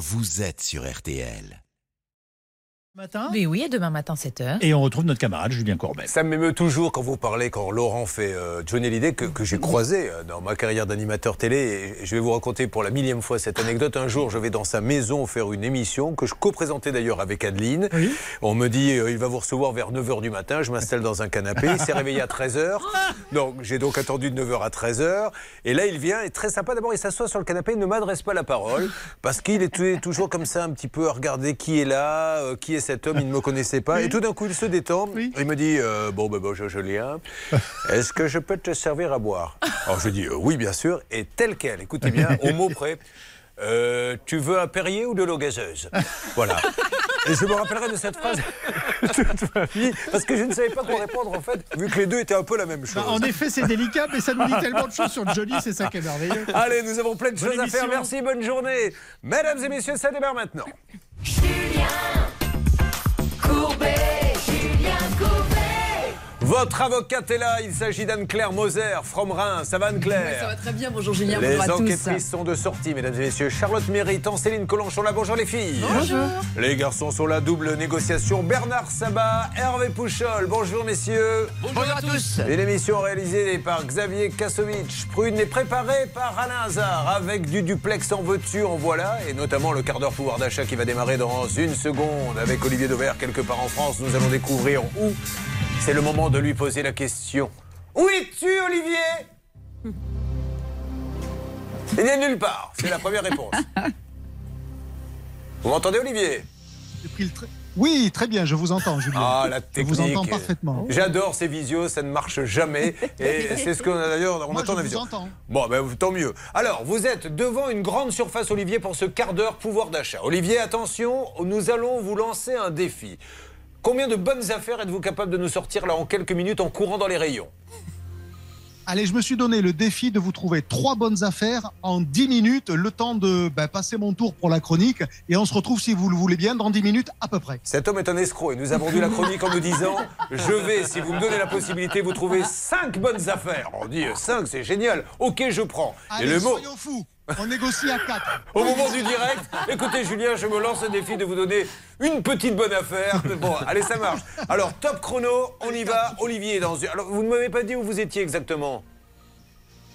vous êtes sur RTL. Matin. Mais oui, et demain matin, 7h. Et on retrouve notre camarade Julien Courbet. Ça m'émeut toujours quand vous parlez, quand Laurent fait euh, Johnny Hallyday, que, que j'ai croisé euh, dans ma carrière d'animateur télé. Et je vais vous raconter pour la millième fois cette anecdote. Un jour, je vais dans sa maison faire une émission que je co-présentais d'ailleurs avec Adeline. Oui. On me dit, euh, il va vous recevoir vers 9h du matin. Je m'installe dans un canapé. Il s'est réveillé à 13h. Donc j'ai donc attendu de 9h à 13h. Et là, il vient, et très sympa. D'abord, il s'assoit sur le canapé, il ne m'adresse pas la parole. Parce qu'il est tou- toujours comme ça, un petit peu à regarder qui est là, euh, qui est cet homme. Il ne me connaissait pas. Et tout d'un coup, il se détend. Oui. Il me dit euh, Bon, ben, bonjour Julien, est-ce que je peux te servir à boire? Alors je dis euh, Oui, bien sûr. Et tel quel, écoutez bien, au mot près. Euh, tu veux un Perrier ou de l'eau gazeuse? Voilà. Et je me rappellerai de cette phrase toute ma vie, parce que je ne savais pas quoi répondre en fait, vu que les deux étaient un peu la même chose. Bah, en effet, c'est délicat, mais ça nous dit tellement de choses sur Johnny, c'est ça qui est merveilleux. Allez, nous avons plein de Bonne choses à faire. Merci, bonne journée. Mesdames et messieurs, ça démarre maintenant. Courbet, Julien Courbet. Votre avocate est là, il s'agit d'Anne-Claire Moser, from Reims. Ça va Anne-Claire Ça va très bien, bonjour Julien, Les bonjour à tous. enquêtrices sont de sortie, mesdames et messieurs. Charlotte Méritant, Céline Collanchon, là, bonjour les filles. Bonjour. Les garçons sont là, double négociation. Bernard Sabat, Hervé Pouchol, bonjour messieurs. Bonjour à tous. Une émission réalisée par Xavier Kasovic, prune et préparée par Alain Hazard, avec du duplex en veux-tu, en voilà, et notamment le quart d'heure pouvoir d'achat qui va démarrer dans une seconde avec Olivier Dauvert quelque part en France. Nous allons découvrir où. C'est le moment de lui poser la question. Où es-tu, Olivier? Il n'est nulle part. C'est la première réponse. Vous m'entendez, Olivier? J'ai pris le trait. Oui, très bien, je vous entends, Julien. Ah, la je technique. vous entends parfaitement. J'adore ces visios, ça ne marche jamais. Et c'est ce qu'on a d'ailleurs, on Moi, attend je la vous visio. entends. Bon, ben, tant mieux. Alors, vous êtes devant une grande surface, Olivier, pour ce quart d'heure pouvoir d'achat. Olivier, attention, nous allons vous lancer un défi. Combien de bonnes affaires êtes-vous capable de nous sortir là en quelques minutes en courant dans les rayons? Allez, je me suis donné le défi de vous trouver trois bonnes affaires en 10 minutes, le temps de ben, passer mon tour pour la chronique. Et on se retrouve, si vous le voulez bien, dans 10 minutes à peu près. Cet homme est un escroc et nous avons vendu la chronique en nous disant Je vais, si vous me donnez la possibilité, vous trouver cinq bonnes affaires. On dit 5, c'est génial. Ok, je prends. Allez, et le mot. soyons fous. On négocie à 4. Au moment du direct, écoutez Julien, je me lance le défi de vous donner une petite bonne affaire. Bon, allez, ça marche. Alors, top chrono, on y va. Olivier est dans une... Alors, vous ne m'avez pas dit où vous étiez exactement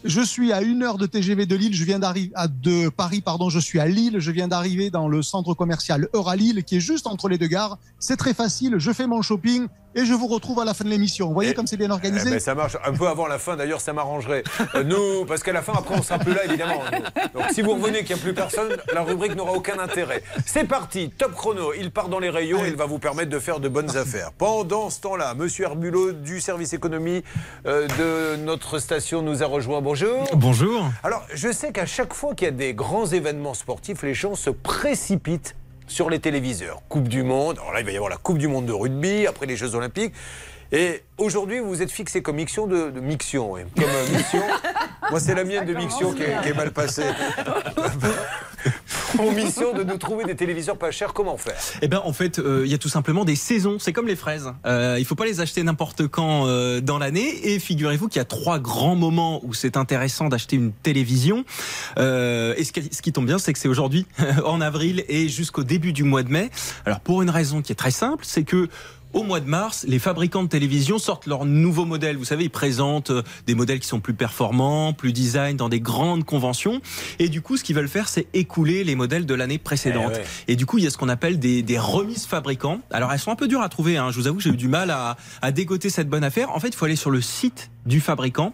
Je suis à une heure de TGV de Lille. Je viens d'arriver à de Paris, pardon. Je suis à Lille. Je viens d'arriver dans le centre commercial Euralille, qui est juste entre les deux gares. C'est très facile. Je fais mon shopping et je vous retrouve à la fin de l'émission. Vous voyez Et- comme c'est bien Eh organisé ben, ça marche un peu avant la fin, d'ailleurs, ça m'arrangerait. Euh, nous, parce qu'à la fin, après, on sera plus là, évidemment. nous. Donc, si vous revenez qu'il n'y a plus personne, la rubrique n'aura aucun intérêt. C'est parti, top chrono. Il part dans les rayons, il va vous permettre de faire de bonnes affaires. Pendant ce temps-là, Monsieur Herbulot du service économie euh, de notre station nous a rejoint. Bonjour. Bonjour. Alors, je sais qu'à chaque fois qu'il y a des grands événements sportifs, les gens se précipitent sur les téléviseurs. Coupe du Monde, alors là, il va y avoir la Coupe du Monde de rugby, après les Jeux Olympiques. Et aujourd'hui, vous êtes fixé comme mixion de, de mixion. oui. Comme euh, mixion. Moi, c'est la mienne de mixion qui est, qui est mal passée. Pour mission de nous trouver des téléviseurs pas chers, comment faire? Eh ben en fait, euh, il y a tout simplement des saisons. C'est comme les fraises. Euh, il faut pas les acheter n'importe quand euh, dans l'année. Et figurez-vous qu'il y a trois grands moments où c'est intéressant d'acheter une télévision. Euh, et ce qui, ce qui tombe bien, c'est que c'est aujourd'hui, en avril et jusqu'au début du mois de mai. Alors pour une raison qui est très simple, c'est que au mois de mars, les fabricants de télévision sortent leurs nouveaux modèles. Vous savez, ils présentent euh, des modèles qui sont plus performants, plus design dans des grandes conventions. Et du coup, ce qu'ils veulent faire, c'est écouler les modèles de l'année précédente. Eh ouais. Et du coup, il y a ce qu'on appelle des, des remises fabricants. Alors, elles sont un peu dures à trouver. Hein. Je vous avoue, j'ai eu du mal à, à dégoter cette bonne affaire. En fait, il faut aller sur le site du fabricant.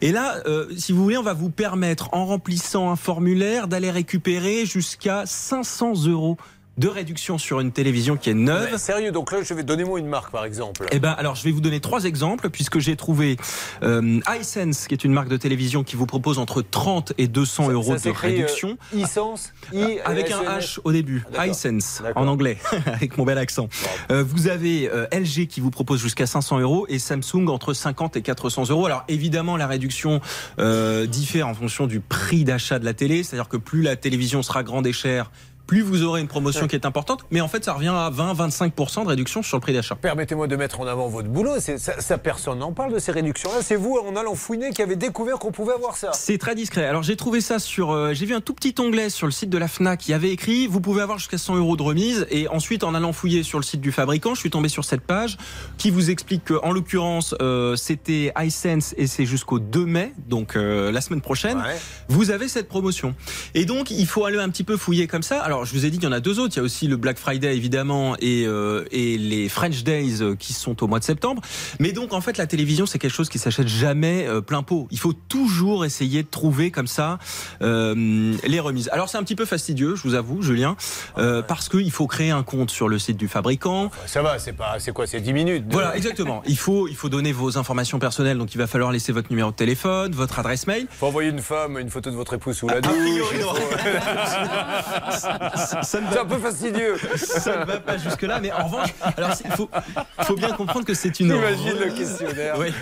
Et là, euh, si vous voulez, on va vous permettre, en remplissant un formulaire, d'aller récupérer jusqu'à 500 euros de réduction sur une télévision qui est neuve. Mais Sérieux, donc là, je vais donner-moi une marque, par exemple. Eh ben, alors, je vais vous donner trois exemples puisque j'ai trouvé euh, iSense, qui est une marque de télévision qui vous propose entre 30 et 200 euros de euh, réduction. e-sense, I- Avec un. H au début, D'accord. iSense en anglais, avec mon bel accent. Euh, vous avez euh, LG qui vous propose jusqu'à 500 euros et Samsung entre 50 et 400 euros. Alors évidemment, la réduction euh, diffère en fonction du prix d'achat de la télé, c'est-à-dire que plus la télévision sera grande et chère, plus vous aurez une promotion qui est importante. Mais en fait, ça revient à 20-25% de réduction sur le prix d'achat. Permettez-moi de mettre en avant votre boulot. Ça, ça, personne n'en parle de ces réductions-là. C'est vous, en allant fouiner, qui avez découvert qu'on pouvait avoir ça. C'est très discret. Alors j'ai trouvé ça sur, euh, j'ai vu un tout petit onglet sur le site de la Fnac qui avait écrit, vous pouvez avoir jusqu'à 100 euros de remise. Et ensuite, en allant fouiller sur le site du fabricant, je suis tombé sur cette page qui vous explique que, en l'occurrence, euh, c'était iSense et c'est jusqu'au 2 mai, donc euh, la semaine prochaine. Vous avez cette promotion. Et donc, il faut aller un petit peu fouiller comme ça. Alors, je vous ai dit qu'il y en a deux autres. Il y a aussi le Black Friday, évidemment, et, euh, et les French Days euh, qui sont au mois de septembre. Mais donc, en fait, la télévision, c'est quelque chose qui s'achète jamais euh, plein pot. Il faut toujours essayer de trouver comme ça euh, les remises. Alors, c'est un petit peu fastidieux, je vous avoue, Julien, euh, parce qu'il faut créer un compte sur le site du fabricant. Ça va, c'est pas, c'est quoi, c'est 10 minutes. de- Voilà, exactement. Il faut, il faut donner vos informations personnelles. Donc, il va falloir laisser votre numéro de téléphone, votre adresse mail. Faut envoyer une femme, une photo de votre épouse sous la douche. C'est un peu fastidieux. ça ne va pas jusque là, mais en revanche, alors il faut, faut bien comprendre que c'est une. Imagine le questionnaire. Oui.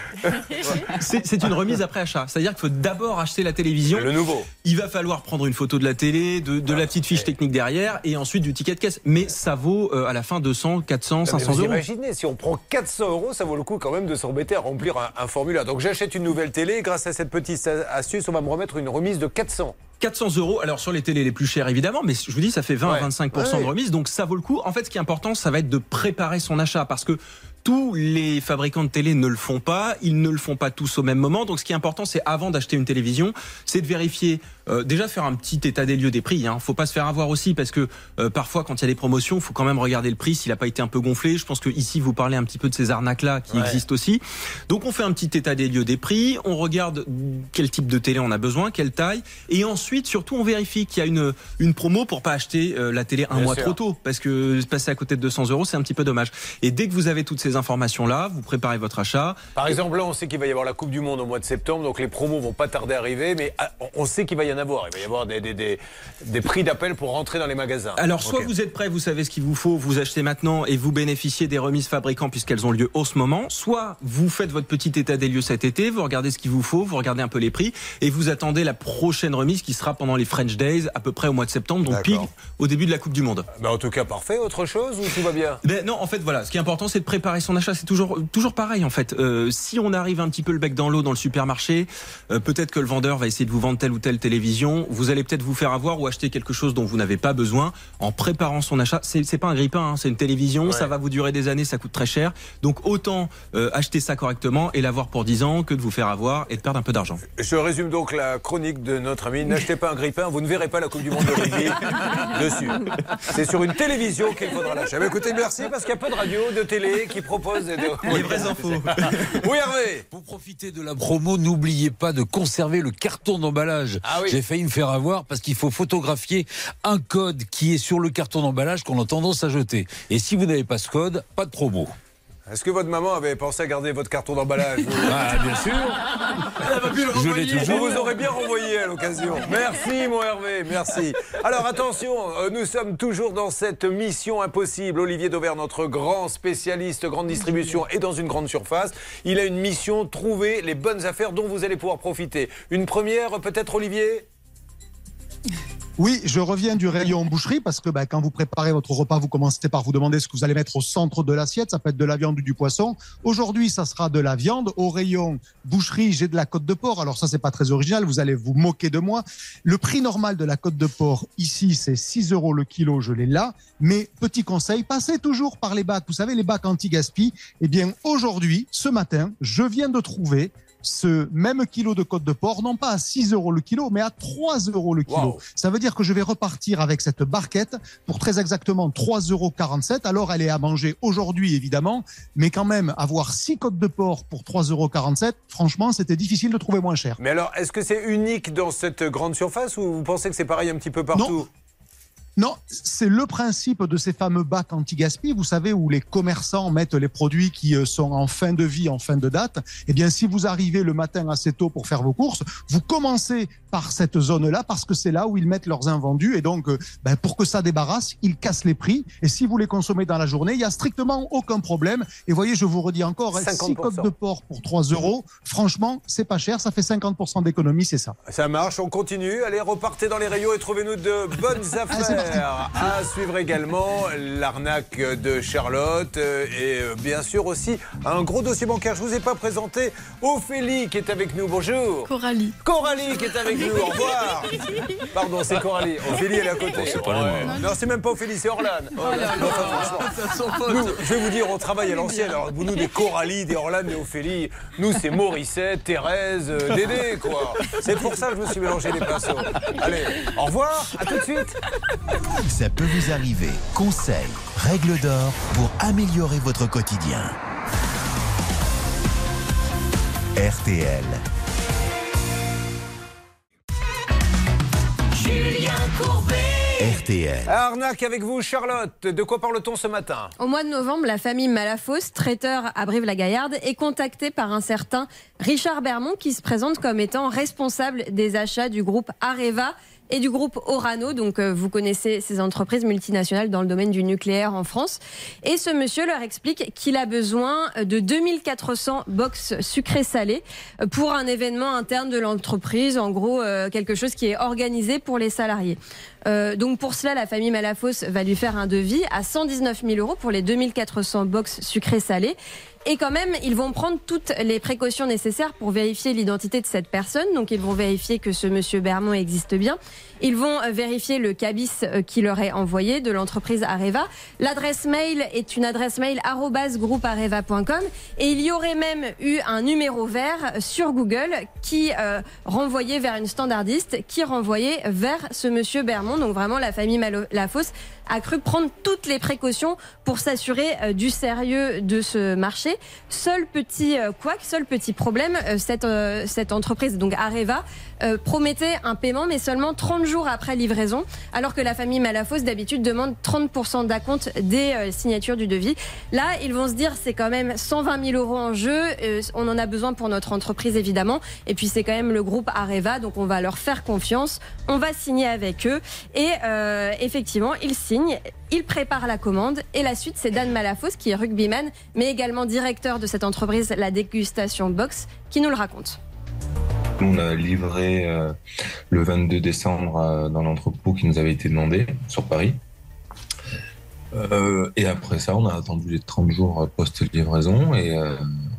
C'est une remise après achat. C'est-à-dire qu'il faut d'abord acheter la télévision. Le nouveau. Il va falloir prendre une photo de la télé, de, de la petite fiche technique derrière, et ensuite du ticket de caisse. Mais ça vaut euh, à la fin 200, 400, Mais 500 vous euros. imaginez, si on prend 400 euros, ça vaut le coup quand même de s'embêter à remplir un, un formulaire. Donc j'achète une nouvelle télé, grâce à cette petite astuce, on va me remettre une remise de 400. 400 euros. Alors sur les télés les plus chères évidemment, mais je vous dis ça fait 20 Ouais. à 25 Ouais. de remise, donc ça vaut le coup. En fait, ce qui est important, ça va être de préparer son achat parce que tous les fabricants de télé ne le font pas, ils ne le font pas tous au même moment. Donc ce qui est important, c'est avant d'acheter une télévision, c'est de vérifier, euh, déjà faire un petit état des lieux des prix. Hein. Faut pas se faire avoir aussi parce que euh, parfois quand il y a des promotions, faut quand même regarder le prix s'il n'a pas été un peu gonflé. Je pense que ici vous parlez un petit peu de ces arnaques là qui Ouais. existent aussi. Donc on fait un petit état des lieux des prix, on regarde quel type de télé on a besoin, quelle taille, et ensuite surtout on vérifie qu'il y a une une promo pour pas acheter euh, la télé un Bien mois sûr. trop tôt, parce que passer à côté de 200 euros c'est un petit peu dommage. Et dès que vous avez toutes ces informations là, vous préparez votre achat. Par exemple, là, on sait qu'il va y avoir la Coupe du Monde au mois de septembre, donc les promos vont pas tarder à arriver, mais ah, on- sait qu'il va y en avoir. Il va y avoir des, des, des, des prix d'appel pour rentrer dans les magasins. Alors soit vous êtes prêt, vous savez ce qu'il vous faut, vous achetez maintenant et vous bénéficiez des remises fabricants puisqu'elles ont lieu en ce moment. Soit vous faites votre petit état des lieux cet été, vous regardez ce qu'il vous faut, vous regardez un peu les prix et vous attendez la prochaine remise qui sera pendant les French Days à peu près au mois de septembre, donc pile au début de la Coupe du Monde. Ben, en tout cas, parfait. Autre chose ou tout va bien? Ben non, en fait, voilà. Ce qui est important, c'est de préparer son achat. C'est toujours, toujours pareil, en fait. Euh, si on arrive un petit peu le bec dans l'eau dans le supermarché, euh, peut-être que le vendeur va essayer de vous vendre telle ou telle télévision. Vous allez peut-être vous faire avoir ou acheter quelque chose dont vous n'avez pas besoin en préparant son achat. C'est, pas un grippin, hein, c'est une télévision. Ouais. Ça va vous durer des années, ça coûte très cher. Donc autant euh, acheter ça correctement et l'avoir pour 10 ans que de vous faire avoir et de perdre un peu d'argent. Je résume donc la chronique de notre ami. N'achetez pas un grippin, vous ne verrez pas la Coupe du Monde de rugby dessus. C'est sur une télévision qu'il faudra l'acheter. Mais écoutez, merci parce qu'il y a peu de radios, de télé qui proposent des... Les vraies infos. Oui, Hervé Pour profiter de la promo, n'oubliez pas de conserver le carton d'emballage. Ah oui. J'ai failli me faire avoir parce qu'il faut photographier un code qui est sur le carton d'emballage qu'on a tendance à jeter. Et si vous n'avez pas ce code, pas de promo. Est-ce que votre maman avait pensé à garder votre carton d'emballage Ah, bien sûr. Je l'ai toujours. vous aurait bien renvoyé à l'occasion. Merci mon Hervé, merci. Alors attention, euh, nous sommes toujours dans cette mission impossible. Olivier Dauvert, notre grand spécialiste grande distribution et dans une grande surface, il a une mission, trouver les bonnes affaires dont vous allez pouvoir profiter. Une première peut-être Olivier? Oui, je reviens du rayon boucherie parce que bah, quand vous préparez votre repas, vous commencez par vous demander ce que vous allez mettre au centre de l'assiette. Ça peut être de la viande ou du poisson. Aujourd'hui, ça sera de la viande. Au rayon boucherie, j'ai de la côte de porc. Alors ça, c'est pas très original. Vous allez vous moquer de moi. Le prix normal de la côte de porc ici, c'est 6 euros le kilo. Je l'ai là. Mais petit conseil, passez toujours par les bacs. Vous savez, les bacs anti-gaspi. Eh bien, aujourd'hui, ce matin, je viens de trouver ce même kilo de côte de porc, non pas à 6 euros le kilo, mais à 3 euros le kilo. Wow. Ça veut dire que je vais repartir avec cette barquette pour très exactement 3,47 euros. Alors, elle est à manger aujourd'hui, évidemment, mais quand même, avoir 6 côtes de porc pour 3,47 euros, franchement, c'était difficile de trouver moins cher. Mais alors, est-ce que c'est unique dans cette grande surface ou vous pensez que c'est pareil un petit peu partout? Non, c'est le principe de ces fameux bacs anti-gaspi, vous savez, où les commerçants mettent les produits qui euh, sont en fin de vie, en fin de date. Eh bien, si vous arrivez le matin assez tôt pour faire vos courses, vous commencez par cette zone-là parce que c'est là où ils mettent leurs invendus. Et donc, euh, ben, pour que ça débarrasse, ils cassent les prix. Et si vous les consommez dans la journée, il y a strictement aucun problème. Et voyez, je vous redis encore, 6 50%. côtes de porc pour 3 euros. Franchement, c'est pas cher. Ça fait 50% d'économie, c'est ça. Ça marche, on continue. Allez, repartez dans les rayons et trouvez-nous de bonnes affaires. À suivre également l'arnaque de Charlotte euh, et euh, bien sûr aussi un gros dossier bancaire. Je vous ai pas présenté Ophélie qui est avec nous. Bonjour. Coralie. Coralie qui est avec nous. Au revoir. Pardon, c'est Coralie. Ophélie elle est à côté. c'est pas Ouais. Non, c'est même pas Ophélie, c'est Orlan. Nous, je vais vous dire, on travaille à l'ancienne. Alors, vous, nous, des Coralie, des Orlan, des Ophélie. Nous, c'est Morissette, Thérèse, euh, Dédé, quoi. C'est pour ça que je me suis mélangé les pinceaux. Allez, au revoir, à tout de suite. Ça peut vous arriver. Conseils, règles d'or pour améliorer votre quotidien. RTL. RTL. Arnaque avec vous, Charlotte. De quoi parle-t-on ce matin? Au mois de novembre, la famille Malafosse, traiteur à Brive-la-Gaillarde, est contactée par un certain Richard Bermond qui se présente comme étant responsable des achats du groupe Areva et du groupe Orano. Donc, euh, vous connaissez ces entreprises multinationales dans le domaine du nucléaire en France. Et ce monsieur leur explique qu'il a besoin de 2400 box sucrés-salés euh, pour un événement interne de l'entreprise. En gros, euh, quelque chose qui est organisé pour les salariés. Euh, donc pour cela, la famille Malafosse va lui faire un devis à 119 000 euros pour les 2400 box sucrés-salés. Et quand même, ils vont prendre toutes les précautions nécessaires pour vérifier l'identité de cette personne. Donc ils vont vérifier que ce monsieur Bermond existe bien. Ils vont euh, vérifier le cabis euh, qui leur est envoyé de l'entreprise Areva. L'adresse mail est une adresse mail groupeareva.com et il y aurait même eu un numéro vert sur Google qui euh, renvoyait vers une standardiste qui renvoyait vers ce monsieur Bermond. Donc vraiment la famille Malo- Lafosse a cru prendre toutes les précautions pour s'assurer euh, du sérieux de ce marché. Seul petit euh, couac, seul petit problème, euh, cette, cette entreprise, donc Areva, promettait un paiement, mais seulement 30 jours après livraison, alors que la famille Malafosse d'habitude demande 30% d'acompte des signatures du devis. Là, ils vont se dire c'est quand même 120 000 euros en jeu, on en a besoin pour notre entreprise évidemment, et puis c'est quand même le groupe Areva, donc on va leur faire confiance, on va signer avec eux, et euh, effectivement, ils signent. Ils préparent la commande et la suite, c'est Dan Malafosse qui est rugbyman, mais également directeur de cette entreprise, la dégustation box, qui nous le raconte. On a livré euh, le 22 décembre euh, dans l'entrepôt qui nous avait été demandé sur Paris. Euh, et après ça, on a attendu les 30 jours post-livraison et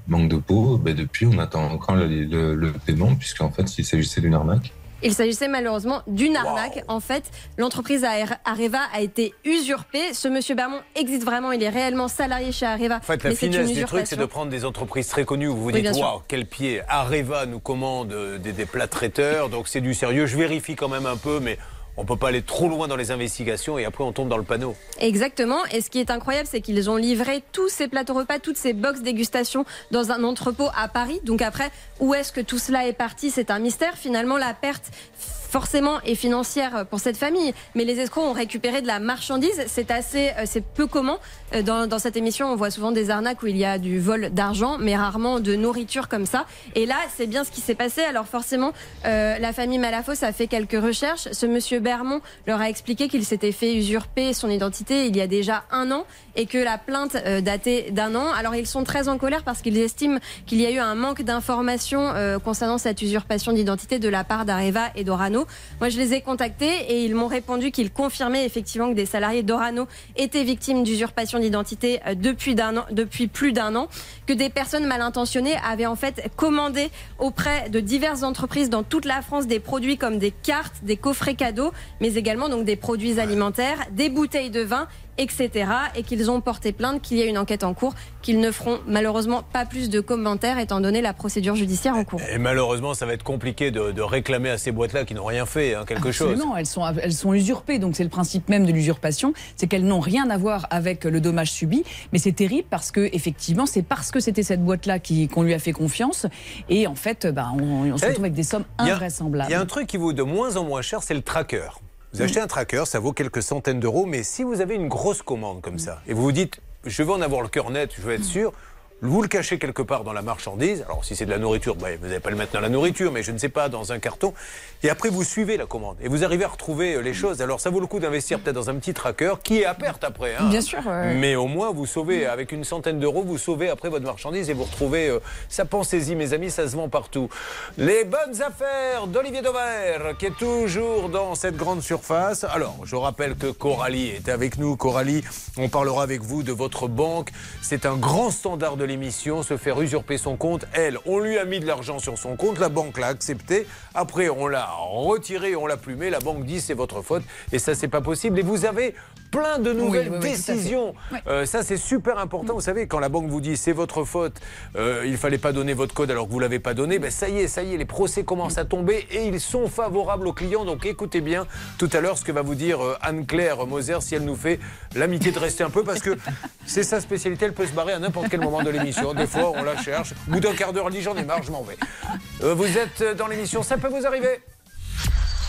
manque de peau. Ben, depuis, on attend encore le, le- le paiement puisqu'en fait, il s'agissait d'une arnaque. Il s'agissait malheureusement d'une arnaque. En fait, l'entreprise Are- Areva a été usurpée. Ce monsieur Bermond existe vraiment, il est réellement salarié chez Areva. En fait, la finesse du truc, c'est de prendre des entreprises très connues où vous vous Oui, dites. Waouh, quel pied Areva nous commande euh, des, des plats traiteurs, donc c'est du sérieux. Je vérifie quand même un peu, mais on peut pas aller trop loin dans les investigations et après on tombe dans le panneau. Exactement. Et ce qui est incroyable, c'est qu'ils ont livré tous ces plateaux repas, toutes ces box dégustation dans un entrepôt à Paris. Donc après, où est-ce que tout cela est parti? C'est un mystère. Finalement, la perte forcément est financière pour cette famille, mais les escrocs ont récupéré de la marchandise. C'est assez, euh, c'est peu commun Euh, dans, dans cette émission. On voit souvent des arnaques où il y a du vol d'argent, mais rarement de nourriture comme ça. Et là, c'est bien ce qui s'est passé. Alors forcément, euh, la famille Malafosse a fait quelques recherches. Ce monsieur Bermond leur a expliqué qu'il s'était fait usurper son identité il y a déjà un an et que la plainte euh, datait d'un an. Alors ils sont très en colère parce qu'ils estiment qu'il y a eu un manque d'informations euh, concernant cette usurpation d'identité de la part d'Areva et d'Orano. Moi, je les ai contactés et ils m'ont répondu qu'ils confirmaient effectivement que des salariés d'Orano étaient victimes d'usurpation d'identité euh, depuis, d'un an, depuis plus d'un an, que des personnes mal intentionnées avaient en fait commandé auprès de diverses entreprises dans toute la France des produits comme des cartes, des coffrets cadeaux, mais également donc des produits alimentaires, des bouteilles de vin etc. Et qu'ils ont porté plainte, qu'il y a une enquête en cours, qu'ils ne feront malheureusement pas plus de commentaires étant donné la procédure judiciaire en cours. Et malheureusement, ça va être compliqué de, de réclamer à ces boîtes-là qui n'ont rien fait, hein, quelque chose. Absolument, elles sont, elles sont usurpées. Donc c'est le principe même de l'usurpation, c'est qu'elles n'ont rien à voir avec le dommage subi. Mais c'est terrible parce que effectivement, c'est parce que c'était cette boîte-là qui- qu'on lui a fait confiance. Et en fait, bah, on, on se retrouve avec des sommes Il y a- invraisemblables. Il y a un truc qui vaut de moins en moins cher, c'est le tracker. Vous achetez un tracker, ça vaut quelques centaines d'euros, mais si vous avez une grosse commande comme ça, et vous vous dites, je veux en avoir le cœur net, je veux être sûr, vous le cachez quelque part dans la marchandise. Alors si c'est de la nourriture, bah, vous n'allez pas le mettre dans la nourriture, mais je ne sais pas, dans un carton. Et après, vous suivez la commande. Et vous arrivez à retrouver euh, les choses. Alors ça vaut le coup d'investir peut-être dans un petit tracker qui est à perte après. hein. Bien sûr. Mais au moins, vous sauvez, avec une centaine d'euros, vous sauvez après votre marchandise et vous retrouvez. euh, ça pensez-y, mes amis, ça se vend partout. Les bonnes affaires d'Olivier Dauvert, qui est toujours dans cette grande surface. Alors, je rappelle que Coralie est avec nous. Coralie, on parlera avec vous de votre banque. C'est un grand standard de l'émission, se faire usurper son compte. Elle, on lui a mis de l'argent sur son compte, la banque l'a accepté. Après, on l'a retiré, on l'a plumé. La banque dit c'est votre faute et ça, c'est pas possible. Et vous avez plein de nouvelles oui, oui, décisions. Euh, ça, c'est super important. Vous savez, quand la banque vous dit c'est votre faute, euh, il fallait pas donner votre code alors que vous l'avez pas donné, ben ça y est, ça y est, les procès commencent à tomber et ils sont favorables aux clients. Donc écoutez bien tout à l'heure ce que va vous dire euh, Anne-Claire Moser si elle nous fait l'amitié de rester un peu parce que c'est sa spécialité. Elle peut se barrer à n'importe quel moment de l'émission. Des fois, on la cherche. Au bout d'un quart d'heure, elle dit j'en ai marre, je m'en vais. Euh, vous êtes dans l'émission, ça peut vous arriver.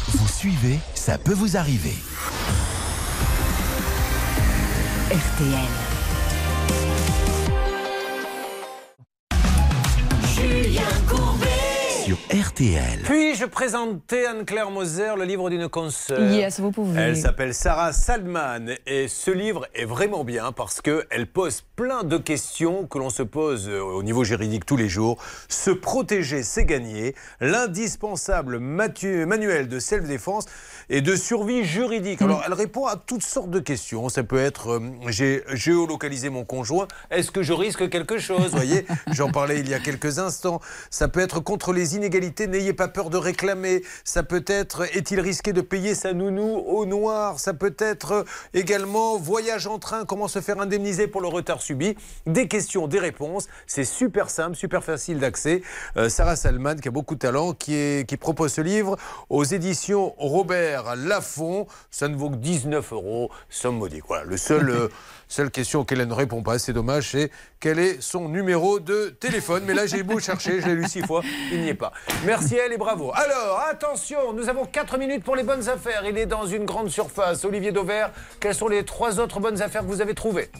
Vous suivez, ça peut vous arriver. RTL. Sur RTL. Puis-je présenter Anne-Claire Moser, le livre d'une consoeur? Yes, vous pouvez. Elle s'appelle Sarah Salman et ce livre est vraiment bien parce qu'elle pose plein de questions que l'on se pose euh, au niveau juridique tous les jours. Se protéger, c'est gagner. L'indispensable manuel de self-défense et de survie juridique. Alors, elle répond à toutes sortes de questions. Ça peut être euh, j'ai géolocalisé mon conjoint. Est-ce que je risque quelque chose? Vous voyez, j'en parlais il y a quelques instants. Ça peut être contre les inégalités. N'ayez pas peur de réclamer. Ça peut être est-il risqué de payer sa nounou au noir? Ça peut être également voyage en train. Comment se faire indemniser pour le retard subi? Des questions, des réponses. C'est super simple, super facile d'accès. Euh, Sarah Salman, qui a beaucoup de talent, qui, est, qui propose ce livre aux éditions Robert Laffont. Ça ne vaut que 19 euros, somme modique. Voilà, le seul. euh, Seule question auquel elle ne répond pas, c'est dommage, c'est quel est son numéro de téléphone. Mais là, j'ai beau chercher, je l'ai lu six fois, il n'y est pas. Merci à elle et bravo. Alors, attention, nous avons 4 minutes pour les bonnes affaires. Il est dans une grande surface. Olivier Dauvert, quelles sont les trois autres bonnes affaires que vous avez trouvées?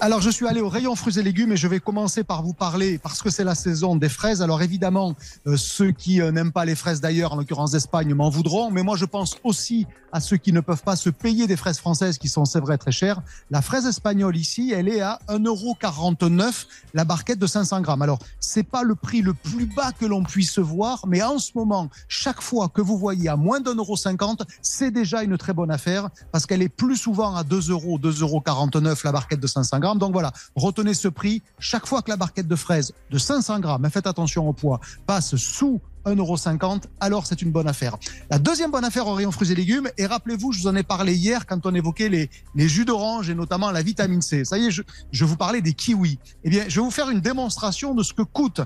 Alors, je suis allé au rayon fruits et légumes et je vais commencer par vous parler, parce que c'est la saison des fraises. Alors, évidemment, euh, ceux qui euh, n'aiment pas les fraises d'ailleurs, en l'occurrence d'Espagne, m'en voudront. Mais moi, je pense aussi à ceux qui ne peuvent pas se payer des fraises françaises qui sont, c'est vrai, très chères. La fraise espagnole ici, elle est à 1,49€ la barquette de 500 grammes. Alors, c'est pas le prix le plus bas que l'on puisse voir, mais en ce moment, chaque fois que vous voyez à moins d'un euro cinquante, c'est déjà une très bonne affaire parce qu'elle est plus souvent à 2 euros, 2,49€ la barquette de 500 grammes. Donc voilà, retenez ce prix. Chaque fois que la barquette de fraises de 500 grammes, faites attention au poids, passe sous 1,50€, alors c'est une bonne affaire. La deuxième bonne affaire au rayon fruits et légumes, et rappelez-vous, je vous en ai parlé hier quand on évoquait les, les jus d'orange et notamment la vitamine C. Ça y est, je, je vous parlais des kiwis. Eh bien, je vais vous faire une démonstration de ce que coûte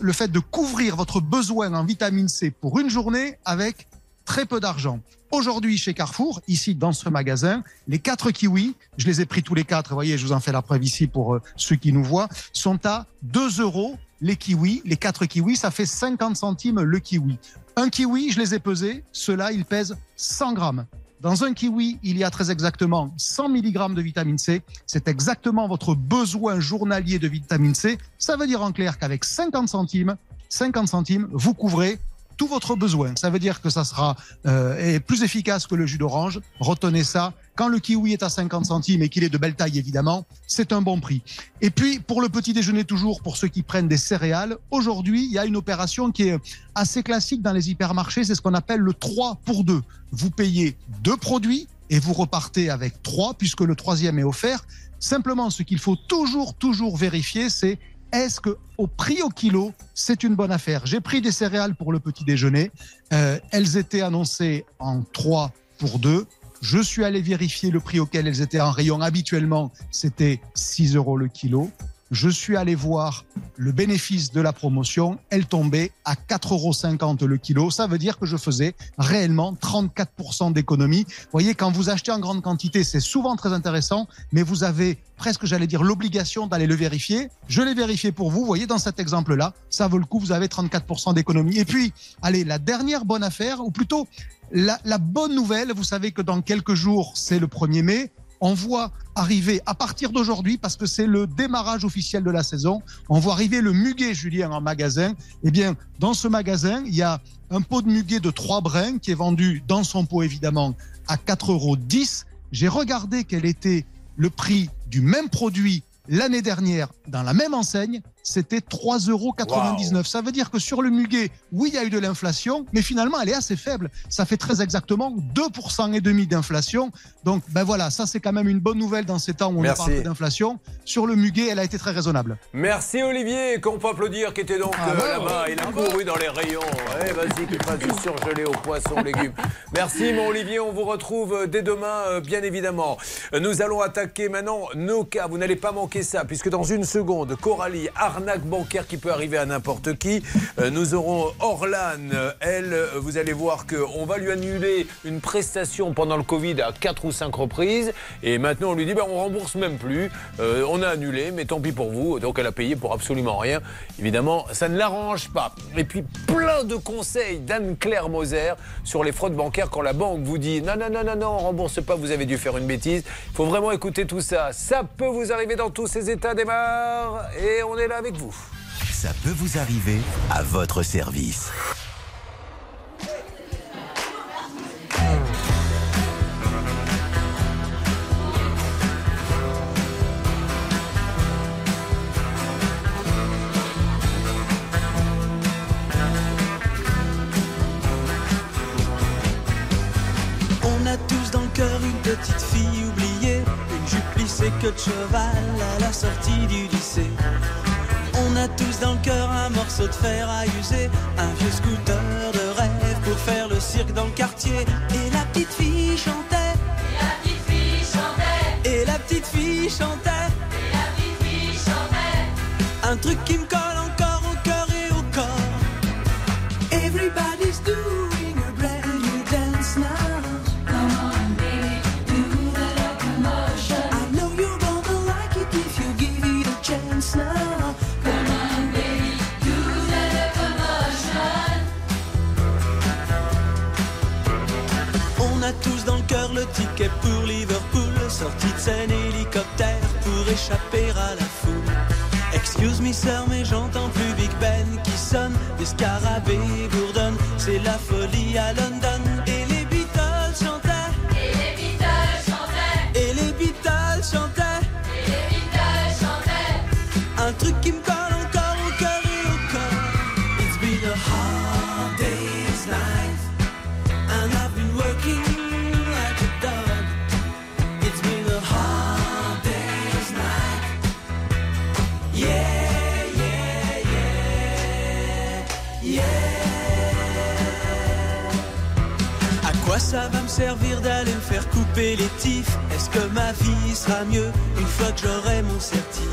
le fait de couvrir votre besoin en vitamine C pour une journée avec très peu d'argent. Aujourd'hui, chez Carrefour, ici dans ce magasin, les quatre kiwis, je les ai pris tous les quatre, vous voyez, je vous en fais la preuve ici pour euh, ceux qui nous voient, sont à 2 euros les kiwis. Les quatre kiwis, ça fait 50 centimes le kiwi. Un kiwi, je les ai pesés, ceux-là, ils pèsent 100 grammes. Dans un kiwi, il y a très exactement 100 mg de vitamine C. C'est exactement votre besoin journalier de vitamine C. Ça veut dire en clair qu'avec 50 centimes, 50 centimes, vous couvrez tout votre besoin. Ça veut dire que ça sera euh, plus efficace que le jus d'orange. Retenez ça. Quand le kiwi est à 50 centimes et qu'il est de belle taille, évidemment, c'est un bon prix. Et puis, pour le petit déjeuner toujours, pour ceux qui prennent des céréales, aujourd'hui, il y a une opération qui est assez classique dans les hypermarchés. C'est ce qu'on appelle le 3 pour 2. Vous payez deux produits et vous repartez avec trois, puisque le troisième est offert. Simplement, ce qu'il faut toujours, toujours vérifier, c'est est-ce que au prix au kilo, c'est une bonne affaire? J'ai pris des céréales pour le petit déjeuner. Euh, elles étaient annoncées en 3 pour 2. Je suis allé vérifier le prix auquel elles étaient en rayon. Habituellement, c'était 6 euros le kilo. Je suis allé voir le bénéfice de la promotion. Elle tombait à 4,50 euros le kilo. Ça veut dire que je faisais réellement 34% d'économie. Vous voyez, quand vous achetez en grande quantité, c'est souvent très intéressant, mais vous avez presque, j'allais dire, l'obligation d'aller le vérifier. Je l'ai vérifié pour vous. Vous voyez, dans cet exemple-là, ça vaut le coup. Vous avez 34% d'économie. Et puis, allez, la dernière bonne affaire, ou plutôt la, la bonne nouvelle, vous savez que dans quelques jours, c'est le 1er mai. On voit arriver à partir d'aujourd'hui, parce que c'est le démarrage officiel de la saison, on voit arriver le muguet, Julien, en magasin. Eh bien, dans ce magasin, il y a un pot de muguet de 3 brins qui est vendu dans son pot, évidemment, à 4,10 euros. J'ai regardé quel était le prix du même produit l'année dernière dans la même enseigne, c'était 3,99 euros. Ça veut dire que sur le muguet, oui, il y a eu de l'inflation, mais finalement, elle est assez faible. Ça fait très exactement 2% et demi d'inflation. Donc, ben voilà, ça c'est quand même une bonne nouvelle dans ces temps où on Merci. parle d'inflation. Sur le muguet, elle a été très raisonnable. Merci Olivier, qu'on peut applaudir, qui était donc Ah euh, là-bas. Il a couru dans les rayons. Eh, vas-y, qu'il fasse du surgelé aux poissons, légumes. Merci mon Olivier, on vous retrouve euh, dès demain, euh, bien évidemment. Nous allons attaquer maintenant nos cas. Vous n'allez pas manquer ça, puisque dans une seconde, Coralie, arnaque bancaire qui peut arriver à n'importe qui. Euh, Nous aurons Orlan. Elle, euh, vous allez voir qu'on va lui annuler une prestation pendant le Covid à 4 ou 5 reprises. Et maintenant, on lui dit, ben, on rembourse même plus. Euh, on a annulé, mais tant pis pour vous. Donc, elle a payé pour absolument rien. Évidemment, ça ne l'arrange pas. Et puis, plein de conseils d'Anne-Claire Moser sur les fraudes bancaires quand la banque vous dit, non, non, non, non, non, on rembourse pas, vous avez dû faire une bêtise. Il faut vraiment écouter tout ça. Ça peut vous arriver dans tous ces états démarre. Et on est là avec vous. Ça peut vous arriver à votre service. On a tous dans le cœur une petite fille oubliée, une jupe lissée que de cheval à la sortie du lycée. A tous dans le cœur un morceau de fer à user, un vieux scooter de rêve pour faire le cirque dans le quartier. Et la petite fille chantait. Et la petite fille chantait. Et la petite fille chantait. Un truc qui me colle échapper à la foule. Excuse me sir, mais j'entends plus Big Ben qui sonne, des scarabées bourdonnent, c'est la folie à London. Est-ce que ma vie sera mieux une fois que j'aurai mon certif?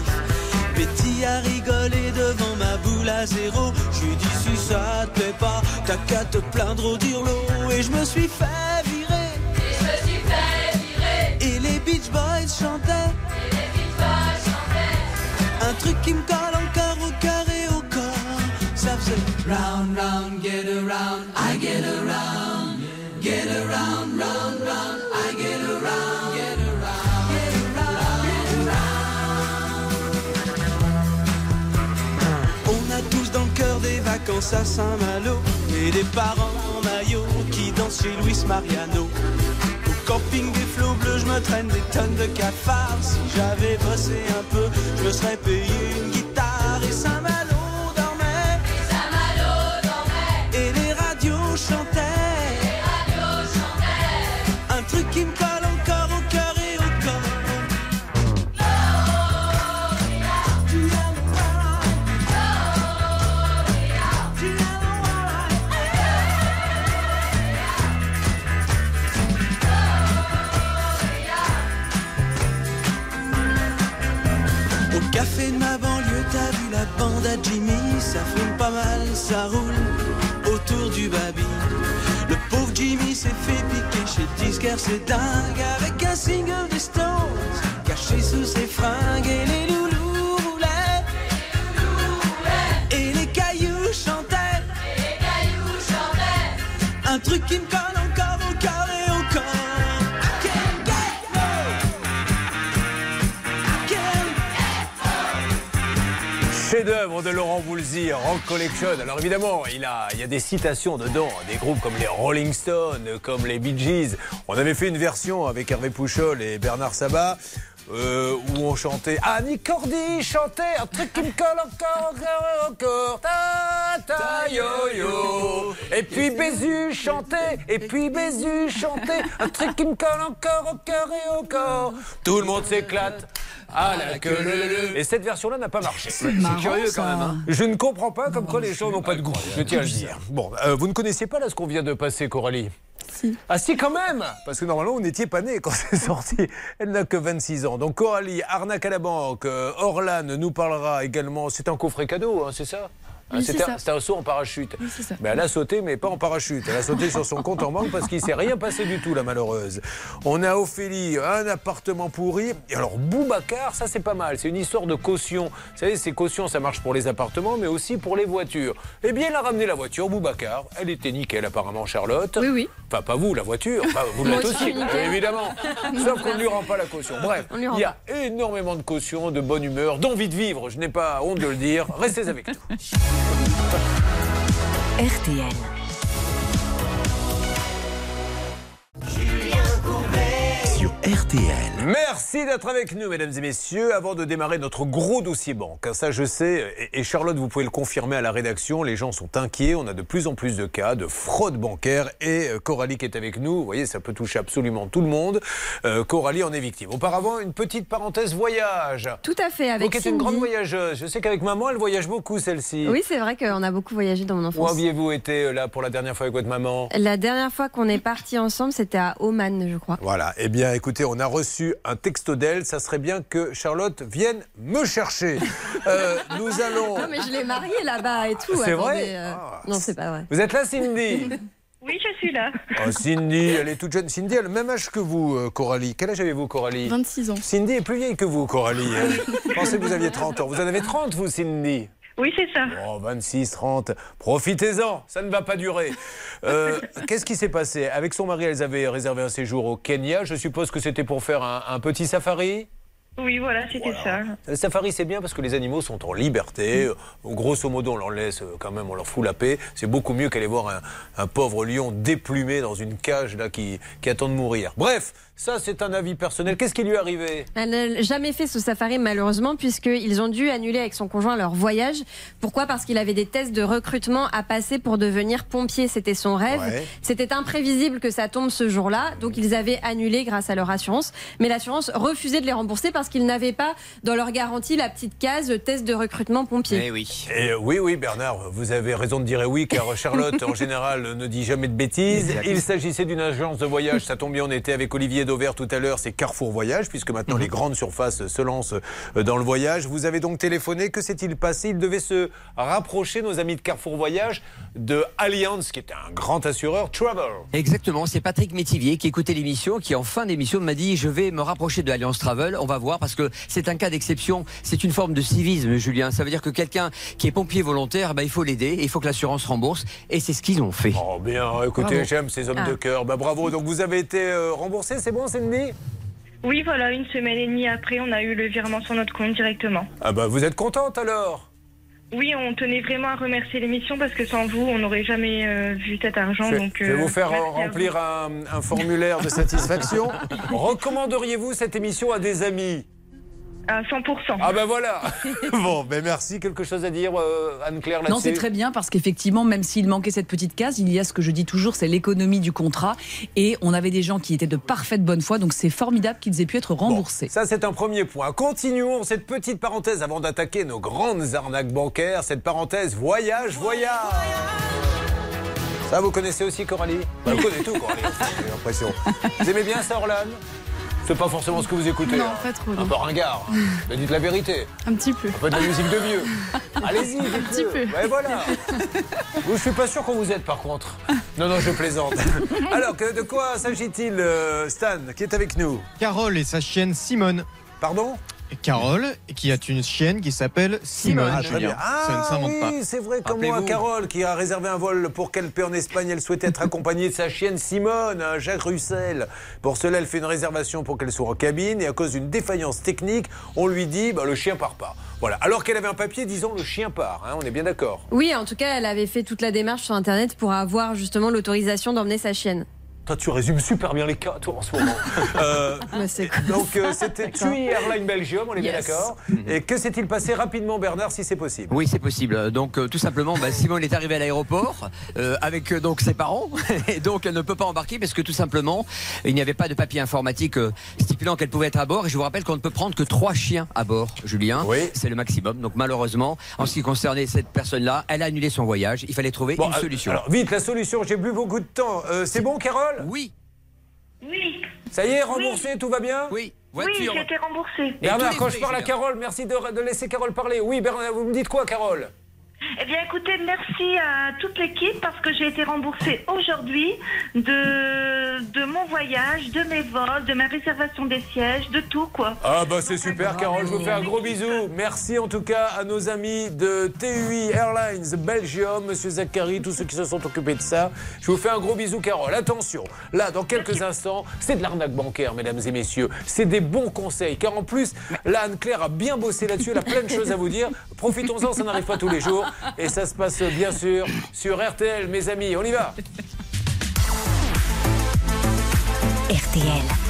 Betty a rigolé devant ma boule à zéro. Je lui dis si ça te plaît pas, t'as qu'à te plaindre au dirlo. Et je me suis fait à Saint-Malo et des parents en maillot qui dansent chez Luis Mariano. Au camping des flots bleus, je me traîne des tonnes de cafards. Si j'avais bossé un peu, je me serais payé une guitare à Jimmy Ça fume pas mal, ça roule autour du baby. Le pauvre Jimmy s'est fait piquer chez disquaire, c'est dingue Avec un single des Stones Caché sous ses fringues et les loulous roulaient Et les cailloux chantaient. Un truc qui me Chef-d'œuvre de Laurent Voulzy, Rock Collection. Alors évidemment, il, a, il y a des citations dedans, des groupes comme les Rolling Stones, comme les Bee Gees. On avait fait une version avec Hervé Pouchol et Bernard Sabat. Euh, où on chantait Annie Cordy chantait un truc qui me colle encore, encore, encore, ta ta yo yo. Et puis Bézu chantait, et puis Bézu chantait un truc qui me colle encore au cœur et au corps. Tout le monde s'éclate. Ah la queue le le. Et cette version-là n'a pas marché. C'est curieux quand même. hein. Je ne comprends pas comme quoi les gens n'ont pas de goût. Je tiens à le dire. Bon, euh, vous ne connaissiez pas là ce qu'on vient de passer, Coralie? Ah si quand même Parce que normalement vous n'étiez pas né quand c'est sorti. Elle n'a que 26 ans. Donc Coralie, arnaque à la banque. Euh, Orlan nous parlera également. C'est un coffret cadeau, hein, c'est ça? Oui, c'est C'était un- saut en parachute. Oui, c'est ça. Mais elle a sauté, mais pas en parachute. Elle a sauté sur son compte en banque parce qu'il s'est rien passé du tout, la malheureuse. On a Ophélie, un appartement pourri. Et alors, Boubacar, ça c'est pas mal. C'est une histoire de caution. Vous savez, ces cautions, ça marche pour les appartements, mais aussi pour les voitures. Eh bien, elle a ramené la voiture, Boubacar. Elle était nickel, apparemment, Charlotte. Oui, oui. Enfin, pas vous, la voiture. Enfin, vous l'êtes aussi, évidemment. Sauf qu'on ne lui rend pas la caution. Bref, il y a énormément de cautions, de bonne humeur, d'envie de vivre. Je n'ai pas honte de le dire. Restez avec nous. RTL. RTL. Merci d'être avec nous, mesdames et messieurs. Avant de démarrer notre gros dossier banque, hein, ça je sais, et Charlotte, vous pouvez le confirmer à la rédaction, les gens sont inquiets. On a de plus en plus de cas de fraude bancaire. Et euh, Coralie qui est avec nous, vous voyez, ça peut toucher absolument tout le monde. Euh, Coralie en est victime. Auparavant, une petite parenthèse voyage. Tout à fait, Vous avec qui êtes une grande voyageuse. Je sais qu'avec maman, elle voyage beaucoup, celle-ci. Oui, c'est vrai qu'on a beaucoup voyagé dans mon Où enfance. aviez-vous été euh, là pour la dernière fois avec votre maman? La dernière fois qu'on est partis ensemble, c'était à Oman, je crois. Voilà, eh bien écoutez, on a reçu un texto d'elle, ça serait bien que Charlotte vienne me chercher. Euh, nous allons... Non, mais je l'ai marié là-bas et tout. C'est vrai euh, Ah. Non, c'est pas vrai. Vous êtes là Cindy? Oui, je suis là. Oh, Cindy, elle est toute jeune. Cindy a le même âge que vous, euh, Coralie. Quel âge avez-vous, Coralie? 26 ans. Cindy est plus vieille que vous, Coralie. Je pensais que vous aviez 30 ans. Vous en avez 30, vous, Cindy? Oui, c'est ça. Oh, 26, 30. Profitez-en, ça ne va pas durer. Euh, Qu'est-ce qui s'est passé? Avec son mari, elles avaient réservé un séjour au Kenya. Je suppose que c'était pour faire un, un petit safari? Oui, voilà, c'était ça. Le safari, c'est bien parce que les animaux sont en liberté. Euh, Grosso modo, on leur laisse euh, quand même, on leur fout la paix. C'est beaucoup mieux qu'aller voir un, un pauvre lion déplumé dans une cage là qui, qui attend de mourir. Bref, ça, c'est un avis personnel. Qu'est-ce qui lui est arrivé Elle n'a jamais fait ce safari malheureusement puisqu'ils ont dû annuler avec son conjoint leur voyage. Pourquoi? Parce qu'il avait des tests de recrutement à passer pour devenir pompier. C'était son rêve. Ouais. C'était imprévisible que ça tombe ce jour-là. Donc ils avaient annulé grâce à leur assurance. Mais l'assurance refusait de les rembourser parce qu'ils n'avaient pas dans leur garantie la petite case test de recrutement pompier. oui. Et euh, oui, oui, Bernard, vous avez raison de dire eh oui, car Charlotte, en général, ne dit jamais de bêtises. Il s'agissait d'une agence de voyage. Ça tombe bien, on était avec Olivier Dauvert tout à l'heure. C'est Carrefour Voyage, puisque maintenant les grandes surfaces se lancent euh, dans le voyage. Vous avez donc téléphoné. Que s'est-il passé? Il devait se rapprocher, nos amis de Carrefour Voyage, de Allianz, qui est un grand assureur, Travel. Exactement, c'est Patrick Métivier qui écoutait l'émission, qui en fin d'émission m'a dit je vais me rapprocher de Alliance Travel, on va voir parce que c'est un cas d'exception, c'est une forme de civisme Julien, ça veut dire que quelqu'un qui est pompier volontaire, ben, il faut l'aider, il faut que l'assurance rembourse et c'est ce qu'ils ont fait. Oh bien, écoutez, j'aime ces hommes Ah. de cœur. Bah bravo, donc vous avez été euh, remboursé, c'est bon? Cindy Oui, voilà, une semaine et demie après, on a eu le virement sur notre compte directement. Ah bah vous êtes contente alors? Oui, on tenait vraiment à remercier l'émission parce que sans vous, on n'aurait jamais euh, vu cet argent. Je, donc, je vais euh, vous faire merci à remplir un, un formulaire de satisfaction. Recommanderiez-vous cette émission à des amis? À 100%. Ah ben voilà Bon, ben merci. Quelque chose à dire, euh, Anne-Claire, là-dessus Non, c'est très bien parce qu'effectivement, même s'il manquait cette petite case, il y a ce que je dis toujours, c'est l'économie du contrat. Et on avait des gens qui étaient de parfaite bonne foi, donc c'est formidable qu'ils aient pu être remboursés. Ça, c'est un premier point. Continuons cette petite parenthèse avant d'attaquer nos grandes arnaques bancaires. Cette parenthèse voyage, voyage. Ça, vous connaissez aussi Coralie? Bah, Vous connaissez tout, Coralie, j'ai l'impression. Vous aimez bien ça, Orlan C'est pas forcément ce que vous écoutez. Non, hein. pas trop, Un peu ringard. Mais dites la vérité. Un petit peu. Un peu de la musique de vieux. Allez-y, Un petit peu. Ouais, voilà. Vous, je suis pas sûr qu'on vous aide, par contre. Non, non, je plaisante. Alors, que- de quoi s'agit-il, euh, Stan, qui est avec nous? Carole et sa chienne Simone. Pardon? Carole, qui a une chienne qui s'appelle Simone. Ah, très bien. Julien. ça ne Ah, s'invente pas. oui, c'est vrai, comme moi. Carole, qui a réservé un vol pour Calpe en Espagne. Elle souhaitait être accompagnée de sa chienne Simone, un Jacques Russell. Pour cela, elle fait une réservation pour qu'elle soit en cabine. Et à cause d'une défaillance technique, on lui dit bah, le chien part pas. Voilà. Alors qu'elle avait un papier disant le chien part. hein, on est bien d'accord. Oui, en tout cas, elle avait fait toute la démarche sur Internet pour avoir justement l'autorisation d'emmener sa chienne. Toi, tu résumes super bien les cas, toi, en ce moment. Euh, Bah, donc, euh, c'était TUI Airline Belgium, on est bien d'accord. Et que s'est-il passé rapidement, Bernard, si c'est possible Oui, c'est possible. Donc, euh, tout simplement, bah, Simone est arrivée à l'aéroport euh, avec euh, donc ses parents, et donc elle ne peut pas embarquer parce que tout simplement, il n'y avait pas de papier informatique euh, stipulant qu'elle pouvait être à bord. Et je vous rappelle qu'on ne peut prendre que trois chiens à bord, Julien. Oui. C'est le maximum. Donc, malheureusement, en ce qui concernait cette personne-là, elle a annulé son voyage. Il fallait trouver Bon, une euh, solution. Alors, vite, la solution, j'ai plus beaucoup de temps. Euh, c'est bon, Carole oui, Oui, Ça y est, remboursé, tout va bien oui, oui, voiture. j'ai été remboursée. Et Bernard, quand je parle à. Carole, merci de, de laisser Carole parler. Oui, Bernard, vous me dites quoi, Carole? Eh bien, écoutez, merci à toute l'équipe parce que j'ai été remboursée aujourd'hui de, de mon voyage, de mes vols, de ma réservation des sièges, de tout, quoi. Ah bah c'est super Carole, je vous fais un gros bisou. Merci en tout cas à nos amis de TUI Airlines Belgium, Monsieur Zachary, tous ceux qui se sont occupés de ça. Je vous fais un gros bisou Carole. Attention, là dans quelques instants, c'est de l'arnaque bancaire mesdames et messieurs. C'est des bons conseils car en plus, là Anne-Claire a bien bossé là-dessus, elle a plein de choses à vous dire. Profitons-en, ça n'arrive pas tous les jours. Et ça se passe bien sûr sur RTL mes amis. On y va RTL.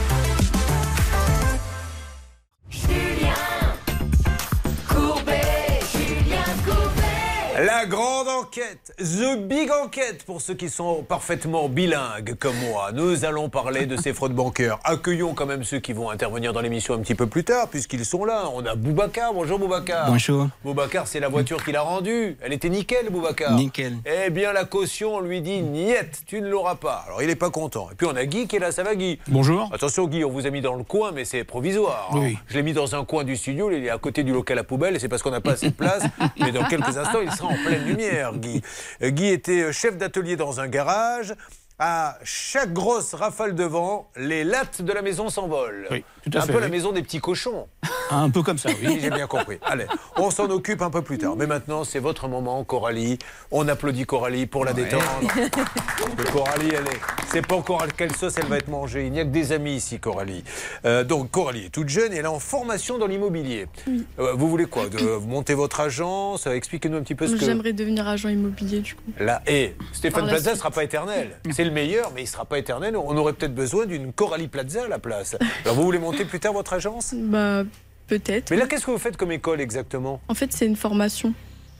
La grande enquête, The Big Enquête, pour ceux qui sont parfaitement bilingues comme moi. Nous allons parler de ces fraudes bancaires. Accueillons quand même ceux qui vont intervenir dans l'émission un petit peu plus tard, puisqu'ils sont là. On a Boubacar. Bonjour Boubacar. Bonjour. Boubacar, c'est la voiture qu'il a rendue. Elle était nickel, Boubacar. Nickel. Eh bien, la caution, on lui dit Niet, tu ne l'auras pas. Alors, il n'est pas content. Et puis, on a Guy qui est là. Ça va, Guy? Bonjour. Attention, Guy, on vous a mis dans le coin, mais c'est provisoire. hein. Oui. Je l'ai mis dans un coin du studio, il est à côté du local à poubelle, et c'est parce qu'on n'a pas assez de place. mais dans quelques instants, il sera en pleine lumière, Guy. Euh, Guy était chef d'atelier dans un garage. À chaque grosse rafale de vent, les lattes de la maison s'envolent. Oui, tout à un fait, peu la maison des petits cochons. Un peu comme ça, Oui, oui. j'ai bien compris. Allez, on s'en occupe un peu plus tard. Mais maintenant, c'est votre moment, Coralie. On applaudit Coralie pour la détendre. Coralie, elle est. C'est pas encore à quelle sauce elle va être mangée. Il n'y a que des amis ici, Coralie. Euh, donc, Coralie est toute jeune et elle est en formation dans l'immobilier. Euh, vous voulez quoi? De, Monter votre agence? Expliquez-nous un petit peu ce que. J'aimerais devenir agent immobilier du coup. Là, et Stéphane Plaza ne sera pas éternel. C'est le meilleur, mais il ne sera pas éternel. On aurait peut-être besoin d'une Coralie Plaza à la place. Alors, vous voulez monter plus tard votre agence? Bah peut-être. Mais là, qu'est-ce que vous faites comme école exactement? En fait, c'est une formation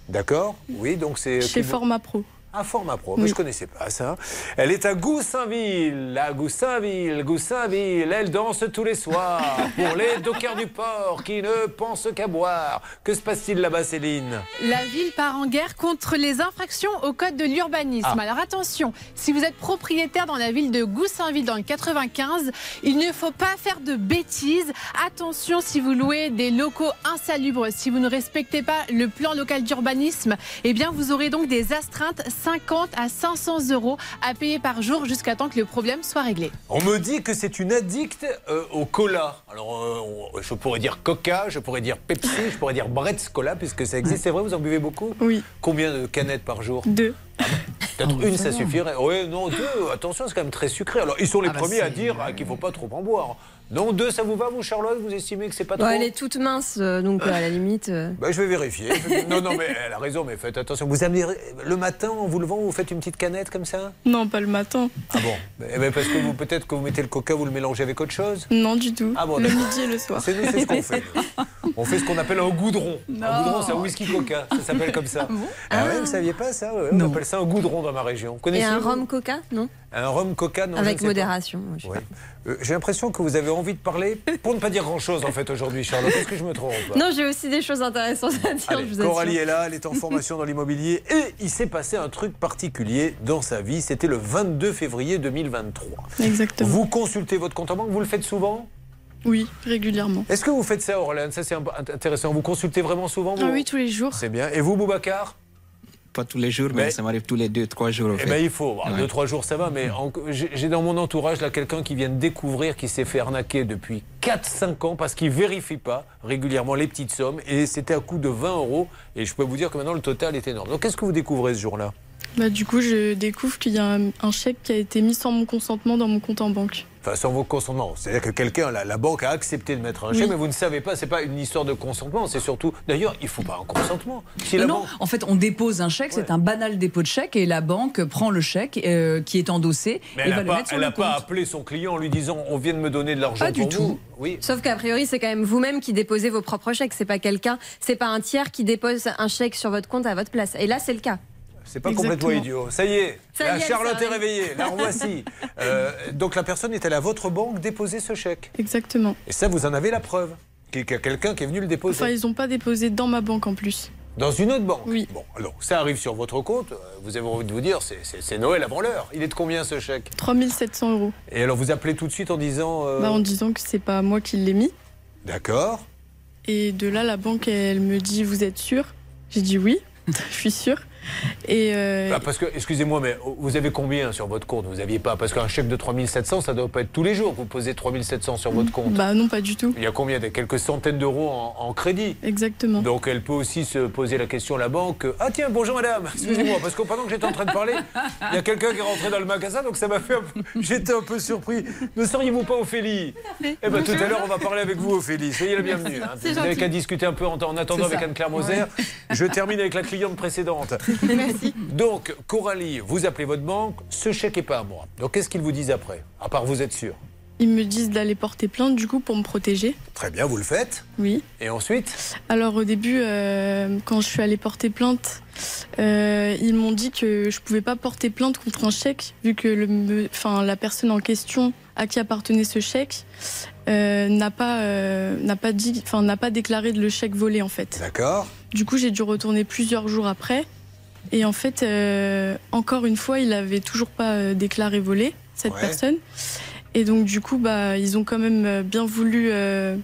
D'accord Oui, donc c'est. chez Format Pro. Un format pro, mais Oui. je connaissais pas ça. Elle est à Goussainville, à Goussainville, Goussainville. Elle danse tous les soirs pour les dockers du port qui ne pensent qu'à boire. Que se passe-t-il là-bas, Céline? La ville part en guerre contre les infractions au code de l'urbanisme. Ah. Alors attention, si vous êtes propriétaire dans la ville de Goussainville dans le 95, il ne faut pas faire de bêtises. Attention si vous louez des locaux insalubres, si vous ne respectez pas le plan local d'urbanisme, eh bien vous aurez donc des astreintes 50 à 500 euros à payer par jour jusqu'à temps que le problème soit réglé. On me dit que c'est une addicte euh, au cola. Alors, euh, je pourrais dire Coca, je pourrais dire Pepsi, je pourrais dire Bretz Cola, puisque ça existe. C'est vrai, vous en buvez beaucoup? Oui. Combien de canettes par jour? Deux. Peut-être une, ça suffirait. Oui, non, deux, attention, c'est quand même très sucré. Alors, ils sont les Ah bah premiers à dire ah, qu'il ne faut pas trop en boire. Non, deux, ça vous va, vous, Charlotte? Vous estimez que c'est pas trop? Bon, elle est toute mince, euh, donc euh, à la limite. euh, Bah, je vais vérifier. Non, non, mais elle a raison, mais faites attention. Vous amenez le matin, en vous levant, vous faites une petite canette comme ça? Non, pas le matin. Ah bon? Eh ben, Parce que vous, peut-être que vous mettez le coca, vous le mélangez avec autre chose? Non, du tout. Ah bon, le midi et le soir. C'est nous, c'est ce qu'on fait. On fait ce qu'on appelle un goudron. Non. Un goudron, c'est un whisky coca. Ça s'appelle comme ça. Ah ouais, vous saviez pas ça ouais, On appelle ça un goudron dans ma région. Vous Et un rhum coca, non Un rhum coca, non Avec modération. Ouais. Euh, J'ai l'impression que vous avez envie de parler pour ne pas dire grand-chose en fait aujourd'hui, Charlotte. Est-ce que je me trompe? Non, j'ai aussi des choses intéressantes à dire, Allez, je vous assure. Coralie est là, elle est en formation dans l'immobilier et il s'est passé un truc particulier dans sa vie. C'était le 22 février 2023. Exactement. Vous consultez votre compte en banque, vous le faites souvent? Oui, régulièrement. Est-ce que vous faites ça, Orlane Ça, c'est intéressant. Vous consultez vraiment souvent vous? Ah oui, tous les jours. C'est bien. Et vous, Boubacar? Pas tous les jours, mais, Mais- ça m'arrive tous les deux, trois jours. au Eh fait. ben, il faut. Ouais. Deux, trois jours, ça va. Mais j'ai j'ai dans mon entourage là quelqu'un qui vient de découvrir qui s'est fait arnaquer depuis 4-5 ans parce qu'il vérifie pas régulièrement les petites sommes. Et c'était à coût de 20 euros. Et je peux vous dire que maintenant, le total est énorme. Donc, qu'est-ce que vous découvrez ce jour-là? Bah, du coup, je découvre qu'il y a un, un chèque qui a été mis sans mon consentement dans mon compte en banque. Enfin, sans vos consentements. C'est-à-dire que quelqu'un, la, la banque a accepté de mettre un Oui. chèque, mais vous ne savez pas, c'est pas une histoire de consentement, c'est surtout. D'ailleurs, il faut pas un consentement. Si non, banque- en fait, on dépose un chèque, c'est un banal dépôt de chèque, et la banque prend le chèque euh, qui est endossé Mais et elle va n'a le pas, mettre sur elle le a pas appelé son client en lui disant on vient de me donner de l'argent Pas du tout. Oui. Sauf qu'a priori, c'est quand même vous-même qui déposez vos propres chèques. C'est pas quelqu'un, c'est pas un tiers qui dépose un chèque sur votre compte à votre place. Et là, c'est le cas. C'est pas Exactement. complètement idiot. Ça y est, Ça la y est, elle Charlotte est réveillée. La revoici. Euh, donc la personne est allée à votre banque déposer ce chèque. Exactement. Et ça, vous en avez la preuve. Qu'il y a quelqu'un qui est venu le déposer. Enfin, ils n'ont pas déposé dans ma banque en plus. Dans une autre banque Oui. Bon, alors ça arrive sur votre compte. euh, Vous avez envie de vous dire, c'est- Noël avant l'heure. Il est de combien ce chèque? 3700 euros. Et alors vous appelez tout de suite en disant. euh, Bah, en disant que c'est pas moi qui l'ai mis. D'accord. Et de là, la banque, elle me dit Vous êtes sûr? J'ai dit oui, je suis sûre. Et euh, Ah, parce que, excusez-moi, mais vous avez combien sur votre compte? Vous n'aviez pas Parce qu'un chèque de 3700, ça ne doit pas être tous les jours que vous posez 3700 sur votre compte. bah non, pas du tout. Il y a combien Des quelques centaines d'euros en, en crédit? Exactement. Donc elle peut aussi se poser la question à la banque Ah tiens, bonjour madame, excusez-moi, parce que pendant que j'étais en train de parler, il y a quelqu'un qui est rentré dans le magasin, donc ça m'a fait peu... J'étais un peu surpris. Ne seriez-vous pas Ophélie? Eh bien tout à l'heure, on va parler avec vous, Ophélie. Soyez la bienvenue. hein. Vous n'avez qu'à discuter un peu en, en attendant avec. Anne-Claire Moser. Je termine avec la cliente précédente. Merci. Donc, Coralie, vous appelez votre banque, ce chèque n'est pas à moi. Donc qu'est-ce qu'ils vous disent après À part vous êtes sûr? Ils me disent d'aller porter plainte du coup pour me protéger. Très bien, vous le faites. Oui. Et ensuite? Alors au début, euh, quand je suis allée porter plainte, euh, ils m'ont dit que je pouvais pas porter plainte contre un chèque vu que le, enfin, la personne en question à qui appartenait ce chèque euh, n'a pas n'a pas dit, enfin n'a pas déclaré le chèque volé en fait. D'accord. Du coup, j'ai dû retourner plusieurs jours après. Et en fait, euh, encore une fois, il avait toujours pas euh, déclaré volé cette Ouais. personne. Et donc du coup, bah, ils ont quand même euh, bien voulu euh,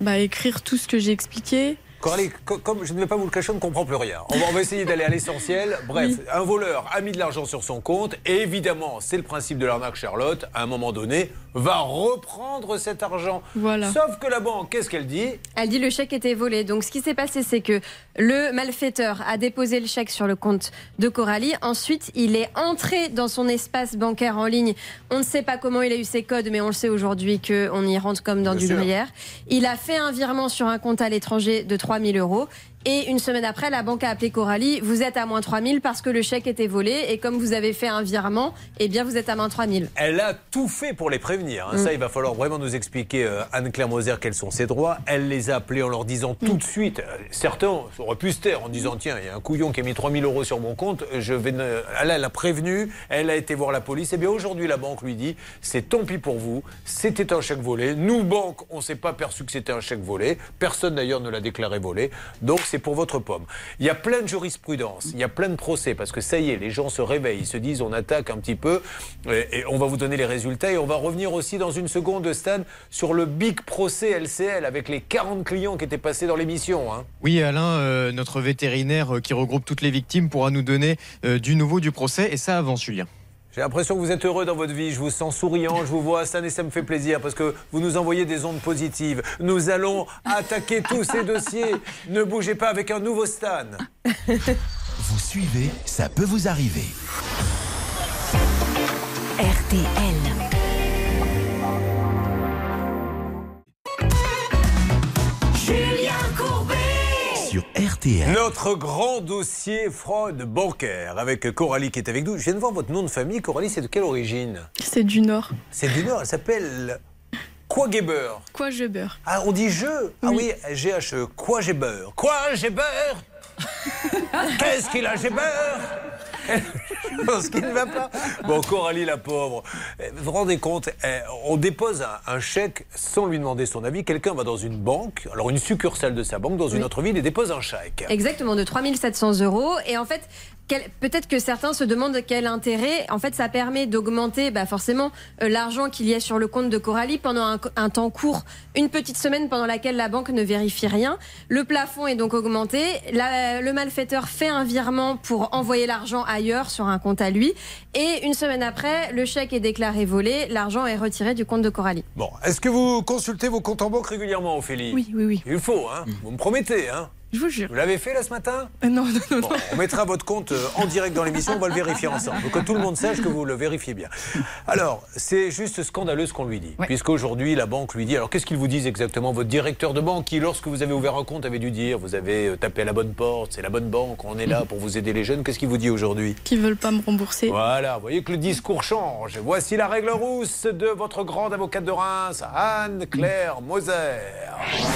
bah, écrire tout ce que j'ai expliqué. Coralie, co- comme je ne vais pas vous le cacher, on ne comprend plus rien. On va, on va essayer d'aller à l'essentiel. Bref, Oui. un voleur a mis de l'argent sur son compte et évidemment, c'est le principe de l'arnaque Charlotte, à un moment donné, va reprendre cet argent. Voilà. Sauf que la banque, qu'est-ce qu'elle dit? Elle dit le chèque était volé. Donc ce qui s'est passé, c'est que le malfaiteur a déposé le chèque sur le compte de Coralie. Ensuite, il est entré dans son espace bancaire en ligne. On ne sait pas comment il a eu ses codes, mais on le sait aujourd'hui qu'on y rentre comme dans Bien du gruyère. Il a fait un virement sur un compte à l'étranger de 3000 euros. Et une semaine après, la banque a appelé Coralie. Vous êtes à moins 3000 parce que le chèque était volé. Et comme vous avez fait un virement, eh bien, vous êtes à moins 3000. Elle a tout fait pour les prévenir. hein. Mm. Ça, il va falloir vraiment nous expliquer, euh, Anne-Claire Moser, quels sont ses droits. Elle les a appelés en leur disant tout de suite. euh, certains auraient pu se taire en disant Tiens, il y a un couillon qui a mis 3000 euros sur mon compte. Je vais ne- Elle, elle a prévenu. Elle a été voir la police. Et bien aujourd'hui, la banque lui dit C'est tant pis pour vous. C'était un chèque volé. Nous, banque, on ne s'est pas perçu que c'était un chèque volé. Personne d'ailleurs ne l'a déclaré volé. Donc c'est pour votre pomme. Il y a plein de jurisprudence. Il y a plein de procès parce que ça y est, les gens se réveillent. Ils se disent On attaque un petit peu. Et, on va vous donner les résultats. Et on va revenir aussi dans une seconde, Stan, sur le big procès LCL avec les 40 clients qui étaient passés dans l'émission. hein. Oui, Alain, euh, notre vétérinaire euh, qui regroupe toutes les victimes pourra nous donner euh, du nouveau du procès et ça avance, Julien. J'ai l'impression que vous êtes heureux dans votre vie. Je vous sens souriant, je vous vois, Stan, et ça me fait plaisir parce que vous nous envoyez des ondes positives. Nous allons attaquer tous ces dossiers. Ne bougez pas avec un nouveau Stan. Vous suivez, ça peut vous arriver. RTL. Sur RTL. Notre grand dossier fraude bancaire avec Coralie qui est avec nous. Je viens de voir votre nom de famille. Coralie, c'est de quelle origine C'est du Nord. C'est du Nord. Elle s'appelle Quageber. Beurre Ah, on dit je Ah oui, G-H-E. Quoi j'ai beurre Quoi j'ai beurre Qu'est-ce qu'il a j'ai pense qu'il ne va pas. Bon, Coralie, la pauvre. Eh, Vous vous rendez compte, eh, on dépose un, un chèque sans lui demander son avis. Quelqu'un va dans une banque, alors une succursale de sa banque, dans une Oui. autre ville, et dépose un chèque. Exactement, de 3700 euros. Et en fait, peut-être que certains se demandent quel intérêt. En fait, ça permet d'augmenter bah, forcément euh, l'argent qu'il y a sur le compte de Coralie pendant un, un temps court, une petite semaine pendant laquelle la banque ne vérifie rien. Le plafond est donc augmenté. La- le malfaiteur fait un virement pour envoyer l'argent ailleurs sur un compte à lui. Et une semaine après, le chèque est déclaré volé. L'argent est retiré du compte de Coralie. Bon, est-ce que vous consultez vos comptes en banque régulièrement, Ophélie? Oui, oui, oui. Il faut, hein Vous me promettez, hein Je vous jure. Vous l'avez fait là ce matin? Euh, Non, non, non. Bon, on mettra votre compte euh, en direct dans l'émission, on va le vérifier ensemble. Pour que tout le monde sache que vous le vérifiez bien. Alors, c'est juste scandaleux ce qu'on lui dit. Puisqu'aujourd'hui, la banque lui dit. Alors, qu'est-ce qu'ils vous disent exactement? Votre directeur de banque, qui, lorsque vous avez ouvert un compte, avait dû dire Vous avez euh, tapé à la bonne porte, c'est la bonne banque, on est là pour vous aider les jeunes. Qu'est-ce qu'il vous dit aujourd'hui? Qui veulent pas me rembourser. Voilà, vous voyez que le discours change. Voici la règle rousse de votre grande avocate de Reims, Anne-Claire Moser.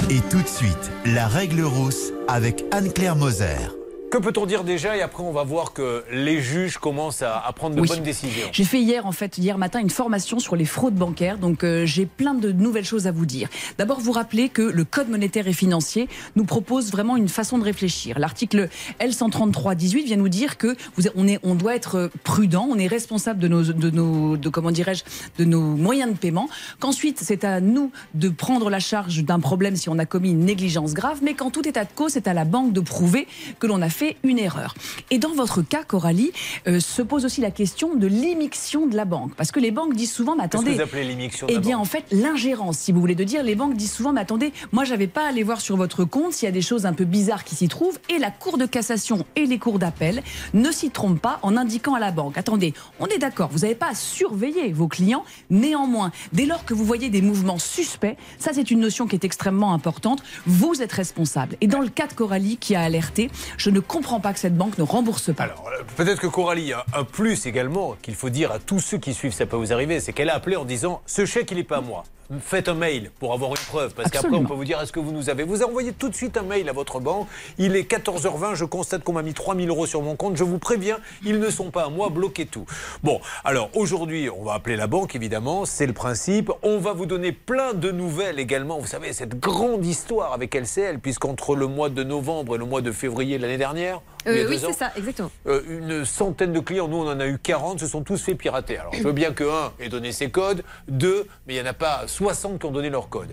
Et tout de suite, la règle rousse avec Anne-Claire Moser. Que peut-on dire déjà Et après, on va voir que les juges commencent à, à prendre de Oui. bonnes décisions. J'ai fait hier, en fait, hier matin, une formation sur les fraudes bancaires. Donc, euh, j'ai plein de nouvelles choses à vous dire. D'abord, vous rappeler que le Code monétaire et financier nous propose vraiment une façon de réfléchir. L'article L133-18 vient nous dire que vous, on, est, on doit être prudent, on est responsable de nos, de nos, de comment dirais-je, de nos moyens de paiement. Qu'ensuite, c'est à nous de prendre la charge d'un problème si on a commis une négligence grave, mais qu'en tout état de cause, c'est à la banque de prouver que l'on a fait une erreur. Et dans votre cas, Coralie, euh, se pose aussi la question de l'immixtion de la banque. Parce que les banques disent souvent, mais Qu'est-ce que attendez. vous appelez l'immixtion de Eh bien, banque en fait, l'ingérence, si vous voulez de dire, les banques disent souvent, mais attendez, moi, j'avais pas à aller voir sur votre compte s'il y a des choses un peu bizarres qui s'y trouvent. Et la Cour de cassation et les cours d'appel ne s'y trompent pas en indiquant à la banque, attendez, on est d'accord, vous n'avez pas à surveiller vos clients. Néanmoins, dès lors que vous voyez des mouvements suspects, ça, c'est une notion qui est extrêmement importante. Vous êtes responsable. Et dans le cas de Coralie qui a alerté, je ne comprends pas que cette banque ne rembourse pas. Alors, euh, peut-être que Coralie a un plus également qu'il faut dire à tous ceux qui suivent Ça peut vous arriver, c'est qu'elle a appelé en disant Ce chèque, il n'est pas à moi. Faites un mail pour avoir une preuve. Parce qu'après, on peut vous dire Est-ce que vous nous avez Vous envoyez tout de suite un mail à votre banque. Il est 14h20, je constate qu'on m'a mis 3000 euros sur mon compte. Je vous préviens, ils ne sont pas à moi, bloquez tout. Bon, alors aujourd'hui, on va appeler la banque, évidemment. C'est le principe. On va vous donner plein de nouvelles également. Vous savez, cette grande histoire avec LCL, puisqu'entre le mois de novembre et le mois de février l'année dernière, Euh, oui, c'est ça, exactement. euh, une centaine de clients, nous on en a eu 40, se sont tous fait pirater. Alors je veux bien que un ait donné ses codes, deux, mais il n'y en a pas 60 qui ont donné leurs codes.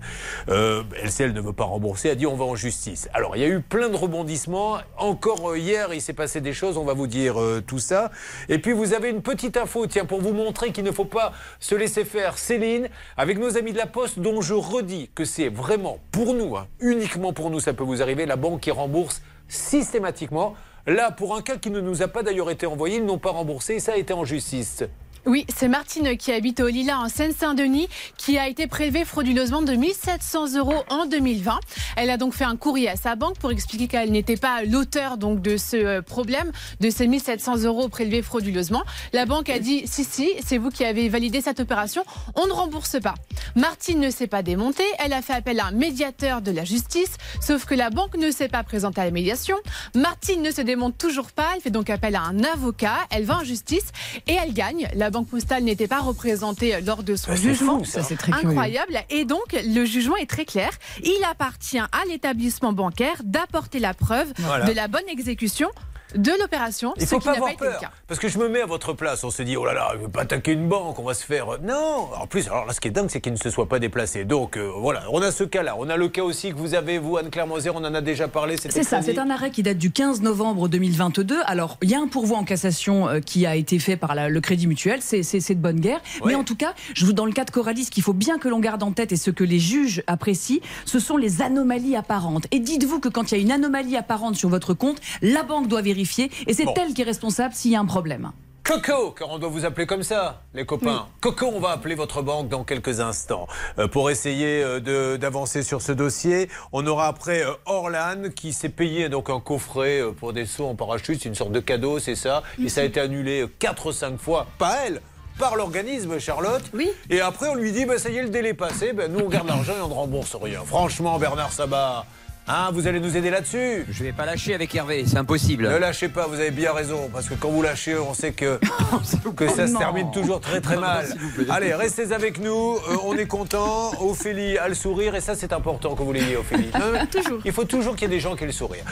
Euh, LCL ne veut pas rembourser, a dit on va en justice. Alors il y a eu plein de rebondissements. Encore euh, hier, il s'est passé des choses, on va vous dire tout ça. Et puis vous avez une petite info, tiens, pour vous montrer qu'il ne faut pas se laisser faire. Céline, avec nos amis de la Poste, dont je redis que c'est vraiment pour nous, hein, uniquement pour nous, ça peut vous arriver, la banque qui rembourse systématiquement. Là, pour un cas qui ne nous a pas d'ailleurs été envoyé, ils n'ont pas remboursé et ça a été en justice. Oui, c'est Martine qui habite au Lila en Seine-Saint-Denis qui a été prélevée frauduleusement de 1700 euros en 2020. Elle a donc fait un courrier à sa banque pour expliquer qu'elle n'était pas l'auteur donc de ce euh, problème, de ces 1700 euros prélevés frauduleusement. La banque a dit si si, c'est vous qui avez validé cette opération, on ne rembourse pas. Martine ne s'est pas démontée, elle a fait appel à un médiateur de la justice, sauf que la banque ne s'est pas présentée à la médiation. Martine ne se démonte toujours pas, elle fait donc appel à un avocat, elle va en justice et elle gagne. La banque postale n'était pas représentée lors de son jugement. ça. Ça, c'est très curieux. Incroyable. Et donc, le jugement est très clair. Il appartient à l'établissement bancaire d'apporter la preuve Voilà. de la bonne exécution de l'opération, Il ce faut pas avoir peur. Parce que je me mets à votre place. On se dit, oh là là, je ne veux pas attaquer une banque, on va se faire. Non En plus, alors là, ce qui est dingue, c'est qu'il ne se soit pas déplacé. Donc euh, voilà, on a ce cas-là. On a le cas aussi que vous avez, vous, Anne-Claire Moser, on en a déjà parlé. C'est ça, c'est un arrêt qui date du 15 novembre 2022. Alors, il y a un pourvoi en cassation euh, qui a été fait par la- le Crédit Mutuel, c'est c'est- c'est de bonne guerre. Mais en tout cas, je vous, dans le cas de Coralie, ce qu'il faut bien que l'on garde en tête et ce que les juges apprécient, ce sont les anomalies apparentes. Et dites-vous que quand il y a une anomalie apparente sur votre compte, la banque doit vérifier et c'est Bon. elle qui est responsable s'il y a un problème. Coco, car on doit vous appeler comme ça, les copains. Coco, on va appeler votre banque dans quelques instants euh, pour essayer euh, d'avancer sur ce dossier. On aura après euh, Orlan qui s'est payé donc un coffret pour des sauts en parachute, c'est une sorte de cadeau, c'est ça. Et ça a été annulé 4 ou 5 fois, pas elle. Par l'organisme, Charlotte. Oui. Et après, on lui dit, bah, ça y est, le délai est passé. Ben, nous, on garde l'argent et on ne rembourse rien. Franchement, Bernard Sabat, hein, vous allez nous aider là-dessus Je vais pas lâcher avec Hervé, c'est impossible. ne lâchez pas, vous avez bien raison, parce que quand vous lâchez, on sait que, que ça se termine toujours très très mal. Allez, restez avec nous, euh, on est content. Ophélie a le sourire, et ça c'est important que vous l'ayez, Ophélie. Mais Il faut toujours qu'il y ait des gens qui aient le sourire.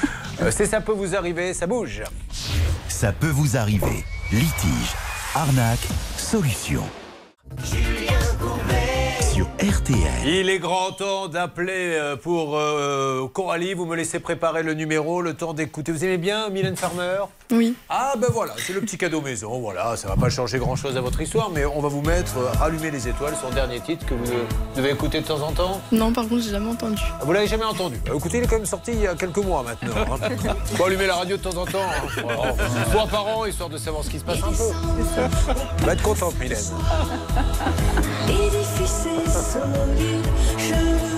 Euh, c'est ça peut vous arriver, ça bouge. ça peut vous arriver. Litige, arnaque, solution. Sur RTL. Il est grand temps d'appeler euh, pour euh, Coralie. Vous me laissez préparer le numéro, le temps d'écouter. Vous aimez bien Mylène Farmer? Oui. Ah ben voilà, c'est le petit cadeau maison. Voilà, ça va pas changer grand chose à votre histoire, mais on va vous mettre euh, Rallumer les étoiles, son dernier titre que vous devez écouter de temps en temps. Non, par contre, j'ai jamais entendu. Ah, Vous l'avez jamais endu Bah, Écoutez, il est quand même sorti il y a quelques mois maintenant. hein. Faut allumer la radio de temps en temps. hein. Voilà, Une fois par an, histoire de savoir ce qui se passe un peu. On va être contente, Mylène. L'édifice 所以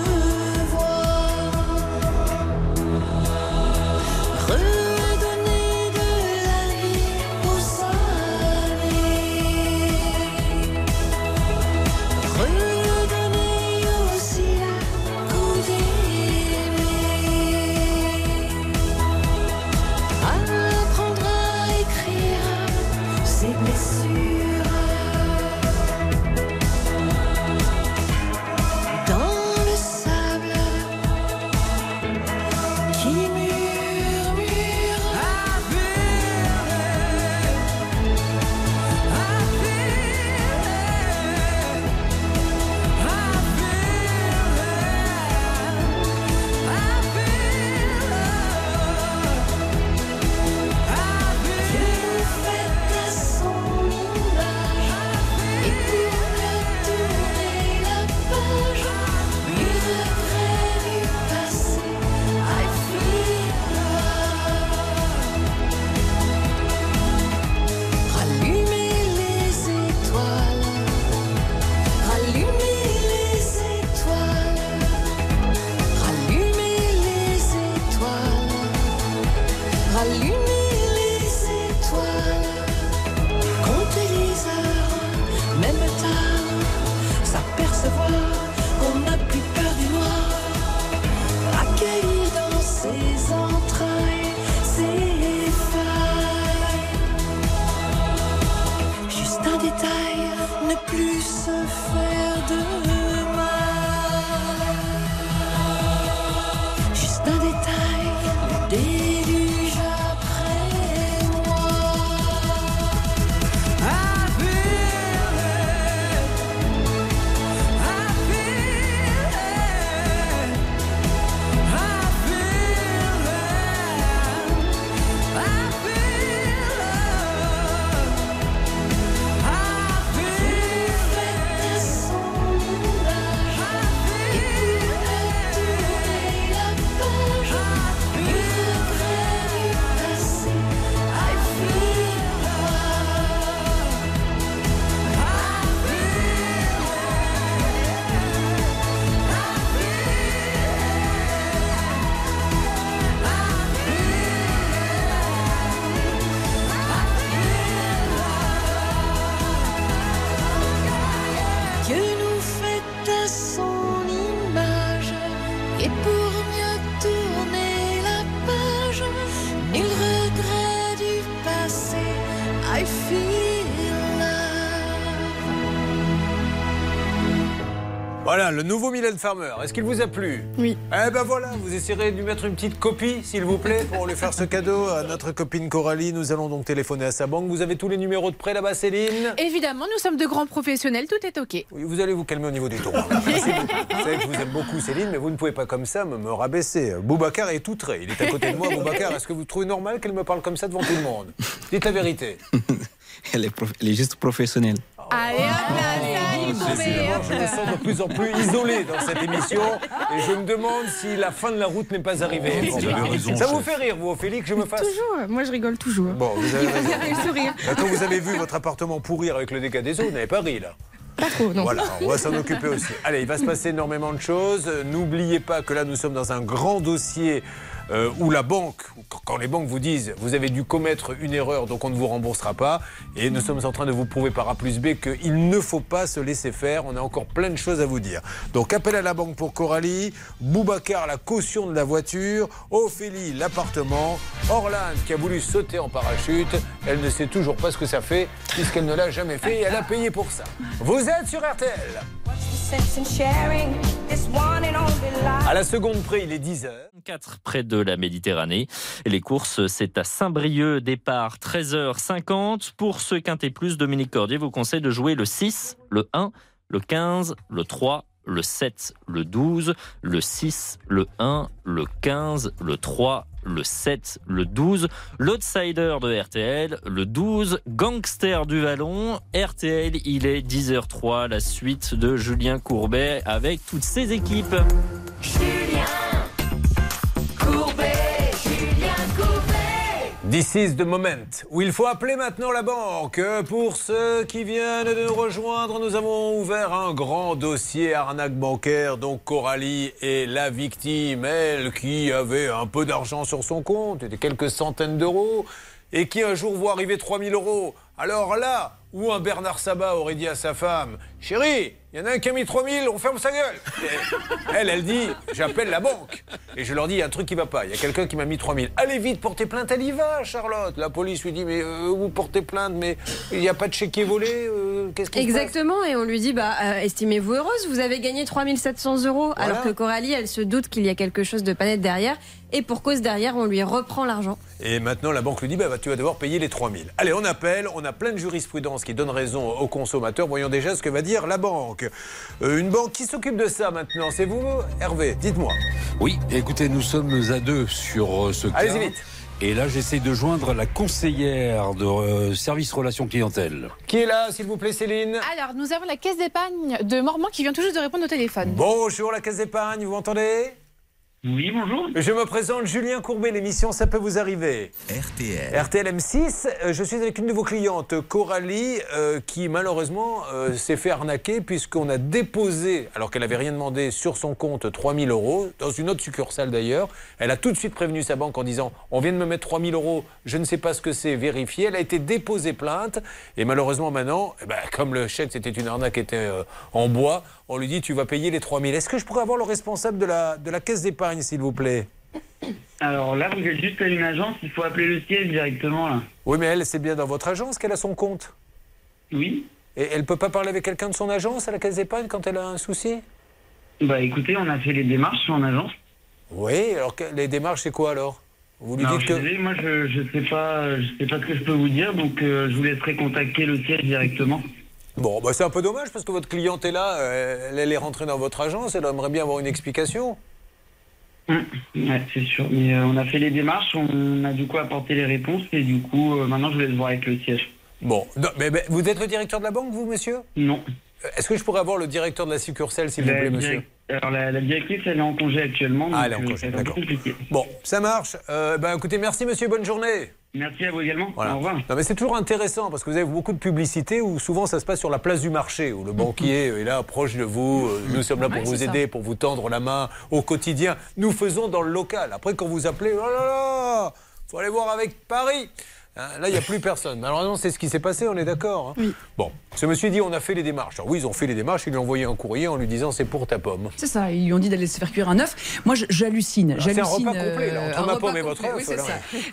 Le nouveau Mylène Farmer. Est-ce qu'il vous a plu? Oui. Eh ben voilà, vous essayerez de lui mettre une petite copie, s'il vous plaît, pour lui faire ce cadeau à notre copine Coralie. Nous allons donc téléphoner à sa banque. Vous avez tous les numéros de prêt là-bas, Céline? Évidemment, nous sommes de grands professionnels, tout est OK. Oui, vous allez vous calmer au niveau du ton. Merci beaucoup. Vous savez que je vous aime beaucoup, Céline, mais vous ne pouvez pas comme ça me, me rabaisser. Boubacar est outré. Il est à côté de moi. Boubacar, est-ce que vous trouvez normal qu'elle me parle comme ça devant tout le monde? Dites la vérité. Elle est, prof- elle est juste professionnelle. Allez, hop là, ça hop. je me sens de plus en plus isolé dans cette émission et je me demande si la fin de la route n'est pas arrivée. Vous avez raison, Ça vous fait rire, vous, Ophélie, que je me fasse Toujours, moi je rigole toujours. Bon, vous avez le sourire. Quand vous avez vu votre appartement pourrir avec le dégât des eaux, vous n'avez pas ri là. Pas trop, non. Voilà, on va s'en occuper aussi. Allez, il va se passer énormément de choses. N'oubliez pas que là, nous sommes dans un grand dossier euh, où la banque, quand les banques vous disent vous avez dû commettre une erreur, donc on ne vous remboursera pas, et nous sommes en train de vous prouver par A plus B qu'il ne faut pas se laisser faire. On a encore plein de choses à vous dire. Donc appel à la banque pour Coralie, Boubacar la caution de la voiture, Ophélie l'appartement, Orlane qui a voulu sauter en parachute. Elle ne sait toujours pas ce que ça fait puisqu'elle ne l'a jamais fait et elle a payé pour ça. Vous êtes sur RTL. À la seconde près, il est 10h. 4 près de la Méditerranée. Et les courses, c'est à Saint-Brieuc, départ 13h50. Pour ce quintet plus, Dominique Cordier vous conseille de jouer le 6, le 1, le 15, le 3, le 7, le 12, le 6, le 1, le 15, le 3, le 7, le 12, l'outsider de RTL, le 12, gangster du Vallon. RTL, il est 10h03, la suite de Julien Courbet avec toutes ses équipes. This is the moment où il faut appeler maintenant la banque. Pour ceux qui viennent de nous rejoindre, nous avons ouvert un grand dossier arnaque bancaire. Donc Coralie est la victime, elle qui avait un peu d'argent sur son compte, des quelques centaines d'euros, et qui un jour voit arriver 3000 euros. Alors là, où un Bernard Sabat aurait dit à sa femme, chérie, il y en a un qui a mis 3000, on ferme sa gueule. Elle, elle dit, j'appelle la banque. Et je leur dis, il y a un truc qui va pas. Il y a quelqu'un qui m'a mis 3000. Allez vite, portez plainte. Elle y va, Charlotte. La police lui dit, mais euh, vous portez plainte, mais il n'y a pas de chéquier volé. euh, Qu'est-ce Exactement, et on lui dit bah, euh, estimez-vous heureuse, vous avez gagné 3700 euros, Voilà. alors que Coralie, elle se doute qu'il y a quelque chose de pas net derrière, et pour cause derrière, on lui reprend l'argent. Et maintenant, la banque lui dit bah, bah, tu vas devoir payer les 3000. Allez, on appelle. On a plein de jurisprudence qui donne raison aux consommateurs. Voyons déjà ce que va dire la banque. Euh, une banque qui s'occupe de ça maintenant, c'est vous, Hervé Dites-moi. Oui, écoutez, nous sommes à deux sur euh, ce cas. Allez-y vite. Et là, j'essaie de joindre la conseillère de euh, service relations clientèle. Qui est là, s'il vous plaît, Céline Alors, nous avons la caisse d'épargne de Mormant qui vient tout juste de répondre au téléphone. Bonjour, la Caisse d'épargne, vous m'entendez? Oui, bonjour. Je me présente Julien Courbet, l'émission Ça peut vous arriver. RTL. RTL M6, euh, je suis avec une de vos clientes, Coralie, euh, qui malheureusement euh, s'est fait arnaquer puisqu'on a déposé, alors qu'elle n'avait rien demandé, sur son compte 3000 euros, dans une autre succursale d'ailleurs. Elle a tout de suite prévenu sa banque en disant On vient de me mettre 3000 euros, je ne sais pas ce que c'est, vérifiez. Elle a été déposée plainte et malheureusement maintenant, eh ben, comme le chèque c'était une arnaque qui était euh, en bois, on lui dit Tu vas payer les 3000. Est-ce que je pourrais avoir le responsable de la, de la caisse d'épargne, s'il vous plaît? Alors là, vous êtes juste à une agence, il faut appeler le siège directement là. Oui, mais elle, c'est bien dans votre agence qu'elle a son compte Oui. Et elle peut pas parler avec quelqu'un de son agence à la caisse d'épargne quand elle a un souci? Bah écoutez, on a fait les démarches en agence. Oui, alors les démarches, c'est quoi alors? Vous lui dites je que. désolé, moi je, je sais pas je sais pas ce que je peux vous dire, donc euh, je vous laisserai contacter le siège directement. Bon, bah, c'est un peu dommage parce que votre cliente est là, euh, elle, elle est rentrée dans votre agence, elle aimerait bien avoir une explication. Hum, Ouais, c'est sûr. Mais euh, on a fait les démarches, on a du coup apporté les réponses et du coup euh, maintenant je vous laisse voir avec le siège. Bon, non, mais, mais vous êtes le directeur de la banque, vous, monsieur? Non. Est-ce que je pourrais avoir le directeur de la succursale, s'il vous La plaît, monsieur? Alors la, la directrice elle est en congé actuellement, donc Ah, elle est en congé, d'accord. Bon, ça marche. Euh, bah, écoutez, merci, monsieur, bonne journée. Merci à vous également. Voilà. Au revoir. Non, mais c'est toujours intéressant parce que vous avez beaucoup de publicité où souvent ça se passe sur la place du marché, où le banquier est là proche de vous. euh, Nous sommes là pour Ouais, vous ça. aider, pour vous tendre la main au quotidien. Nous faisons dans le local. Après, quand vous appelez, oh là là, faut aller voir avec Paris. Hein, là, il n'y a plus personne. Malheureusement, c'est ce qui s'est passé, on est d'accord. hein Bon, ce monsieur dit on a fait les démarches. Alors oui, ils ont fait les démarches, ils lui ont envoyé un courrier en lui disant c'est pour ta pomme. C'est ça, ils lui ont dit d'aller se faire cuire un œuf. Moi, j'hallucine. Alors, c'est un repas complet, là, euh, entre ma pomme et votre œuf, Oui, ça.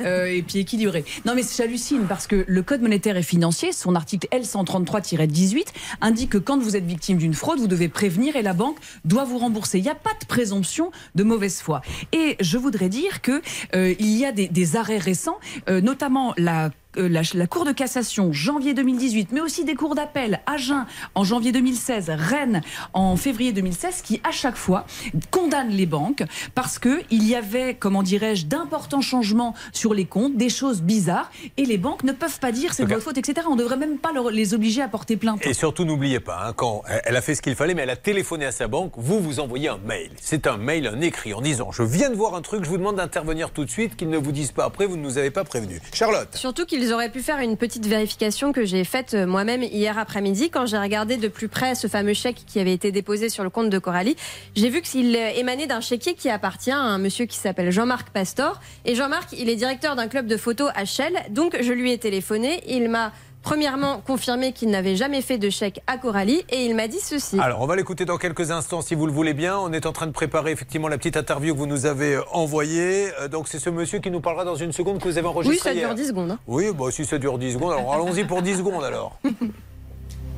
Euh, et puis équilibré. Non, mais j'hallucine parce que le Code monétaire et financier, son article L133-18, indique que quand vous êtes victime d'une fraude, vous devez prévenir et la banque doit vous rembourser. Il n'y a pas de présomption de mauvaise foi. Et je voudrais dire que euh, il y a des, des arrêts récents, euh, notamment la euh, la, la Cour de cassation, janvier 2018, mais aussi des cours d'appel, Agen en janvier 2016, Rennes en février 2016, qui à chaque fois condamnent les banques parce que il y avait, comment dirais-je, d'importants changements sur les comptes, des choses bizarres, et les banques ne peuvent pas dire c'est de votre faute, etc. On ne devrait même pas leur- les obliger à porter plainte. Et surtout, n'oubliez pas, hein, quand elle- elle a fait ce qu'il fallait, mais elle a téléphoné à sa banque, vous vous envoyez un mail. C'est un mail, un écrit, en disant Je viens de voir un truc, je vous demande d'intervenir tout de suite, qu'ils ne vous disent pas après, vous ne nous avez pas prévenu. Charlotte Surtout qu'ils auraient pu faire une petite vérification que j'ai faite euh, moi-même hier après-midi quand j'ai regardé de plus près ce fameux chèque qui avait été déposé sur le compte de Coralie. J'ai vu qu'il euh, émanait d'un chéquier qui appartient à un monsieur qui s'appelle Jean-Marc Pastor. Et Jean-Marc, il est directeur d'un club de photo à Shell. Donc je lui ai téléphoné. Il m'a premièrement confirmé qu'il n'avait jamais fait de chèque à Coralie et il m'a dit ceci. Alors, on va l'écouter dans quelques instants si vous le voulez bien. On est en train de préparer effectivement la petite interview que vous nous avez euh, envoyée. Euh, donc, c'est ce monsieur qui nous parlera dans une seconde que vous avez enregistré oui, ça hier. dure 10 secondes. hein. Oui, bah, si ça dure 10 secondes, alors allons-y pour 10 secondes alors.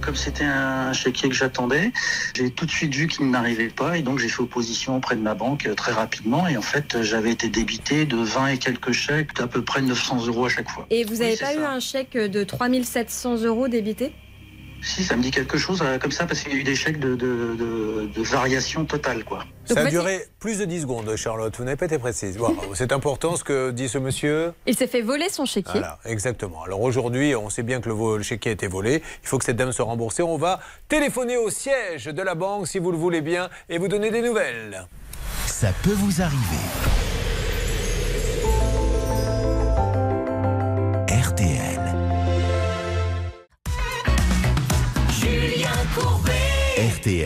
comme c'était un chéquier que j'attendais, j'ai tout de suite vu qu'il n'arrivait pas et donc j'ai fait opposition auprès de ma banque euh, très rapidement. Et en fait euh, j'avais été débité de 20 et quelques chèques d'à peu près 900 euros à chaque fois. Et vous n'avez Oui, pas eu un chèque de 3700 euros débité? Si, ça me dit quelque chose euh, comme ça parce qu'il y a eu des chèques de, de, de, de variation totale quoi. Ça a duré plus de 10 secondes, Charlotte. Vous n'avez pas été précise. Voilà, C'est important ce que dit ce monsieur. Il s'est fait voler son chéquier. Voilà, exactement. Alors aujourd'hui, on sait bien que le, le chéquier a été volé. Il faut que cette dame soit remboursée. On va téléphoner au siège de la banque, si vous le voulez bien, et vous donner des nouvelles. Ça peut vous arriver.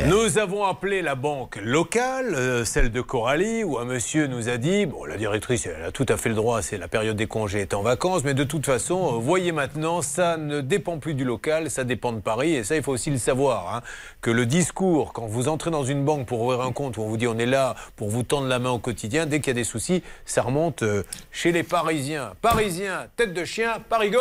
Nous avons appelé la banque locale, euh, celle de Coralie, où un monsieur nous a dit, bon, la directrice, elle a tout à fait le droit, c'est la période des congés, est en vacances, mais de toute façon, euh, voyez maintenant, ça ne dépend plus du local, ça dépend de Paris, et ça, il faut aussi le savoir, hein, que le discours, quand vous entrez dans une banque pour ouvrir un compte, où on vous dit on est là pour vous tendre la main au quotidien, dès qu'il y a des soucis, ça remonte euh, chez les Parisiens. Parisiens, tête de chien, Parigo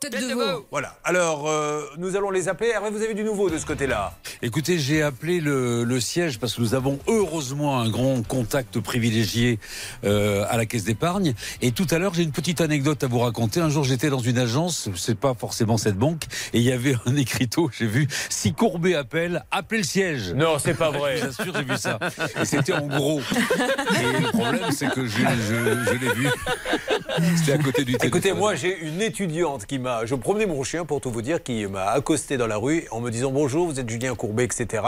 Tête de veau. Voilà. Alors, euh, nous allons les appeler. Hervé, vous avez du nouveau de ce côté-là Écoutez, j'ai appelé le, le siège parce que nous avons heureusement un grand contact privilégié euh, à la caisse d'épargne. Et tout à l'heure, j'ai une petite anecdote à vous raconter. Un jour, j'étais dans une agence, c'est pas forcément cette banque, et il y avait un écriteau. J'ai vu si Courbet appelle, appelez le siège. Non, c'est pas vrai. Je vous assure, j'ai vu ça. Et c'était en gros. Et le problème, c'est que je, je, je l'ai vu. C'était à côté du téléphone. Écoutez, moi j'ai une étudiante qui m'a. Je promenais mon chien pour tout vous dire, qui m'a accosté dans la rue en me disant bonjour, vous êtes Julien Courbet, etc.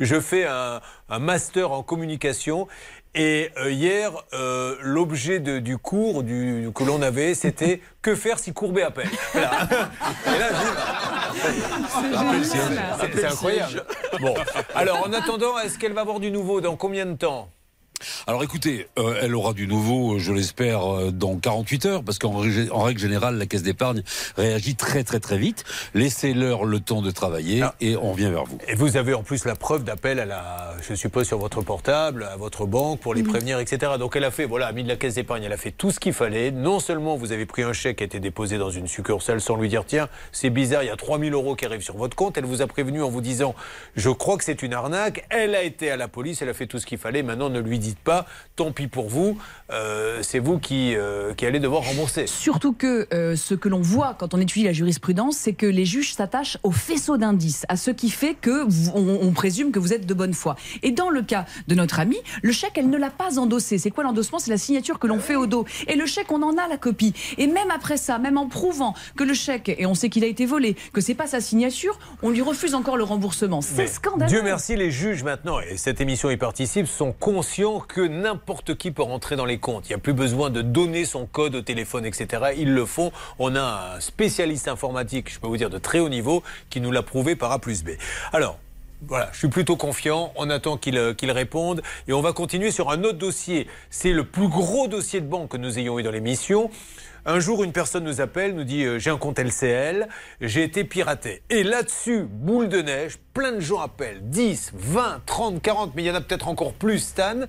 Je fais un, un master en communication. Et euh, hier, euh, l'objet du cours du, que l'on avait, c'était que faire si Courbet appelle. Voilà. Et là, c'est incroyable. Bon, alors en attendant, est-ce qu'elle va avoir du nouveau dans combien de temps? Alors écoutez, euh, elle aura du nouveau, euh, je l'espère, euh, dans 48 heures, parce qu'en règle générale, la caisse d'épargne réagit très très très vite. Laissez-leur le temps de travailler et on revient vers vous. Et vous avez en plus la preuve d'appel à la, je suppose, sur votre portable, à votre banque pour les prévenir, etc. Donc elle a fait, voilà, ami de la caisse d'épargne, elle a fait tout ce qu'il fallait. Non seulement vous avez pris un chèque qui a été déposé dans une succursale sans lui dire, tiens, c'est bizarre, il y a 3000 euros qui arrivent sur votre compte. Elle vous a prévenu en vous disant, je crois que c'est une arnaque. Elle a été à la police, elle a fait tout ce qu'il fallait. Maintenant, ne lui dites pas, tant pis pour vous, euh, c'est vous qui, euh, qui allez devoir rembourser. Surtout que euh, ce que l'on voit quand on étudie la jurisprudence, c'est que les juges s'attachent au faisceau d'indices, à ce qui fait que vous- on, on présume que vous êtes de bonne foi. Et dans le cas de notre amie, le chèque, elle ne l'a pas endossé. C'est quoi l'endossement? C'est la signature que l'on fait au dos. Et le chèque, on en a la copie. Et même après ça, même en prouvant que le chèque, et on sait qu'il a été volé, que c'est pas sa signature, on lui refuse encore le remboursement. C'est scandaleux. Dieu merci, les juges maintenant, et cette émission y participe, sont conscients que n'importe qui peut rentrer dans les comptes. Il n'y a plus besoin de donner son code au téléphone, etc. Ils le font. On a un spécialiste informatique, je peux vous dire, de très haut niveau, qui nous l'a prouvé par A plus B. Alors, voilà, je suis plutôt confiant. On attend qu'il euh, réponde. Et on va continuer sur un autre dossier. C'est le plus gros dossier de banque que nous ayons eu dans l'émission. Un jour, une personne nous appelle, nous dit euh, J'ai un compte LCL, j'ai été piraté. Et là-dessus, boule de neige, plein de gens appellent 10, 20, 30, 40, mais il y en a peut-être encore plus, Stan.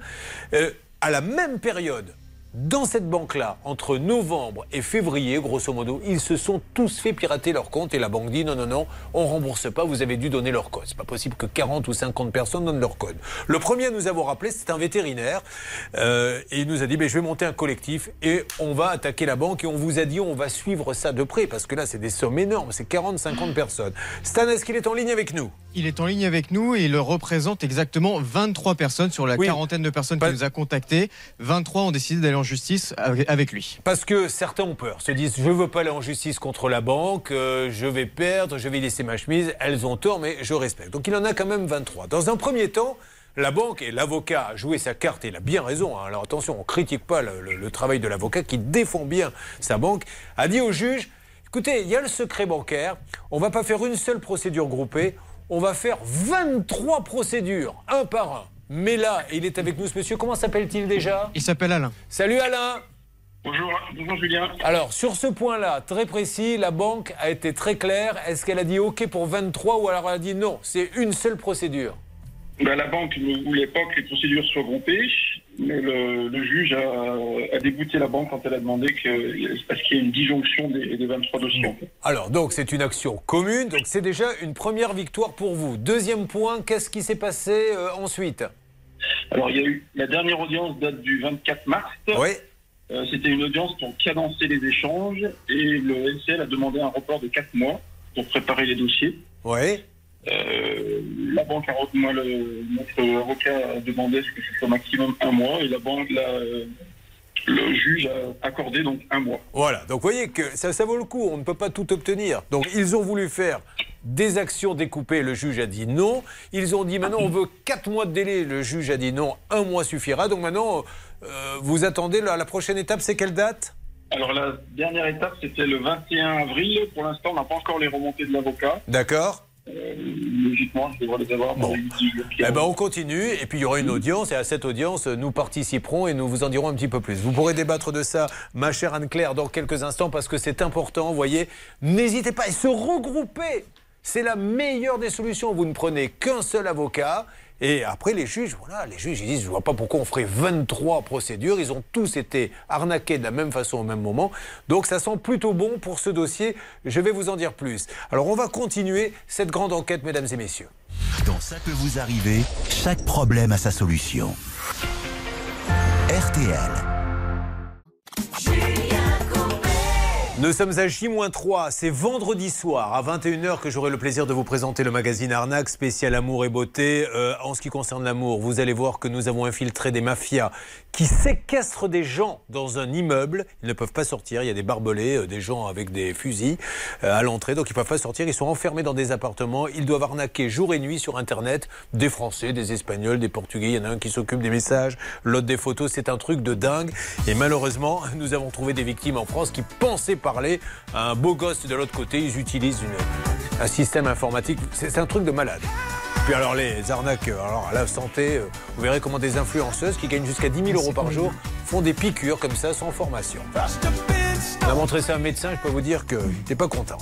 Euh, à la même période, dans cette banque-là, entre novembre et février, grosso modo, ils se sont tous fait pirater leur compte et la banque dit non, non, non, on rembourse pas, vous avez dû donner leur code. C'est pas possible que 40 ou 50 personnes donnent leur code. Le premier à nous avoir appelé, c'est un vétérinaire euh, et il nous a dit ben, je vais monter un collectif et on va attaquer la banque et on vous a dit on va suivre ça de près parce que là, c'est des sommes énormes, c'est 40, 50 personnes. Stan, est-ce qu'il est en ligne avec nous Il est en ligne avec nous et il représente exactement 23 personnes sur la Oui. quarantaine de personnes qui nous a contactés. 23 ont décidé d'aller en justice avec lui. Parce que certains ont peur, se disent je veux pas aller en justice contre la banque, euh, je vais perdre, je vais laisser ma chemise. Elles ont tort, mais je respecte. Donc il en a quand même 23. Dans un premier temps, la banque et l'avocat a joué sa carte et il a bien raison. hein. Alors attention, on critique pas le, le- le travail de l'avocat qui défend bien sa banque. A dit au juge écoutez, il y a le secret bancaire, on va pas faire une seule procédure groupée, on va faire 23 procédures, un par un. Mais là, il est avec nous ce monsieur, comment s'appelle-t-il déjà? Il s'appelle Alain. Salut Alain Bonjour, bonjour Julien. alors, sur ce point-là, très précis, la banque a été très claire. Est-ce qu'elle a dit OK pour 23 ou alors elle a dit non C'est une seule procédure? Bah, la banque ne voulait pas que les procédures soient groupées. Mais le, le juge a, a débouté la banque quand elle a demandé que, parce qu'il y a une disjonction des, des 23 dossiers. Alors, donc, c'est une action commune. Donc, c'est déjà une première victoire pour vous. Deuxième point, qu'est-ce qui s'est passé euh, ensuite? Alors, il y a eu la dernière audience date du 24 mars. Oui. Euh, C'était une audience pour cadencer les échanges et le LCL a demandé un report de 4 mois pour préparer les dossiers. Oui. Euh, la banque a moi, le, notre avocat a demandé ce que ce soit maximum un mois et la banque, la, euh, le juge a accordé donc un mois. Voilà, donc vous voyez que ça, ça vaut le coup, on ne peut pas tout obtenir. Donc ils ont voulu faire des actions découpées, le juge a dit non. Ils ont dit maintenant on veut 4 mois de délai, le juge a dit non, un mois suffira. Donc maintenant, euh, vous attendez, la, la prochaine étape, c'est quelle date? Alors la dernière étape c'était le 21 avril. Pour l'instant on n'a pas encore les remontées de l'avocat. D'accord Euh, logiquement je devrais les avoir. qui Eh ben, on continue et puis il y aura une audience et à cette audience, nous participerons et nous vous en dirons un petit peu plus. Vous pourrez débattre de ça, ma chère Anne-Claire, dans quelques instants parce que c'est important, vous voyez. N'hésitez pas et se regrouper. C'est la meilleure des solutions. Vous ne prenez qu'un seul avocat. Et après, les juges, voilà, les juges, ils disent, je vois pas pourquoi on ferait 23 procédures. Ils ont tous été arnaqués de la même façon au même moment. Donc, ça sent plutôt bon pour ce dossier. Je vais vous en dire plus. Alors, on va continuer cette grande enquête, mesdames et messieurs. Dans Ça peut vous arriver, chaque problème a sa solution. RTL. Nous sommes à J-3, c'est vendredi soir à 21h que j'aurai le plaisir de vous présenter le magazine Arnaque spécial amour et beauté. Euh, en ce qui concerne l'amour, vous allez voir que nous avons infiltré des mafias qui séquestrent des gens dans un immeuble. Ils ne peuvent pas sortir, il y a des barbelés, euh, des gens avec des fusils euh, à l'entrée, donc ils ne peuvent pas sortir, ils sont enfermés dans des appartements. Ils doivent arnaquer jour et nuit sur Internet des Français, des Espagnols, des Portugais. Il y en a un qui s'occupe des messages, l'autre des photos. C'est un truc de dingue. Et malheureusement, nous avons trouvé des victimes en France qui pensaient parler à un beau gosse de l'autre côté. Ils utilisent un système informatique. C'est un truc de malade. Puis alors les arnaques, euh, alors à la santé, euh, vous verrez comment des influenceuses qui gagnent jusqu'à 10 000 euros par jour font des piqûres comme ça sans formation. Enfin, on a montré ça à un médecin, je peux vous dire qu'il n'était pas content.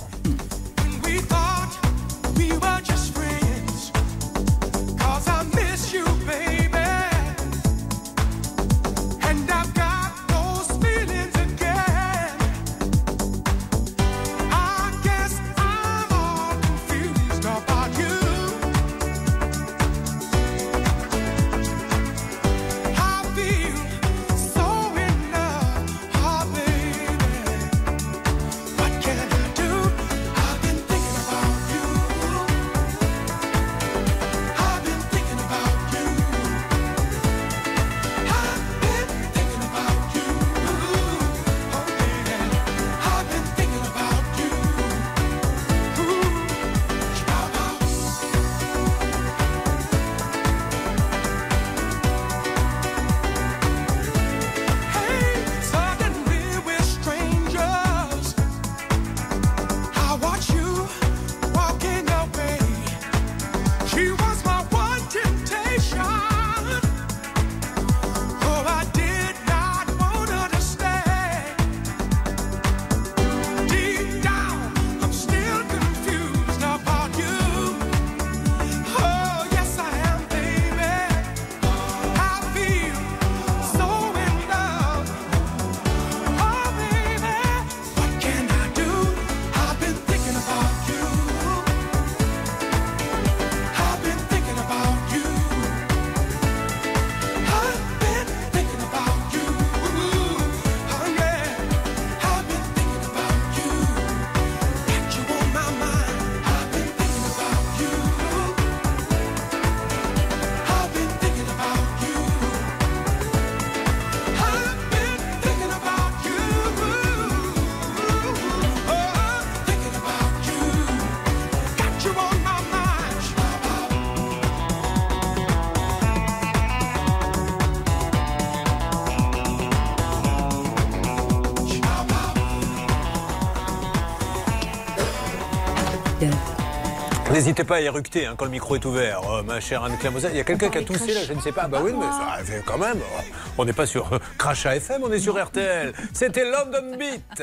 N'hésitez pas à éructer hein, quand le micro est ouvert, euh, ma chère Anne-Claire Moser. Il y a quelqu'un qui a toussé là, je ne sais pas. Bah oui, mais ça fait quand même. euh, On n'est pas sur euh, Crachat FM, on est sur RTL. C'était London Beat.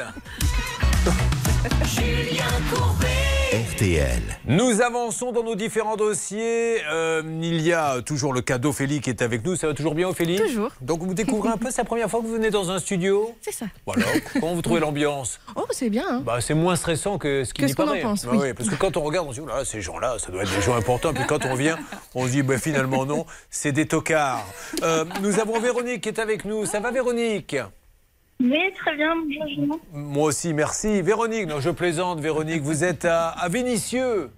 Julien Courbet. RTL. Nous avançons dans nos différents dossiers. Euh, il y a toujours le cas d'Ophélie qui est avec nous. Ça va toujours bien, Ophélie? Toujours. Donc vous découvrez un peu, c'est la première fois que vous venez dans un studio? C'est ça. Voilà. Comment vous trouvez l'ambiance? Oh, c'est bien. hein. bah, C'est moins stressant que ce qui Que y ce qu'on en pense, Bah oui. parce que quand on regarde, on se dit, oh là, ces gens-là, ça doit être des gens importants. Puis quand on vient, on se dit, bah, finalement non, c'est des tocards. Euh, nous avons Véronique qui est avec nous. Ça va, Véronique? Oui, très bien. Bonjour. Moi aussi, merci. Véronique, non, je plaisante, Véronique. Vous êtes à, à Vénissieux.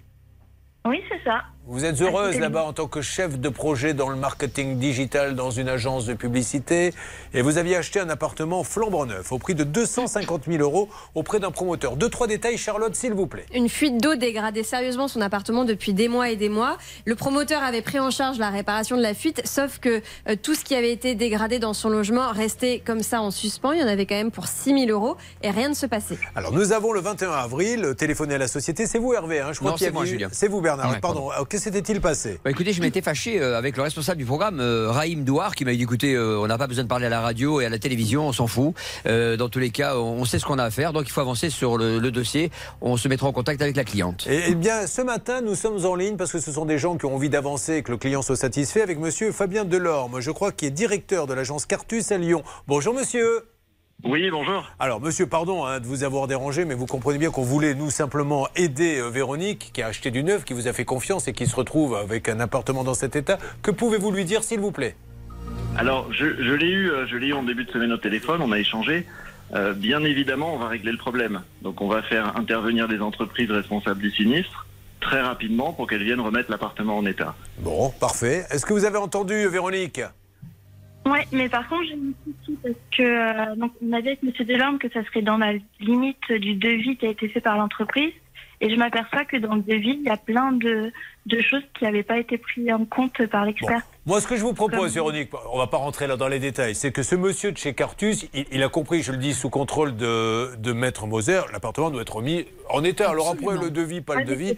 Oui, c'est ça. Vous êtes heureuse là-bas en tant que chef de projet dans le marketing digital dans une agence de publicité. Et vous aviez acheté un appartement flambant neuf au prix de 250 000 euros auprès d'un promoteur. Deux, trois détails, Charlotte, s'il vous plaît. Une fuite d'eau dégradait sérieusement son appartement depuis des mois et des mois. Le promoteur avait pris en charge la réparation de la fuite, sauf que euh, tout ce qui avait été dégradé dans son logement restait comme ça en suspens. Il y en avait quand même pour 6 000 euros et rien ne se passait. Alors, nous avons le 21 avril téléphoné à la société. C'est vous, Hervé hein Je crois Non, qu'il y c'est moi, eu- Julien. C'est vous, Bernard. Ouais, pardon. Alors, que s'était-il passé? Bah, écoutez, je m'étais fâché euh, avec le responsable du programme, euh, Raïm Douar, qui m'a dit écoutez, euh, on n'a pas besoin de parler à la radio et à la télévision, on s'en fout. Dans tous les cas, on sait ce qu'on a à faire, donc il faut avancer sur le, le dossier. On se mettra en contact avec la cliente. Eh eh bien, ce matin, nous sommes en ligne parce que ce sont des gens qui ont envie d'avancer et que le client soit satisfait avec monsieur Fabien Delorme, je crois, qui est directeur de l'agence Cartus à Lyon. Bonjour, monsieur. Oui, bonjour. Alors, monsieur, pardon hein, de vous avoir dérangé, mais vous comprenez bien qu'on voulait, nous, simplement aider euh, Véronique, qui a acheté du neuf, qui vous a fait confiance et qui se retrouve avec un appartement dans cet état. Que pouvez-vous lui dire, s'il vous plaît? Alors, je, je l'ai eu, euh, je l'ai eu en début de semaine au téléphone, on a échangé. Euh, bien évidemment, on va régler le problème. Donc, on va faire intervenir des entreprises responsables du sinistre très rapidement pour qu'elles viennent remettre l'appartement en état. Bon, parfait. Est-ce que vous avez entendu, Véronique? Ouais, mais par contre, j'ai un souci parce que euh, donc on a dit avec Monsieur Delorme que ça serait dans la limite du devis qui a été fait par l'entreprise. Et je m'aperçois que dans le devis, il y a plein de, de choses qui n'avaient pas été prises en compte par l'expert. Moi, ce que je vous propose, Comme- Véronique, on va pas rentrer là dans les détails, c'est que ce monsieur de chez Cartus, il, il a compris, je le dis sous contrôle de, de Maître Moser, l'appartement doit être remis en état. Alors après, le devis, pas le mais devis.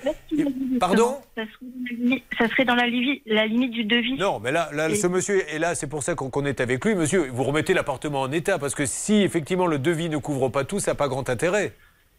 Pardon? Ça serait, dans la limite, ça serait dans la, livi- la limite du devis. Non, mais là, là Et- ce monsieur est là, c'est pour ça qu'on qu'on est avec lui. Monsieur, vous remettez l'appartement en état, parce que si effectivement le devis ne couvre pas tout, ça n'a pas grand intérêt.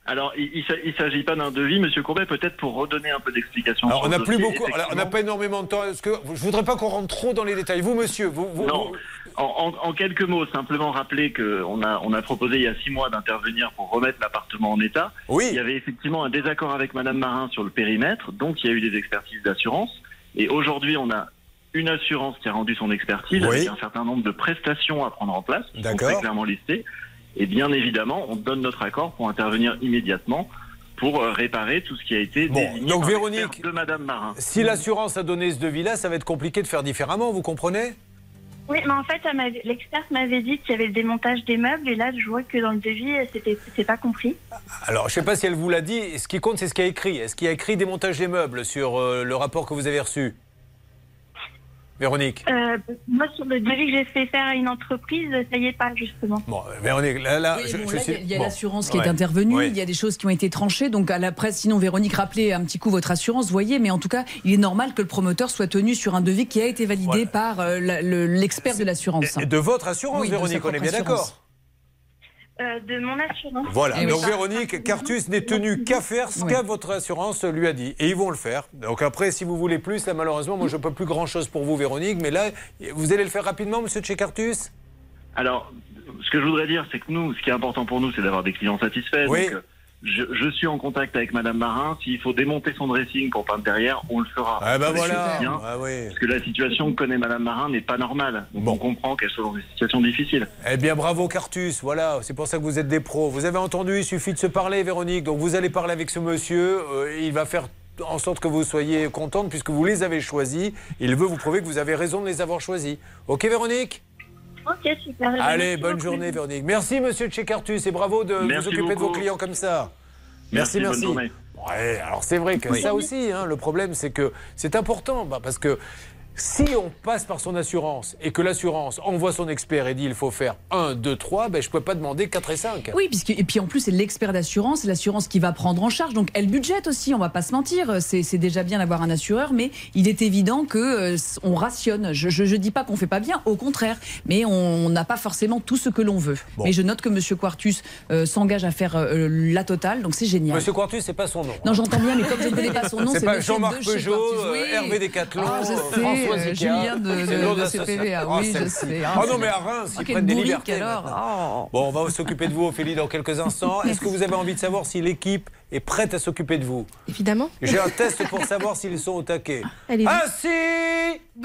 Alors, il ne s'agit pas d'un devis, Monsieur Courbet, peut-être pour redonner un peu d'explication. Alors, on n'a plus beaucoup, alors, on n'a pas énormément de temps. Est-ce que, je voudrais pas qu'on rentre trop dans les détails. Vous, monsieur, vous, vous- Non, vous- en, quelques mots, simplement rappeler qu'on a, on a proposé il y a six mois d'intervenir pour remettre l'appartement en état. Oui. Il y avait effectivement un désaccord avec Madame Marin sur le périmètre, donc il y a eu des expertises d'assurance. Et aujourd'hui, on a une assurance qui a rendu son expertise Oui. avec un certain nombre de prestations à prendre en place, qui sont très clairement listées. Et bien évidemment, on donne notre accord pour intervenir immédiatement pour euh, réparer tout ce qui a été Bon, désigné donc par Véronique, de Madame Marin. si l'assurance a donné ce devis-là, ça va être compliqué de faire différemment, vous comprenez? Oui, mais en fait, l'experte m'avait dit qu'il y avait le démontage des meubles, et là, je vois que dans le devis, c'était pas compris. Alors, je ne sais pas si elle vous l'a dit. Ce qui compte, c'est ce qu'il y a écrit. Est-ce qu'il y a écrit démontage des meubles sur euh, le rapport que vous avez reçu? Véronique Euh, moi, sur le devis que j'ai fait faire à une entreprise, ça y est pas, justement. Bon, Véronique, là, là, Oui, je, bon, je là, sais- il y a- il y a bon. l'assurance qui Ouais. est intervenue, Ouais. il y a des choses qui ont été tranchées. Donc à la presse, sinon Véronique rappelait un petit coup votre assurance, vous voyez, mais en tout cas, il est normal que le promoteur soit tenu sur un devis qui a été validé par euh, l'expert de l'assurance. Et de votre assurance, Oui, Véronique, on est bien d'accord Euh, de mon assurance. Voilà, Eh oui. donc Véronique, Cartus n'est tenu qu'à faire ce Oui. que votre assurance lui a dit. Et ils vont le faire. Donc après, si vous voulez plus, là malheureusement, moi je ne peux plus grand-chose pour vous, Véronique. Mais là, vous allez le faire rapidement, monsieur de chez Cartus? Alors, ce que je voudrais dire, c'est que nous, ce qui est important pour nous, c'est d'avoir des clients satisfaits. Oui. Donc, euh, je, je suis en contact avec Madame Marin. S'il faut démonter son dressing pour peindre derrière, on le fera. Ah Ça, voilà. bien. Ah oui. Parce que la situation que connaît Madame Marin n'est pas normale. Donc on comprend qu'elle soit dans une situation difficile. Eh bien, bravo Cartus, voilà, c'est pour ça que vous êtes des pros. Vous avez entendu, il suffit de se parler, Véronique. Donc vous allez parler avec ce monsieur, euh, il va faire en sorte que vous soyez contente puisque vous les avez choisis. Il veut vous prouver que vous avez raison de les avoir choisis. Ok, Véronique? Ok, super. Allez, Merci bonne beaucoup. journée, Véronique. Merci, monsieur Cartus, et bravo de Merci vous occuper de vos clients comme ça. Merci, Merci, bonne merci. journée. Ouais, alors c'est vrai que Oui. ça aussi, hein, le problème, c'est que c'est important, bah, parce que Si on passe par son assurance et que l'assurance envoie son expert et dit il faut faire 1, 2, 3, ben je ne peux pas demander 4 et 5. Oui, puisque, et puis en plus, c'est l'expert d'assurance, c'est l'assurance qui va prendre en charge. Donc elle budgète aussi, on va pas se mentir. C'est déjà bien d'avoir un assureur, mais il est évident que euh, on rationne. Je ne dis pas qu'on fait pas bien, au contraire, mais on n'a pas forcément tout ce que l'on veut. Mais je note que Monsieur Quartus euh, s'engage à faire euh, la totale, donc c'est génial. Monsieur Quartus, c'est pas son nom. Non, j'entends bien, mais comme je ne connais pas son nom, C'est pas Jean-Marc Peugeot, Quartus. Oui. Hervé Décathlon, Ah, je euh. Julien de, de, de. CPVA, Ah, oui, je sais. Ah non, mais à Reims, Ah, ils quel prennent des libertés. alors. Oh. Bon, on va s'occuper de vous, Ophélie, dans quelques instants. Est-ce que vous avez envie de savoir si l'équipe est prête à s'occuper de vous Évidemment. J'ai un test pour savoir s'ils sont au taquet. Allez-y. Ainsi Vous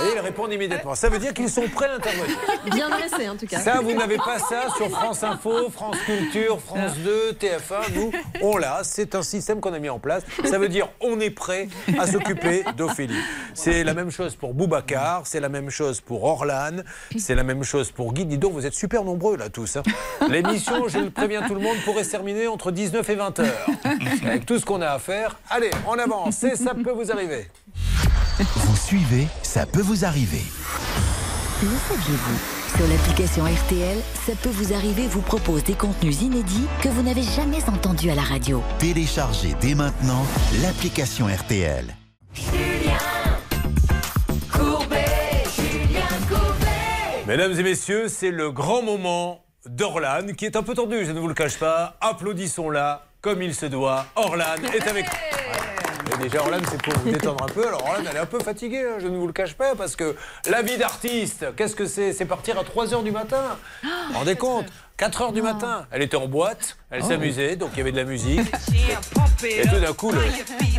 voyez, ils répondent immédiatement. Ça veut dire qu'ils sont prêts à intervenir. Bien dressé en tout cas. Ça, vous n'avez pas ça sur France Info, France Culture, France 2, TF1. Nous, on l'a. C'est un système qu'on a mis en place. Ça veut dire on est prêt à s'occuper d'Ophélie. C'est la même chose pour Boubacar, c'est la même chose pour Orlan, c'est la même chose pour Guy. Dis donc, vous êtes super nombreux là tous. hein. L'émission, je le préviens tout le monde, pourrait se terminer entre 19 et 20 heures. Avec tout ce qu'on a à faire. Allez, on avance. Et ça peut vous arriver. Vous suivez, ça peut vous arriver. Le saviez-vous? Sur l'application RTL, ça peut vous arriver vous propose des contenus inédits que vous n'avez jamais entendus à la radio. Téléchargez dès maintenant l'application RTL. Mesdames et messieurs, c'est le grand moment d'Orlan qui est un peu tendu, je ne vous le cache pas. Applaudissons-la comme il se doit. Orlan est avec nous. Déjà, Orlan, c'est pour vous détendre un peu. Alors, Orlan, elle est un peu fatiguée, hein, je ne vous le cache pas, parce que la vie d'artiste, qu'est-ce que c'est? C'est partir à 3 h du matin. Vous vous rendez compte 4 h du matin. Elle était en boîte, elle Oh. s'amusait, donc il y avait de la musique. Et tout d'un coup, le,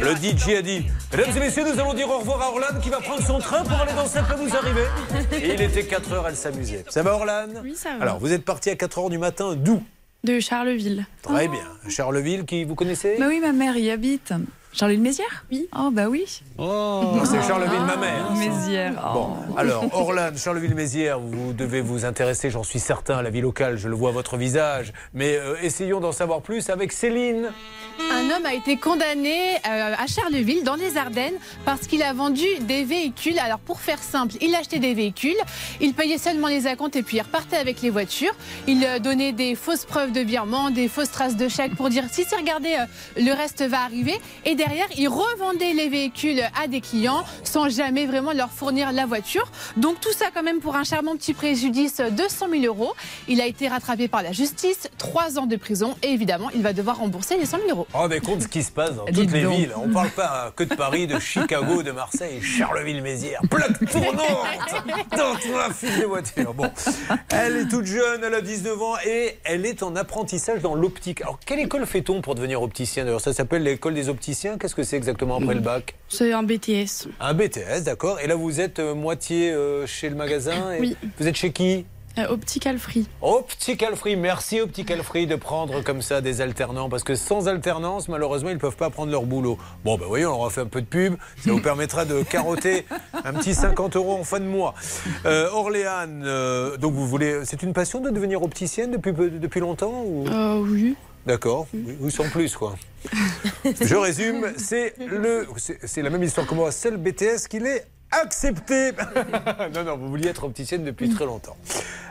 le DJ a dit Mesdames et messieurs, nous allons dire au revoir à Orlan qui va prendre son train pour aller dans peut vous arriver. Et il était 4 heures, elle s'amusait. Ça va, Orlan Oui, ça va. Alors, vous êtes parti à 4 heures du matin, d'où? De Charleville. Très bien. Charleville, qui vous connaissez? Bah oui, ma mère y habite. Charleville-Mézières Oui. Oh, bah oui. Oh, c'est Charleville, ma mère. Mézières. oh. Bon, alors, Orlan, Charleville-Mézières, vous devez vous intéresser, j'en suis certain, à la vie locale, je le vois à votre visage. Mais euh, essayons d'en savoir plus avec Céline. Un homme a été condamné euh, à Charleville, dans les Ardennes, parce qu'il a vendu des véhicules. Alors, pour faire simple, il achetait des véhicules, il payait seulement les acomptes et puis il repartait avec les voitures. Il euh, donnait des fausses preuves de virement, des fausses traces de chèques pour dire si c'est regardez, euh, le reste va arriver. Et derrière, il revendait les véhicules à des clients sans jamais vraiment leur fournir la voiture. Donc, tout ça, quand même, pour un charmant petit préjudice de 100 000 euros. Il a été rattrapé par la justice, trois ans de prison et évidemment, il va devoir rembourser les 100 000 euros. Oh, mais compte ce qui se passe dans Dites toutes les donc. villes. On ne parle pas euh, que de Paris, de Chicago, de Marseille, Charleville-Mézières. Plaque tournante dans ton affiche de voiture. Bon, elle est toute jeune, elle a 19 ans et elle est en apprentissage dans l'optique. Alors, quelle école fait-on pour devenir opticien? D'ailleurs, ça s'appelle l'école des opticiens. Qu'est-ce que c'est exactement après le bac? C'est un BTS. Un BTS, d'accord. Et là, vous êtes euh, moitié euh, chez le magasin. et Oui. Vous êtes chez qui? Euh, Optical Free. Optical Free, merci Optical Free de prendre comme ça des alternants parce que sans alternance, malheureusement, ils ne peuvent pas prendre leur boulot. Bon, ben voyez, on leur a fait un peu de pub, ça vous permettra de carotter un petit 50 euros en fin de mois. Euh, Orléane, euh, donc vous voulez, c'est une passion de devenir opticienne depuis, depuis longtemps ou... Euh, oui. D'accord, oui, oui, sans plus quoi. Je résume, c'est le, c'est c'est la même histoire que moi, c'est le BTS qui l'est accepté. non, non, vous vouliez être opticienne depuis très longtemps.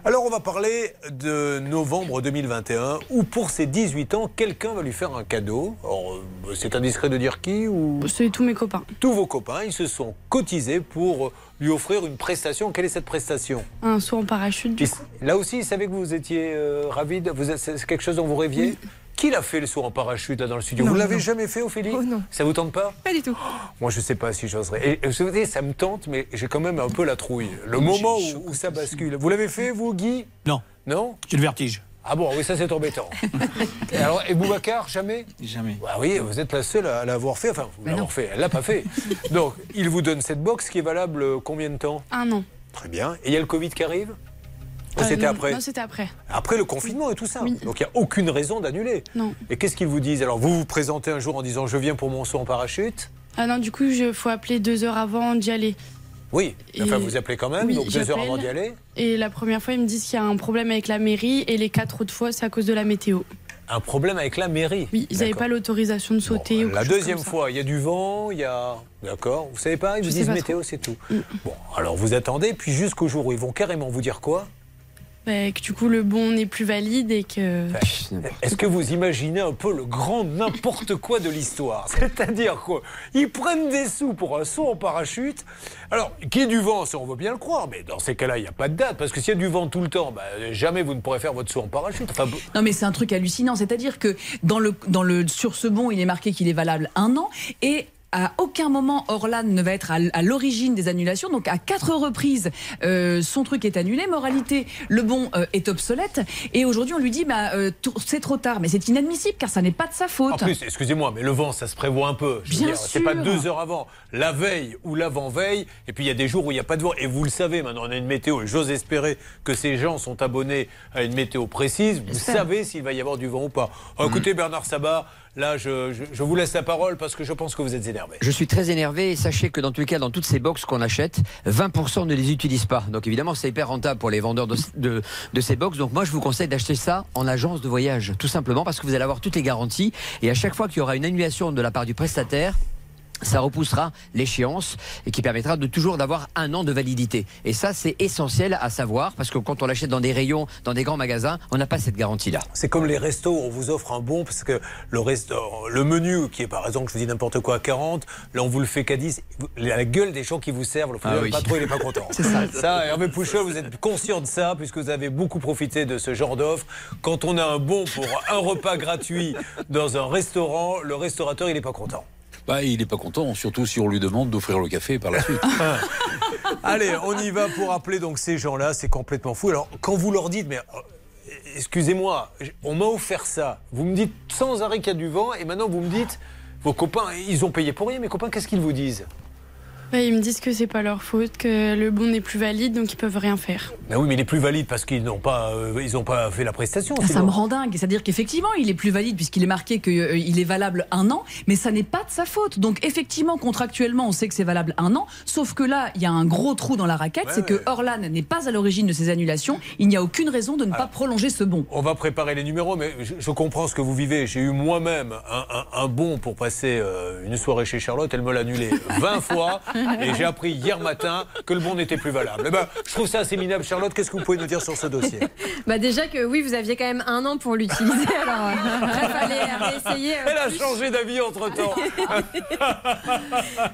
Alors on va parler de novembre 2021 où pour ses 18 ans, quelqu'un va lui faire un cadeau. Euh, c'est indiscret de dire qui ou? C'est tous mes copains. tous vos copains, ils se sont cotisés pour lui offrir une prestation. Quelle est cette prestation? Un saut en parachute. Du coup. Là aussi, ils savaient que vous étiez euh, ravi. c'est quelque chose dont vous rêviez? Qui l'a fait le saut en parachute là dans le studio Non, Vous l'avez jamais fait, Ophélie Oh, non. Ça vous tente pas? Pas du tout. Moi, je sais pas si j'oserais. Et, et vous savez, ça me tente, mais j'ai quand même un peu la trouille. Le moment où, où ça bascule. Vous l'avez fait, vous, Guy? Non. Non? J'ai le vertige. Ah bon, oui, ça c'est embêtant. et, alors, et Boubacar, jamais? Jamais. Bah oui, vous êtes la seule à l'avoir fait. Enfin, vous l'avoir fait, elle l'a pas fait. Donc, il vous donne cette box qui est valable euh, combien de temps? Un an. Très bien. Et il y a le Covid qui arrive? Euh, C'était non, après Non, c'était après. Après le confinement et tout ça. Oui. Donc il n'y a aucune raison d'annuler. Non. Et qu'est-ce qu'ils vous disent? Alors vous vous présentez un jour en disant je viens pour mon saut en parachute. Ah non, du coup, il faut appeler deux heures avant d'y aller. Oui, enfin vous appelez quand même, Oui, donc deux heures avant d'y aller. Et la première fois, ils me disent qu'il y a un problème avec la mairie. Et les quatre autres fois, c'est à cause de la météo. un problème avec la mairie. Oui, ils n'avaient pas l'autorisation de sauter. ou La deuxième fois, il y a du vent, il y a. D'accord Vous savez pas Ils vous Je disent météo, c'est tout. Mm. Bon, alors vous attendez, puis jusqu'au jour où ils vont carrément vous dire quoi? Bah, que du coup, le bon n'est plus valide et que. Est-ce que vous imaginez un peu le grand n'importe quoi de l'histoire? C'est-à-dire quoi? Ils prennent des sous pour un saut en parachute. Alors, qu'il y ait du vent, ça on veut bien le croire, mais dans ces cas-là, il n'y a pas de date, parce que s'il y a du vent tout le temps, bah, jamais vous ne pourrez faire votre saut en parachute. Enfin, bon, Non mais c'est un truc hallucinant, c'est-à-dire que dans le, dans le, sur ce bon, il est marqué qu'il est valable un an et à aucun moment Orlan ne va être à, l'origine des annulations. Donc à quatre reprises, euh, son truc est annulé. Moralité, le bon euh, est obsolète. Et aujourd'hui, on lui dit, bah, euh, c'est trop tard. Mais c'est inadmissible car ça n'est pas de sa faute. En plus, excusez-moi, mais le vent, ça se prévoit un peu. Je veux Bien dire, c'est pas sûr. deux heures avant. La veille ou l'avant-veille, et puis il y a des jours où il n'y a pas de vent. Et vous le savez, maintenant on a une météo, et j'ose espérer que ces gens sont abonnés à une météo précise. Vous J'espère. savez s'il va y avoir du vent ou pas. Oh, Écoutez, Bernard Sabat, là, je, vous laisse la parole parce que je pense que vous êtes énervé. Je suis très énervé et sachez que dans tous les cas, dans toutes ces box qu'on achète, 20% ne les utilisent pas. Donc évidemment, c'est hyper rentable pour les vendeurs de, de, de ces box. Donc moi, je vous conseille d'acheter ça en agence de voyage, tout simplement parce que vous allez avoir toutes les garanties et à chaque fois qu'il y aura une annulation de la part du prestataire, ça repoussera l'échéance et qui permettra de toujours d'avoir un an de validité. Et ça, c'est essentiel à savoir parce que quand on l'achète dans des rayons, dans des grands magasins, on n'a pas cette garantie-là. C'est comme les restos, on vous offre un bon parce que le, resto, le menu qui est par exemple, je vous dis n'importe quoi, à 40, là on vous le fait qu'à 10, vous- la gueule des gens qui vous servent, le Ah oui. patron il n'est pas content. C'est ça. Ça, Hervé Pouchol, vous êtes conscient de ça puisque vous avez beaucoup profité de ce genre d'offre. Quand on a un bon pour un repas gratuit dans un restaurant, le restaurateur il n'est pas content. Bah, il n'est pas content, surtout si on lui demande d'offrir le café par la suite. Allez, on y va pour appeler donc ces gens-là, c'est complètement fou. Alors, quand vous leur dites, mais euh, excusez-moi, on m'a offert ça, vous me dites sans arrêt qu'il y a du vent, et maintenant vous me dites, vos copains, ils ont payé pour rien, mes copains, qu'est-ce qu'ils vous disent? Bah, ils me disent que c'est pas leur faute, que le bon n'est plus valide, donc ils peuvent rien faire. Ben oui, mais il est plus valide parce qu'ils n'ont pas, euh, ils n'ont pas fait la prestation. Ah, Ça me rend dingue. C'est-à-dire qu'effectivement, il est plus valide puisqu'il est marqué qu'il est valable un an, mais ça n'est pas de sa faute. Donc effectivement, contractuellement, on sait que c'est valable un an, sauf que là, il y a un gros trou dans la raquette, c'est que Orlan n'est pas à l'origine de ces annulations. Il n'y a aucune raison de ne pas prolonger ce bon. On va préparer les numéros, mais je, je comprends ce que vous vivez. J'ai eu moi-même un, un- un bon pour passer euh, une soirée chez Charlotte. Elle me l'a annulé 20 fois. Et j'ai appris hier matin que le bon n'était plus valable. Eh ben, je trouve ça assez minable. Charlotte, qu'est-ce que vous pouvez nous dire sur ce dossier? Bah déjà que oui, vous aviez quand même un an pour l'utiliser. Alors, euh, il fallait euh, Elle a changé d'avis entre-temps.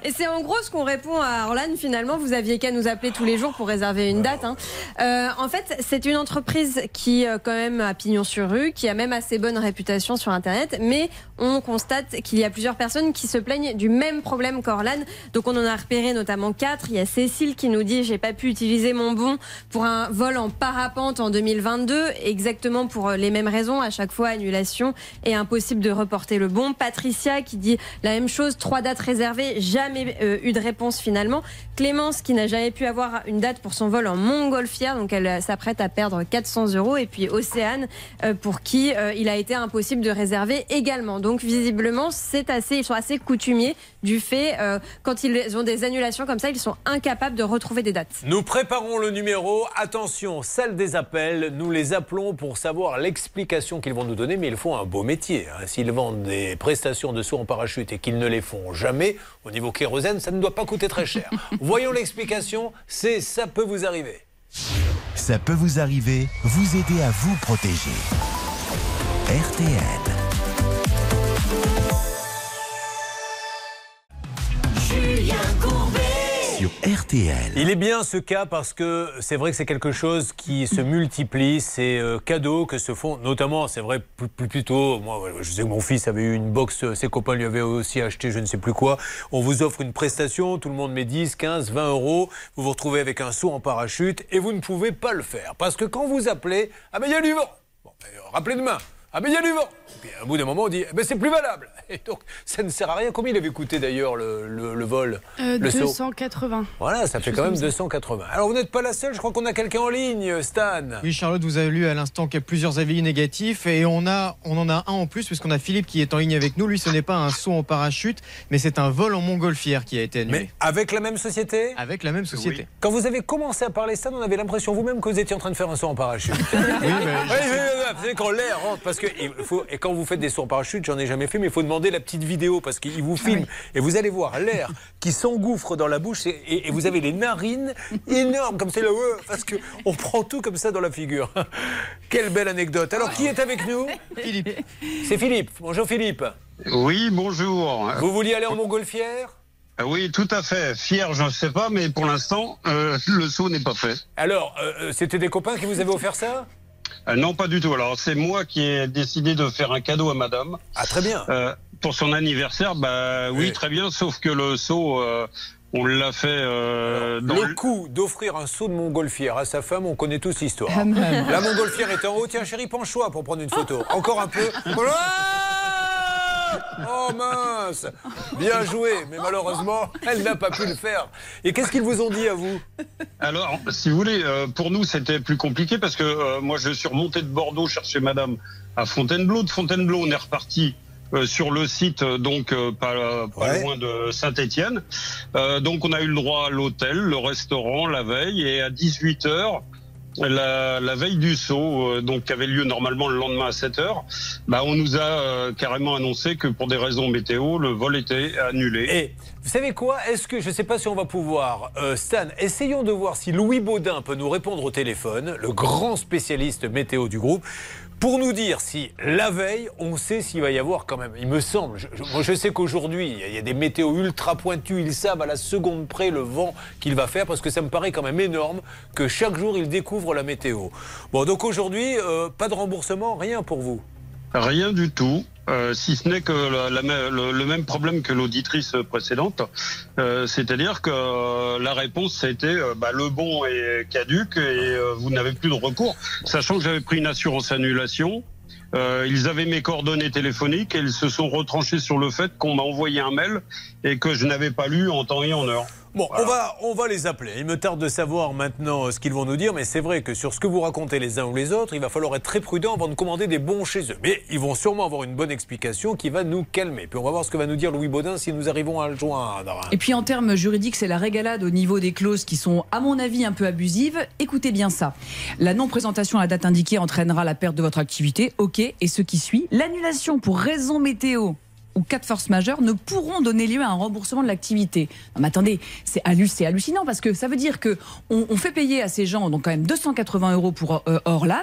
Et c'est en gros ce qu'on répond à Orlan finalement. Vous aviez qu'à nous appeler tous les jours pour réserver une date. hein. Euh, en fait, c'est une entreprise qui quand même a pignon sur rue, qui a même assez bonne réputation sur Internet, mais on constate qu'il y a plusieurs personnes qui se plaignent du même problème qu'Orlan. Donc on en a repéré notamment quatre. Il y a Cécile qui nous dit j'ai pas pu utiliser mon bon pour un vol en parapente en 2022, exactement pour euh, les mêmes raisons. À chaque fois annulation et impossible de reporter le bon. Patricia qui dit la même chose, trois dates réservées, jamais euh, eu de réponse finalement. Clémence qui n'a jamais pu avoir une date pour son vol en montgolfière, donc elle euh, s'apprête à perdre 400 euros. Et puis Océane pour qui il a été impossible de réserver également. Donc visiblement c'est assez, ils sont assez coutumiers du fait quand ils ont des annulations comme ça, ils sont incapables de retrouver des dates. Nous préparons le numéro. Attention, salle des appels. Nous les appelons pour savoir l'explication qu'ils vont nous donner. Mais ils font un beau métier. hein. S'ils vendent des prestations de saut en parachute et qu'ils ne les font jamais, au niveau kérosène, ça ne doit pas coûter très cher. Voyons l'explication. C'est ça peut vous arriver. Ça peut vous arriver, vous aider à vous protéger. RTL. RTL. Il est bien ce cas parce que c'est vrai que c'est quelque chose qui se multiplie, ces euh, cadeaux que se font, notamment, c'est vrai, plus, plutôt, moi je sais que mon fils avait eu une box, euh, ses copains lui avaient aussi acheté je ne sais plus quoi, on vous offre une prestation, tout le monde met 10, 15, 20 euros, vous vous retrouvez avec un saut en parachute et vous ne pouvez pas le faire. Parce que quand vous appelez, ah mais il y a du vent, bon, ben, rappelez demain, ah mais il y a du vent. Et puis à un bout d'un moment on dit, eh ben, c'est plus valable. Et donc ça ne sert à rien. Combien il avait coûté d'ailleurs le, le- le vol, Euh, le saut 280. voilà, ça fait quand même comme ça. 280. Alors vous n'êtes pas la seule, je crois qu'on a quelqu'un en ligne, Stan. Oui, Charlotte, vous avez lu à l'instant qu'il y a plusieurs avis négatifs et on, a, on en a un en plus puisqu'on a Philippe qui est en ligne avec nous. Lui, ce n'est pas un saut en parachute, mais c'est un vol en montgolfière qui a été annulé. Mais avec la même société? Avec la même société. Quand vous avez commencé à parler Stan, on avait l'impression vous-même que vous étiez en train de faire un saut en parachute. oui, mais oui, oui, oui, vous savez, quand l'air rentre, parce parce que il faut, et quand vous faites des sauts en parachute, j'en ai jamais fait, mais il faut demander la petite vidéo parce qu'il vous filme et vous allez voir l'air qui s'engouffre dans la bouche et, et- et vous avez les narines énormes comme c'est là, parce que on prend tout comme ça dans la figure. Quelle belle anecdote. Alors qui est avec nous? Philippe. C'est Philippe. Bonjour Philippe. Oui, bonjour. Vous vouliez aller en montgolfière? Euh, Oui, tout à fait. Fier, je ne sais pas, mais pour l'instant, euh, le saut n'est pas fait. Alors, euh, c'était des copains qui vous avaient offert ça? Euh, non, pas du tout. Alors, c'est moi qui ai décidé de faire un cadeau à madame. Ah, très bien. Euh, pour son anniversaire, bah oui, très bien, sauf que le saut, euh, on l'a fait euh, dans Le coup d'offrir un saut de montgolfière à sa femme, on connaît tous l'histoire. Ah. La montgolfière est en haut. Tiens, chérie, penche-toi pour prendre une photo. Encore un peu. Oh mince Bien joué, mais malheureusement, elle n'a pas pu le faire. Et qu'est-ce qu'ils vous ont dit à vous? Alors, si vous voulez, euh, pour nous, c'était plus compliqué parce que euh, moi, je suis remonté de Bordeaux chercher madame à Fontainebleau. De Fontainebleau, on est reparti euh, sur le site, euh, donc euh, pas, loin de Saint-Étienne. donc, on a eu le droit à l'hôtel, le restaurant, la veille, et à 18 h la, la veille du saut, euh, donc qui avait lieu normalement le lendemain à 7 heures, bah on nous a euh, carrément annoncé que pour des raisons météo, le vol était annulé. Et vous savez quoi? Est-ce que je ne sais pas si on va pouvoir, euh, Stan, essayons de voir si Louis Baudin peut nous répondre au téléphone, le grand spécialiste météo du groupe, pour nous dire si la veille, on sait s'il va y avoir quand même. Il me semble. Je, sais qu'aujourd'hui, il y a- il y a des météos ultra pointus. Ils savent à la seconde près le vent qu'il va faire parce que ça me paraît quand même énorme que chaque jour ils découvrent la météo. Bon, donc aujourd'hui, euh, pas de remboursement, rien pour vous? Rien du tout, euh, si ce n'est que le, le même problème que l'auditrice précédente, Euh, c'est-à-dire que euh, la réponse a été euh, bah, le bon est caduque et euh, vous n'avez plus de recours, sachant que j'avais pris une assurance annulation. Euh, ils avaient mes coordonnées téléphoniques et ils se sont retranchés sur le fait qu'on m'a envoyé un mail et que je n'avais pas lu en temps et en heure. Bon, on, va, on va les appeler. Il me tarde de savoir maintenant euh, ce qu'ils vont nous dire, mais c'est vrai que sur ce que vous racontez les uns ou les autres, il va falloir être très prudent avant de commander des bons chez eux. Mais ils vont sûrement avoir une bonne explication qui va nous calmer. Puis on va voir ce que va nous dire Louis Baudin si nous arrivons à le joindre. Et puis en termes juridiques, c'est la régalade au niveau des clauses qui sont, à mon avis, un peu abusives. Écoutez bien ça. La non-présentation à la date indiquée entraînera la perte de votre activité. OK. Et ce qui suit, l'annulation pour raison météo ou cas de force majeure ne pourront donner lieu à un remboursement de l'activité. Non, mais attendez, c'est hallu- c'est hallucinant parce que ça veut dire que on, on fait payer à ces gens donc quand même 280 euros pour euh, Orlan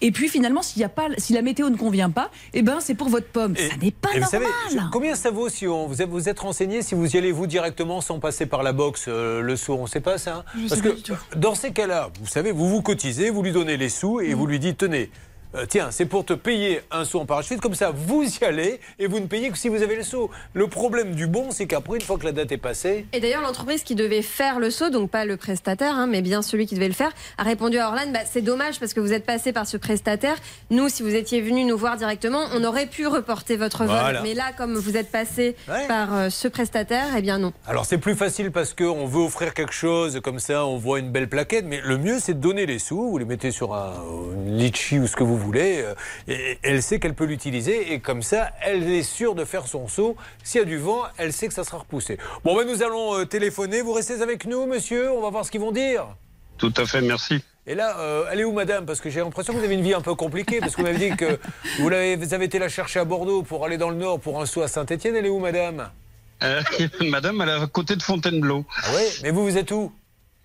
et puis finalement s'il y a pas si la météo ne convient pas, eh ben c'est pour votre pomme. ça n'est pas vous normal. savez, combien ça vaut si on, vous êtes, vous êtes renseigné, si vous y allez vous directement sans passer par la boxe, euh, le saut? On ne sait pas ça hein? Je Parce sais que pas du tout. dans ces cas-là, vous savez, vous vous cotisez, vous lui donnez les sous et vous lui dites tenez. Euh, tiens, c'est pour te payer un saut en parachute, comme ça vous y allez et vous ne payez que si vous avez le saut. Le problème du bon, c'est qu'après, une fois que la date est passée, Et d'ailleurs, l'entreprise qui devait faire le saut, donc pas le prestataire, hein, mais bien celui qui devait le faire, a répondu à Orlan bah, c'est dommage parce que vous êtes passé par ce prestataire. Nous, si vous étiez venu nous voir directement, on aurait pu reporter votre vol. Voilà. Mais là, comme vous êtes passé Ouais. par euh, ce prestataire, eh bien non. Alors c'est plus facile parce qu'on veut offrir quelque chose, comme ça on voit une belle plaquette, mais le mieux c'est de donner les sous, vous les mettez sur un une litchi ou ce que vous voulez, euh, et elle sait qu'elle peut l'utiliser, et comme ça elle est sûre de faire son saut. S'il y a du vent, elle sait que ça sera repoussé. Bon ben nous allons euh, téléphoner, vous restez avec nous monsieur, on va voir ce qu'ils vont dire. Tout à fait, merci. Et là, euh, elle est où madame? Parce que j'ai l'impression que vous avez une vie un peu compliquée, parce que vous m'avez dit que vous, avez été la chercher à Bordeaux pour aller dans le nord pour un saut à Saint-Etienne, elle est où madame? Euh, madame, elle est à côté de Fontainebleau. Ah oui Mais vous, vous êtes où?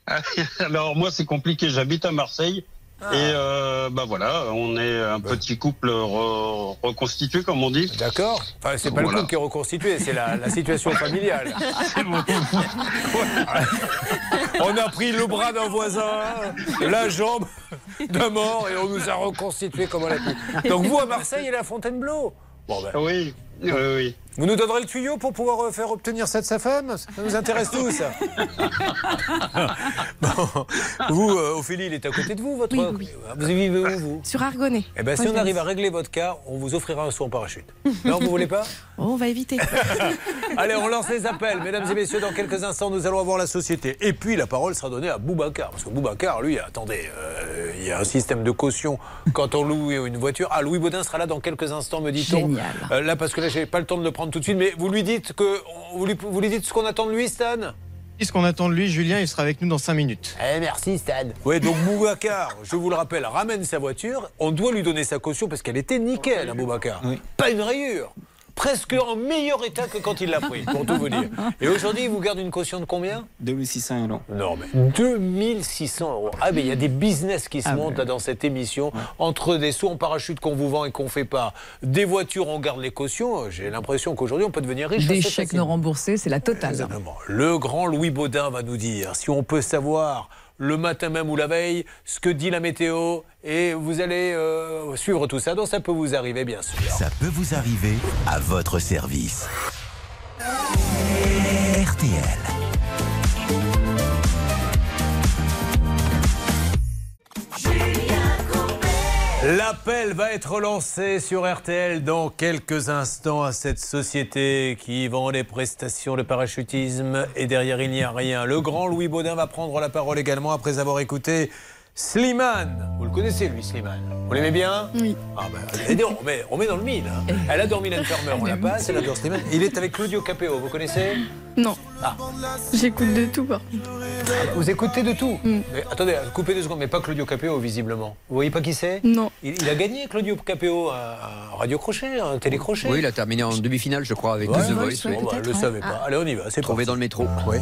Alors moi, c'est compliqué. J'habite à Marseille. Ah. Et euh, bah voilà, on est un petit couple re- reconstitué, comme on dit. D'accord. Enfin, c'est pas le couple qui est reconstitué, c'est la, la situation familiale. on a pris le bras d'un voisin, la jambe d'un mort et on nous a reconstitué comme on l'a pu. Donc vous à Marseille et à Fontainebleau? Bon ben. Oui, oui, oui. Vous nous donnerez le tuyau pour pouvoir euh, faire obtenir ça de sa femme Ça nous intéresse tous. bon. Vous, euh, Ophélie, il est à côté de vous, votre. Vous vivez où, vous? Sur Argonnet. Eh ben, si on arrive à régler votre cas, on vous offrira un saut en parachute. Non, vous voulez pas? On va éviter. Allez, on lance les appels. Mesdames et messieurs, dans quelques instants, nous allons avoir la société. Et puis, la parole sera donnée à Boubacar. Parce que Boubacar, lui, attendez, euh, il y a un système de caution quand on loue une voiture. Ah, Louis Baudin sera là dans quelques instants, me dit-on. Génial. Euh, là, parce que là, j'ai pas le temps de le prendre tout de suite. Mais vous lui dites que. Vous lui, vous lui dites ce qu'on attend de lui, Stan? Ce qu'on attend de lui, Julien, il sera avec nous dans 5 minutes. Eh, merci Stan. Oui, donc Boubacar, je vous le rappelle, ramène sa voiture. On doit lui donner sa caution parce qu'elle était nickel, hein, Boubacar. Pas une rayure. Presque en meilleur état que quand il l'a pris, pour tout vous dire. Et aujourd'hui, il vous garde une caution de combien? 2600 euros. Non, mais 2600 euros. Ah, mais il y a des business qui se Ah, montent ouais. là dans cette émission. Entre des sauts en parachute qu'on vous vend et qu'on fait pas, des voitures, on garde les cautions. J'ai l'impression qu'aujourd'hui, on peut devenir riche. Des chèques non remboursés, c'est la totale. Exactement. Le grand Louis Baudin va nous dire si on peut savoir le matin même ou la veille ce que dit la météo et vous allez euh, suivre tout ça. Donc ça peut vous arriver bien sûr. Ça peut vous arriver à votre service. RTL. L'appel va être lancé sur RTL dans quelques instants à cette société qui vend des prestations de parachutisme et derrière il n'y a rien. Le grand Louis Baudin va prendre la parole également après avoir écouté Slimane. Vous le connaissez lui Slimane Vous l'aimez bien Oui. Ah ben, on, met, on met dans le mille. hein. Elle adore Mylène Farmer, on la passe, elle adore Slimane. Il est avec Claudio Capéo, vous connaissez? Non. Ah. J'écoute de tout par contre. Vous écoutez de tout? Mais attendez, coupez deux secondes, mais pas Claudio Capéo visiblement. Vous voyez pas qui c'est? Non. Il, il a gagné Claudio Capéo un radio crochet, un télécrochet. Oui, il a terminé en demi-finale, je crois, avec Ouais, The ouais, Voice. bon, bah, je le savais pas. Allez, on y va. C'est Trouvé parti. dans le métro. Oui.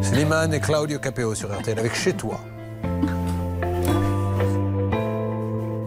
Slimane et Claudio Capéo sur RTL avec Chez toi.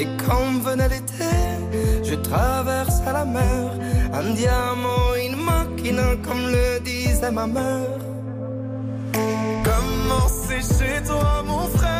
Et quand venait l'été, je traversais la mer. Un diamant, une machina, comme le disait ma mère. Comment c'est chez toi, mon frère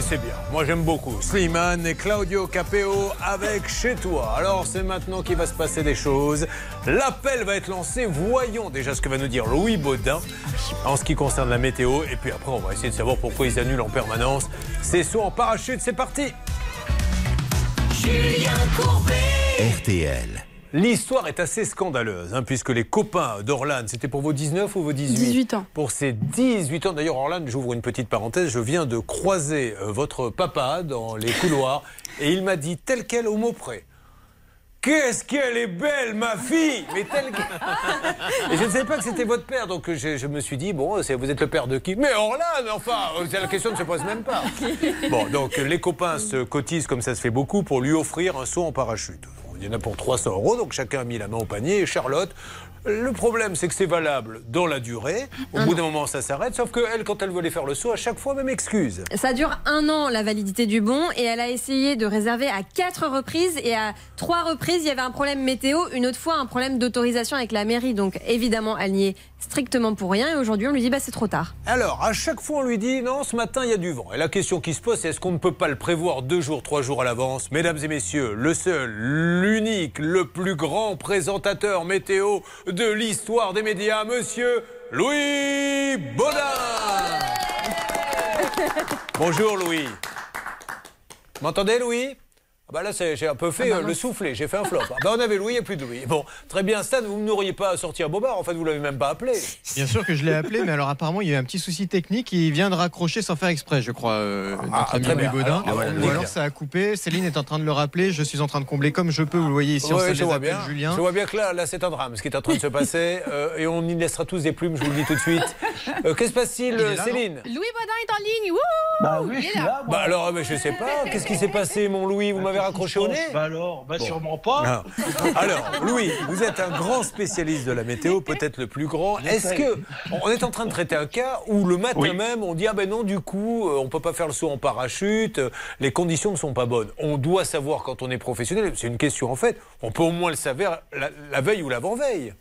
C'est bien. Moi, j'aime beaucoup. Slimane et Claudio Capéo avec Chez toi. Alors, c'est maintenant qu'il va se passer des choses. L'appel va être lancé. Voyons déjà ce que va nous dire Louis Baudin en ce qui concerne la météo. Et puis après, on va essayer de savoir pourquoi ils annulent en permanence. C'est saut en parachute. C'est parti. Julien Courbet. RTL. L'histoire est assez scandaleuse, hein, puisque les copains d'Orlan, c'était pour vos 19 ou vos 18 18 ans. Pour ces 18 ans, d'ailleurs, Orlan, j'ouvre une petite parenthèse, je viens de croiser euh, votre papa dans les couloirs, et il m'a dit tel quel au mot près. Qu'est-ce qu'elle est belle, ma fille Mais tel quel... Et je ne savais pas que c'était votre père, donc je, je me suis dit, bon, vous êtes le père de qui? Mais Orlan, enfin, euh, la question ne se pose même pas. Bon, donc les copains se cotisent, comme ça se fait beaucoup, pour lui offrir un saut en parachute. Il y en a pour 300 euros, donc chacun a mis la main au panier. Et Charlotte, le problème, c'est que c'est valable dans la durée. Au bout d'un moment, ça s'arrête. Sauf qu'elle, quand elle aller faire le saut, à chaque fois, même excuse. Ça dure un an la validité du bon et elle a essayé de réserver à quatre reprises et à trois reprises il y avait un problème météo, une autre fois un problème d'autorisation avec la mairie donc évidemment elle n'y est strictement pour rien et aujourd'hui on lui dit bah c'est trop tard. Alors, à chaque fois, on lui dit non, ce matin, il y a du vent. Et la question qui se pose, c'est est-ce qu'on ne peut pas le prévoir deux jours, trois jours à l'avance? Mesdames et messieurs, le seul, l'unique, le plus grand présentateur météo de l'histoire des médias, monsieur Louis Baudin. Bonjour Louis. M'entendez Louis? Bah là, j'ai un peu fait Ah bah euh, le soufflé, j'ai fait un flop. Ah bah on avait Louis, il n'y a plus de Louis. Bon, très bien, Stan, vous n'auriez pas sorti un bobard, en fait, vous l'avez même pas appelé. Bien sûr que je l'ai appelé, mais alors apparemment il y a eu un petit souci technique. Il vient de raccrocher sans faire exprès, je crois, euh, notre Ah, ami très Louis. Baudin. Alors, ah, Ou alors ça a coupé. Céline est en train de le rappeler. Je suis en train de combler comme je peux. Vous le voyez ici Ouais, salle je vois bien. Julien. Je vois bien que là, là c'est un drame ce qui est en train de se passer. euh, et on y laissera tous des plumes, je vous le dis tout de suite. Euh, que se passe-t-il, Céline? Louis Baudin est en ligne. Wouh Bah oui, je suis là. là, moi. Bah alors, mais je sais pas. Qu'est-ce qui s'est passé, mon Louis? Vous m'avez raccroché au nez Bah alors, bah Bon. sûrement pas. Ah. Alors, Louis, vous êtes un grand spécialiste de la météo, peut-être le plus grand. Est-ce que on est en train de traiter un cas où le matin Oui. même on dit ah ben non du coup euh, on peut pas faire le saut en parachute, euh, les conditions ne sont pas bonnes. On doit savoir quand on est professionnel. C'est une question en fait. On peut au moins le savoir la, la veille ou l'avant-veille.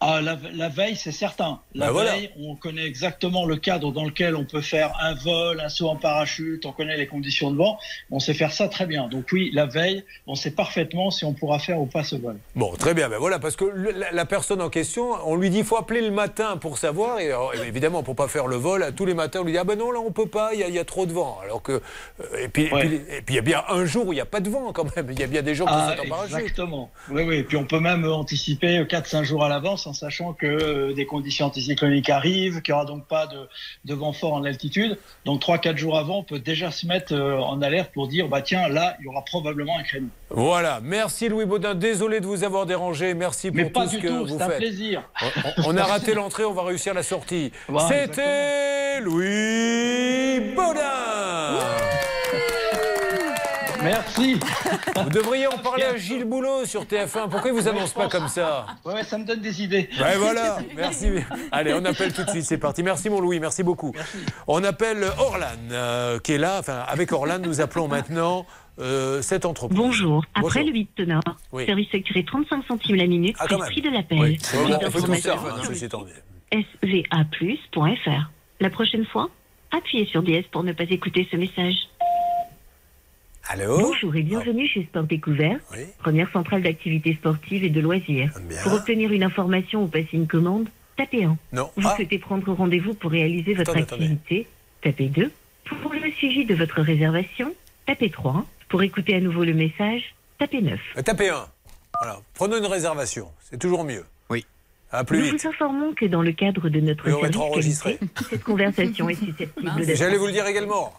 Ah, la, la veille, c'est certain. La Bah voilà. veille, on connaît exactement le cadre dans lequel on peut faire un vol, un saut en parachute, on connaît les conditions de vent, on sait faire ça très bien. Donc oui, la veille, on sait parfaitement si on pourra faire ou pas ce vol. Bon, très bien, ben voilà, parce que la, la personne en question, on lui dit il faut appeler le matin pour savoir, et, alors, évidemment, pour pas faire le vol, tous les matins, on lui dit ah ben non, là on peut pas, il y, a- il y a trop de vent. Alors que, euh, et puis et puis- et puis il y a bien un jour où il n'y a pas de vent quand même, il y a bien des gens qui Ah, sautent en parachute. exactement. Oui, oui. Et puis on peut même anticiper 4-5 jours à l'avance en sachant que euh, des conditions anticycloniques arrivent, qu'il n'y aura donc pas de, de vent fort en altitude. Donc 3-4 jours avant, on peut déjà se mettre euh, en alerte pour dire bah tiens, là, il y aura probablement un créneau. Voilà, merci Louis Baudin, désolé de vous avoir dérangé, merci pour Mais pas tout ce du que tout, vous c'est un faites. plaisir. On, a raté l'entrée, on va réussir la sortie. Voilà, C'était Louis Baudin. Merci. Vous devriez en parler à Gilles Boulot sur TF1. Pourquoi il vous annonce pas comme ça? Ouais, ça me donne des idées. Ouais, voilà, merci. Allez, on appelle tout de suite, c'est parti. Merci mon Louis, merci beaucoup. On appelle Orlan, euh, qui est là. Enfin, avec Orlan, nous appelons maintenant euh, cette entreprise. Bonjour. Après Bonjour. le 8 sonore, Oui. service facturé 35 centimes la minute, Ah, prix de l'appel. Oui. Plus Bon, on fait tout d'informations ça, hein. La prochaine fois, appuyez sur DS pour ne pas écouter ce message. Allô Bonjour et bienvenue chez Sport Découvert, première centrale d'activités sportives et de loisirs. Pour obtenir une information ou passer une commande, tapez 1. Non. Vous Ah. souhaitez prendre rendez-vous pour réaliser votre Attendez, attendez. activité, tapez 2. Pour le suivi de votre réservation, tapez 3. Pour écouter à nouveau le message, tapez 9. Euh, Tapez un. Voilà. Prenons une réservation, c'est toujours mieux. À plus Nous vite. vous informons que dans le cadre de notre service être enregistré. qualité, cette conversation est susceptible d'être... J'allais vous le dire également.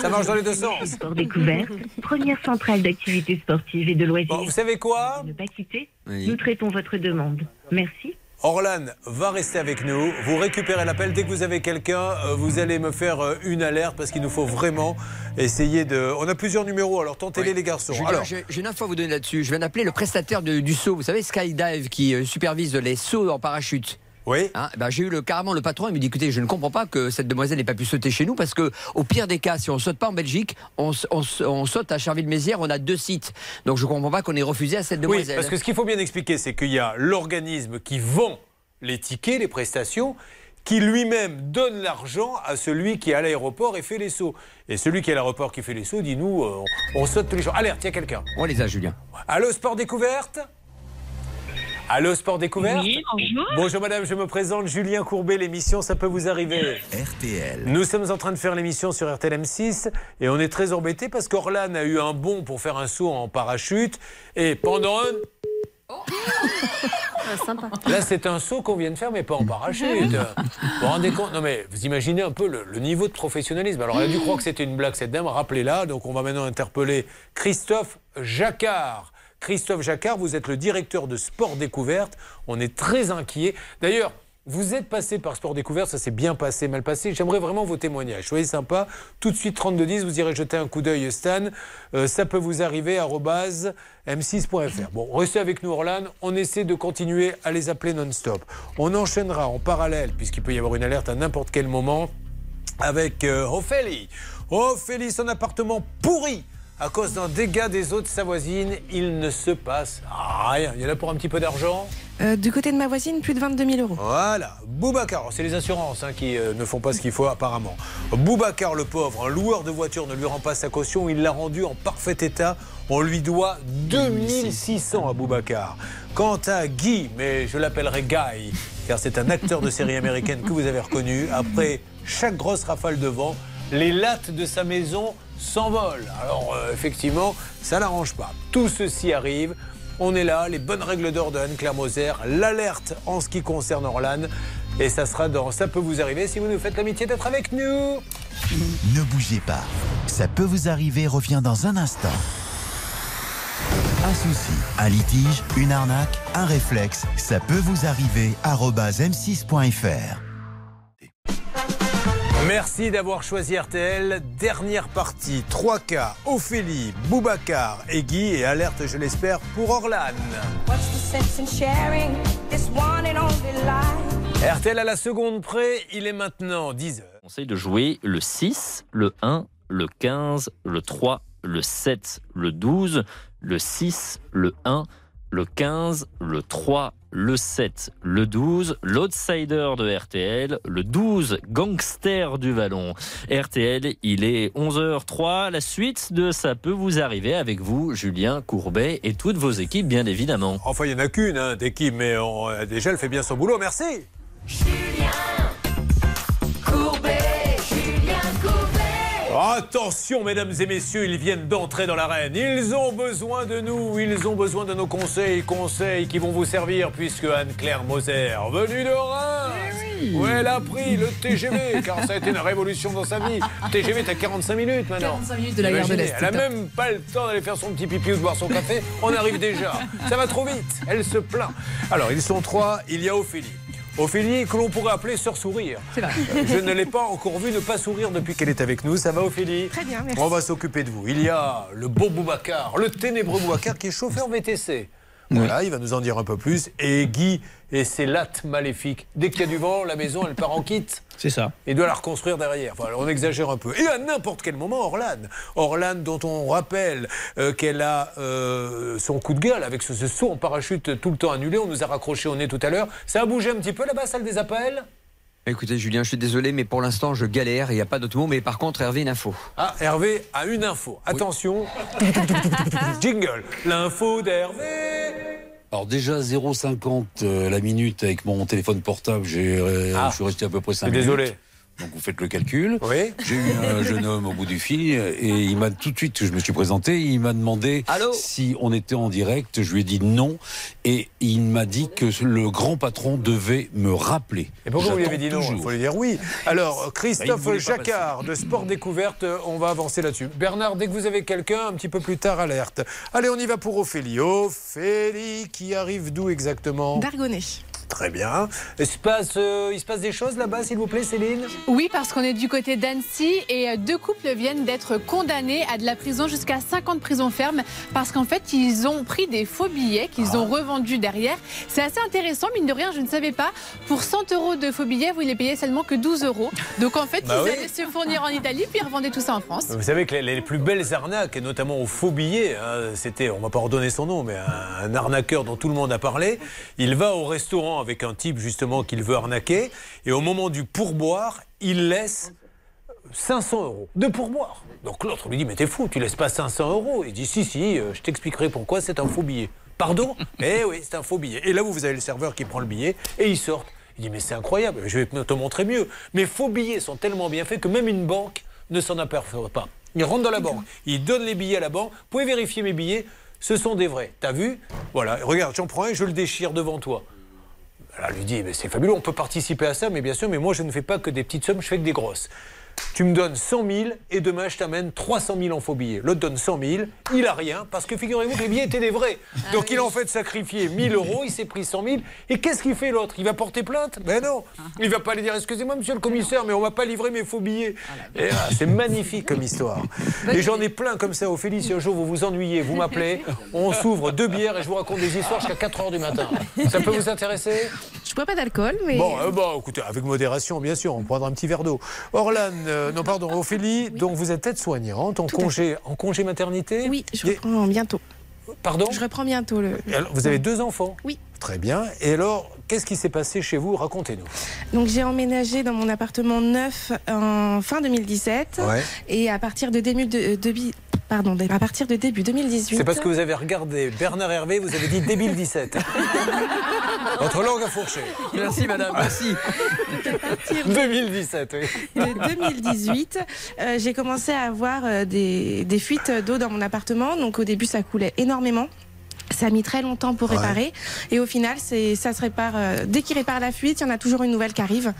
Ça marche dans les deux sens. Sport découverte, première centrale d'activités sportives et de loisirs. Bon, vous savez quoi? Ne pas quitter. Oui. Nous traitons votre demande. Merci. Orlan va rester avec nous. Vous récupérez l'appel. Dès que vous avez quelqu'un, euh, vous allez me faire euh, une alerte parce qu'il nous faut vraiment essayer de. On a plusieurs numéros, alors tentez-les les garçons. Julien, Alors, j'ai une info à vous donner là-dessus. Je viens d'appeler le prestataire de- du saut, vous savez, Skydive, qui euh, supervise les sauts en parachute. Oui. ben, j'ai eu le, carrément le patron, il me dit écoutez, je ne comprends pas que cette demoiselle n'ait pas pu sauter chez nous parce que, au pire des cas, si on saute pas en Belgique, on, saute à Charleville-Mézières, on a deux sites. Donc je ne comprends pas qu'on ait refusé à cette oui, demoiselle. parce que ce qu'il faut bien expliquer, c'est qu'il y a l'organisme qui vend les tickets, les prestations, qui lui-même donne l'argent à celui qui est à l'aéroport et fait les sauts. Et celui qui est à l'aéroport qui fait les sauts dit nous, euh, on, on saute tous les jours. Alerte, il y a quelqu'un. On les a, Julien. Allô, Sport Découverte? Allô, Sport Découverte Oui, bonjour. Bonjour madame, je me présente Julien Courbet, l'émission Ça peut vous arriver. RTL. Nous sommes en train de faire l'émission sur RTL M6 et on est très embêtés parce qu'Orlan a eu un bon pour faire un saut en parachute et pendant un... Ah, sympa. Là, c'est un saut qu'on vient de faire, mais pas en parachute. Vous vous rendez compte? Non, mais vous imaginez un peu le, le niveau de professionnalisme. Alors, elle a dû croire que c'était une blague, cette dame. Rappelez-la. Donc, on va maintenant interpeller Christophe Jacquard. Christophe Jacquard, vous êtes le directeur de Sport Découverte. On est très inquiets. D'ailleurs, vous êtes passé par Sport Découverte, ça s'est bien passé, mal passé. J'aimerais vraiment vos témoignages. Soyez sympa. Tout de suite, 3210, vous irez jeter un coup d'œil, Stan. Euh, ça peut vous arriver, arobase m6.fr. Bon, restez avec nous, Orlan. On essaie de continuer à les appeler non-stop. On enchaînera en parallèle, puisqu'il peut y avoir une alerte à n'importe quel moment, avec euh, Ophélie. Ophélie, son appartement pourri à cause d'un dégât des eaux de sa voisine. Il ne se passe rien. Il y en a pour un petit peu d'argent Euh, du côté de ma voisine, plus de 22 000 euros. Voilà, Boubacar, c'est les assurances hein, qui euh, ne font pas ce qu'il faut apparemment. Boubacar le pauvre, un loueur de voiture ne lui rend pas sa caution, il l'a rendu en parfait état, on lui doit 2600 à Boubacar. Quant à Guy, mais je l'appellerai Guy, car c'est un acteur de série américaine que vous avez reconnu, après chaque grosse rafale de vent, les lattes de sa maison s'envolent. Alors euh, effectivement, ça n'arrange pas. Tout ceci arrive. On est là, les bonnes règles d'or de Anne-Claire Moser, l'alerte en ce qui concerne Orlan. Et ça sera dans Ça peut vous arriver si vous nous faites l'amitié d'être avec nous. Ne bougez pas. Ça peut vous arriver revient dans un instant. Un souci, un litige, une arnaque, un réflexe, ça peut vous arriver. arobase m6.fr. Merci d'avoir choisi RTL. Dernière partie, 3 cas, Ophélie, Boubacar et Guy. Et alerte, je l'espère, pour Orlan. RTL à la seconde près, il est maintenant 10h. conseille de jouer le 6, le 1, le 15, le 3, le 7, le 12, le 6, le 1, le 15, le 3, le 7, le 12, l'outsider de RTL, le 12, gangster du Vallon. RTL, il est 11h03. La suite de Ça peut vous arriver avec vous, Julien Courbet et toutes vos équipes, bien évidemment. Enfin, il n'y en a qu'une hein, d'équipe, mais on- euh, déjà, elle fait bien son boulot. Merci. Attention, mesdames et messieurs, ils viennent d'entrer dans l'arène. Ils ont besoin de nous, ils ont besoin de nos conseils, conseils qui vont vous servir, puisque Anne-Claire Moser, venue de Reims, où elle a pris le TGV, car ça a été une révolution dans sa vie. TGV, t'as 45 minutes maintenant. 45 minutes de la gare de l'Est, Elle a c'est top. même pas le temps d'aller faire son petit pipi ou de boire son café. On arrive déjà. Ça va trop vite. Elle se plaint. Alors, ils sont trois. Il y a Ophélie. Ophélie, que l'on pourrait appeler Sœur Sourire. Vrai. Je ne l'ai pas encore vue ne pas sourire depuis qu'elle est avec nous. Ça va, Ophélie? Très bien, merci. On va s'occuper de vous. Il y a le beau Boubacar, le ténébreux Boubacar qui est chauffeur VTC. Voilà, il va nous en dire un peu plus. Et Guy et ses lattes maléfiques. Dès qu'il y a du vent, la maison, elle part en kit. C'est ça. Il doit la reconstruire derrière. Enfin, on exagère un peu. Et à n'importe quel moment, Orlan. Orlan, dont on rappelle euh, qu'elle a euh, son coup de gueule avec ce, ce saut en parachute tout le temps annulé. On nous a raccroché au nez tout à l'heure. Ça a bougé un petit peu là-bas, salle des appels? Écoutez, Julien, je suis désolé, mais pour l'instant, je galère. Il n'y a pas d'autre mot. Mais par contre, Hervé, une info. Ah, Hervé a une info. Attention. Jingle. L'info d'Hervé. Alors déjà 0,50 euh, la minute avec mon téléphone portable, j'ai, euh, Ah. je suis resté à peu près 5 Je suis minutes. désolé. Donc vous faites le calcul. Oui. J'ai eu un jeune homme au bout du fil et il m'a tout de suite, je me suis présenté, il m'a demandé si on était en direct. Je lui ai dit non et il m'a dit que le grand patron devait me rappeler. Et pourquoi vous lui avez dit non Il faut lui dire oui. Alors, Bah, Christophe Jacquard de Sport Découverte, on va avancer là-dessus. Bernard, dès que vous avez quelqu'un, un petit peu plus tard, alerte. Allez, on y va pour Ophélie. Ophélie, qui arrive d'où exactement? D'Argonnet. Très bien. Il se passe, euh, il se passe des choses là-bas, s'il vous plaît, Céline? Oui, parce qu'on est du côté d'Annecy et euh, deux couples viennent d'être condamnés à de la prison jusqu'à 5 ans de prison ferme parce qu'en fait, ils ont pris des faux billets qu'ils Ah. ont revendus derrière. C'est assez intéressant, mine de rien, je ne savais pas. Pour 100 euros de faux billets, vous les payez seulement que 12 euros. Donc en fait, Bah ils oui. allaient se fournir en Italie puis ils revendaient tout ça en France. Vous savez que les, les plus belles arnaques, et notamment aux faux billets, hein, c'était, on va pas redonner son nom, mais un, un arnaqueur dont tout le monde a parlé. Il va au restaurant avec un type justement qu'il veut arnaquer, et au moment du pourboire, il laisse 500 euros de pourboire. Donc l'autre lui dit mais t'es fou, tu laisses pas 500 euros. Il dit si si, euh, je t'expliquerai pourquoi c'est un faux billet. Pardon? Eh oui, c'est un faux billet. Et là vous avez le serveur qui prend le billet et il sort. Il dit mais c'est incroyable, je vais te montrer mieux. Mes faux billets sont tellement bien faits que même une banque ne s'en aperçoit pas. Il rentre dans la banque, il donne les billets à la banque. Vous pouvez vérifier mes billets, ce sont des vrais. T'as vu? Voilà, regarde, j'en prends un, je le déchire devant toi. Elle lui dit, mais c'est fabuleux, on peut participer à ça, mais bien sûr, mais moi je ne fais pas que des petites sommes, je fais que des grosses. Tu me donnes 100 000 et demain je t'amène 300 000 en faux billets. L'autre donne 100 000, il a rien parce que figurez-vous que les billets étaient des vrais. Donc il a en fait sacrifié 1000 euros, il s'est pris 100 000. Et qu'est-ce qu'il fait l'autre? Il va porter plainte? Ben non. Il va pas aller dire excusez-moi monsieur le commissaire, mais on m'a pas livré mes faux billets. Et là, c'est magnifique comme histoire. Et j'en ai plein comme ça. Ophélie, si un jour vous vous ennuyez, vous m'appelez, on s'ouvre deux bières et je vous raconte des histoires jusqu'à 4 heures du matin. Ça peut vous intéresser? Bois pas d'alcool, mais. Bon, euh, bon, écoutez, avec modération, bien sûr, on prendra un petit verre d'eau. Orlan, euh, non, pardon, Ophélie, donc vous êtes aide-soignante en congé, en congé maternité Oui, je reprends bientôt. Pardon Je reprends bientôt le. Alors, vous avez deux enfants Oui. Très bien. Et alors, qu'est-ce qui s'est passé chez vous? Racontez-nous. Donc j'ai emménagé dans mon appartement neuf en fin 2017 Ouais. et à partir de début de, de- pardon, à partir de début 2018. C'est parce que vous avez regardé Bernard Hervé, vous avez dit débile 17. Votre langue a fourché. Merci madame, merci. 2017, oui. de 2018, euh, j'ai commencé à avoir euh, des, des fuites d'eau dans mon appartement. Donc au début, ça coulait énormément. Ça a mis très longtemps pour Ouais. réparer. Et au final, c'est, ça se répare. euh, dès qu'il répare la fuite, il y en a toujours une nouvelle qui arrive.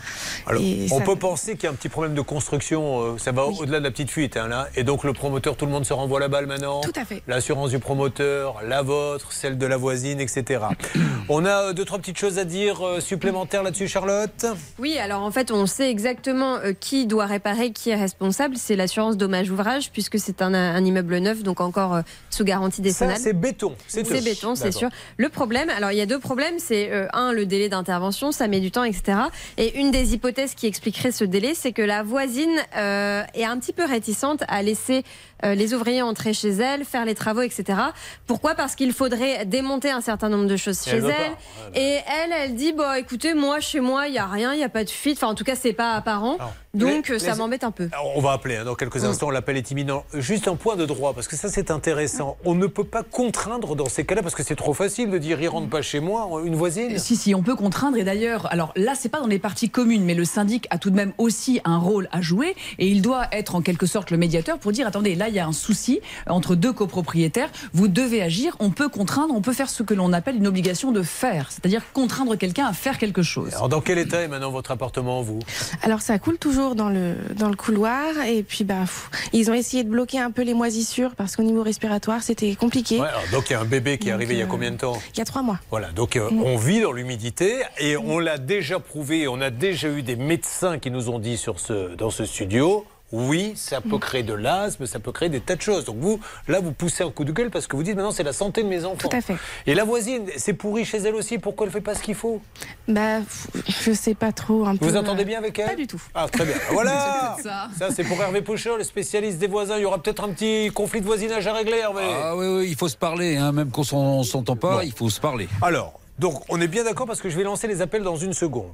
Alors, Et on ça- peut penser qu'il y a un petit problème de construction, euh, ça va au-delà de la petite fuite, hein, là. Et donc le promoteur, tout le monde se renvoie la balle maintenant. Tout à fait. L'assurance du promoteur, la vôtre, celle de la voisine, etc. on a euh, deux, trois petites choses à dire euh, supplémentaires là-dessus, Charlotte? Oui, alors en fait, on sait exactement euh, qui doit réparer, qui est responsable. C'est l'assurance dommage ouvrage, puisque c'est un, un immeuble neuf, donc encore euh, sous garantie Ça, décennale. c'est béton. C'est C'est béton, c'est D'accord. sûr. Le problème, alors il y a deux problèmes, c'est euh, un le délai d'intervention, ça met du temps, etc. Et une des hypothèses qui expliquerait ce délai, c'est que la voisine euh, est un petit peu réticente à laisser euh, les ouvriers entrer chez elle, faire les travaux, etc. Pourquoi? Parce qu'il faudrait démonter un certain nombre de choses Et chez elle. Et elle, elle dit bon, écoutez, moi chez moi, il y a rien, il y a pas de fuite. Enfin, en tout cas, c'est pas apparent. Donc Les- euh, ça les- m'embête un peu. Alors, On va appeler hein, dans quelques instants, l'appel est imminent. Juste un point de droit, parce que ça c'est intéressant. On ne peut pas contraindre dans ces cas-là, parce que c'est trop facile de dire il rentre pas chez moi, une voisine. Si, si, on peut contraindre. Et d'ailleurs, alors là, c'est pas dans les parties communes, mais le syndic a tout de même aussi un rôle à jouer. Et il doit être en quelque sorte le médiateur pour dire attendez, là, il y a un souci entre deux copropriétaires. Vous devez agir. On peut contraindre, on peut faire ce que l'on appelle une obligation de faire. C'est-à-dire contraindre quelqu'un à faire quelque chose. Alors dans quel état est maintenant votre appartement, vous? Alors ça coule toujours dans le dans le couloir et puis bah pff, ils ont essayé de bloquer un peu les moisissures parce qu'au niveau respiratoire c'était compliqué. Ouais, alors, Donc il y a un bébé qui est Donc, arrivé il y a euh, combien de temps? Il y a trois mois. Voilà, donc euh, Mm. on vit dans l'humidité et on l'a déjà prouvé, on a déjà eu des médecins qui nous ont dit sur ce, dans ce studio, oui, ça peut créer de l'asthme, ça peut créer des tas de choses. Donc vous, là, vous poussez un coup de gueule parce que vous dites maintenant c'est la santé de mes enfants. Tout à fait. Et la voisine, c'est pourri chez elle aussi, pourquoi elle fait pas ce qu'il faut? Bah je sais pas trop un peu. Vous entendez euh, bien avec elle? Pas du tout. Ah, très bien. Voilà ça. Ça, c'est pour Hervé Pocher, le spécialiste des voisins. Il y aura peut-être un petit conflit de voisinage à régler, Hervé. Ah oui, oui, il faut se parler, hein, même quand on s'entend pas, il faut se parler. Alors, donc on est bien d'accord parce que je vais lancer les appels dans une seconde.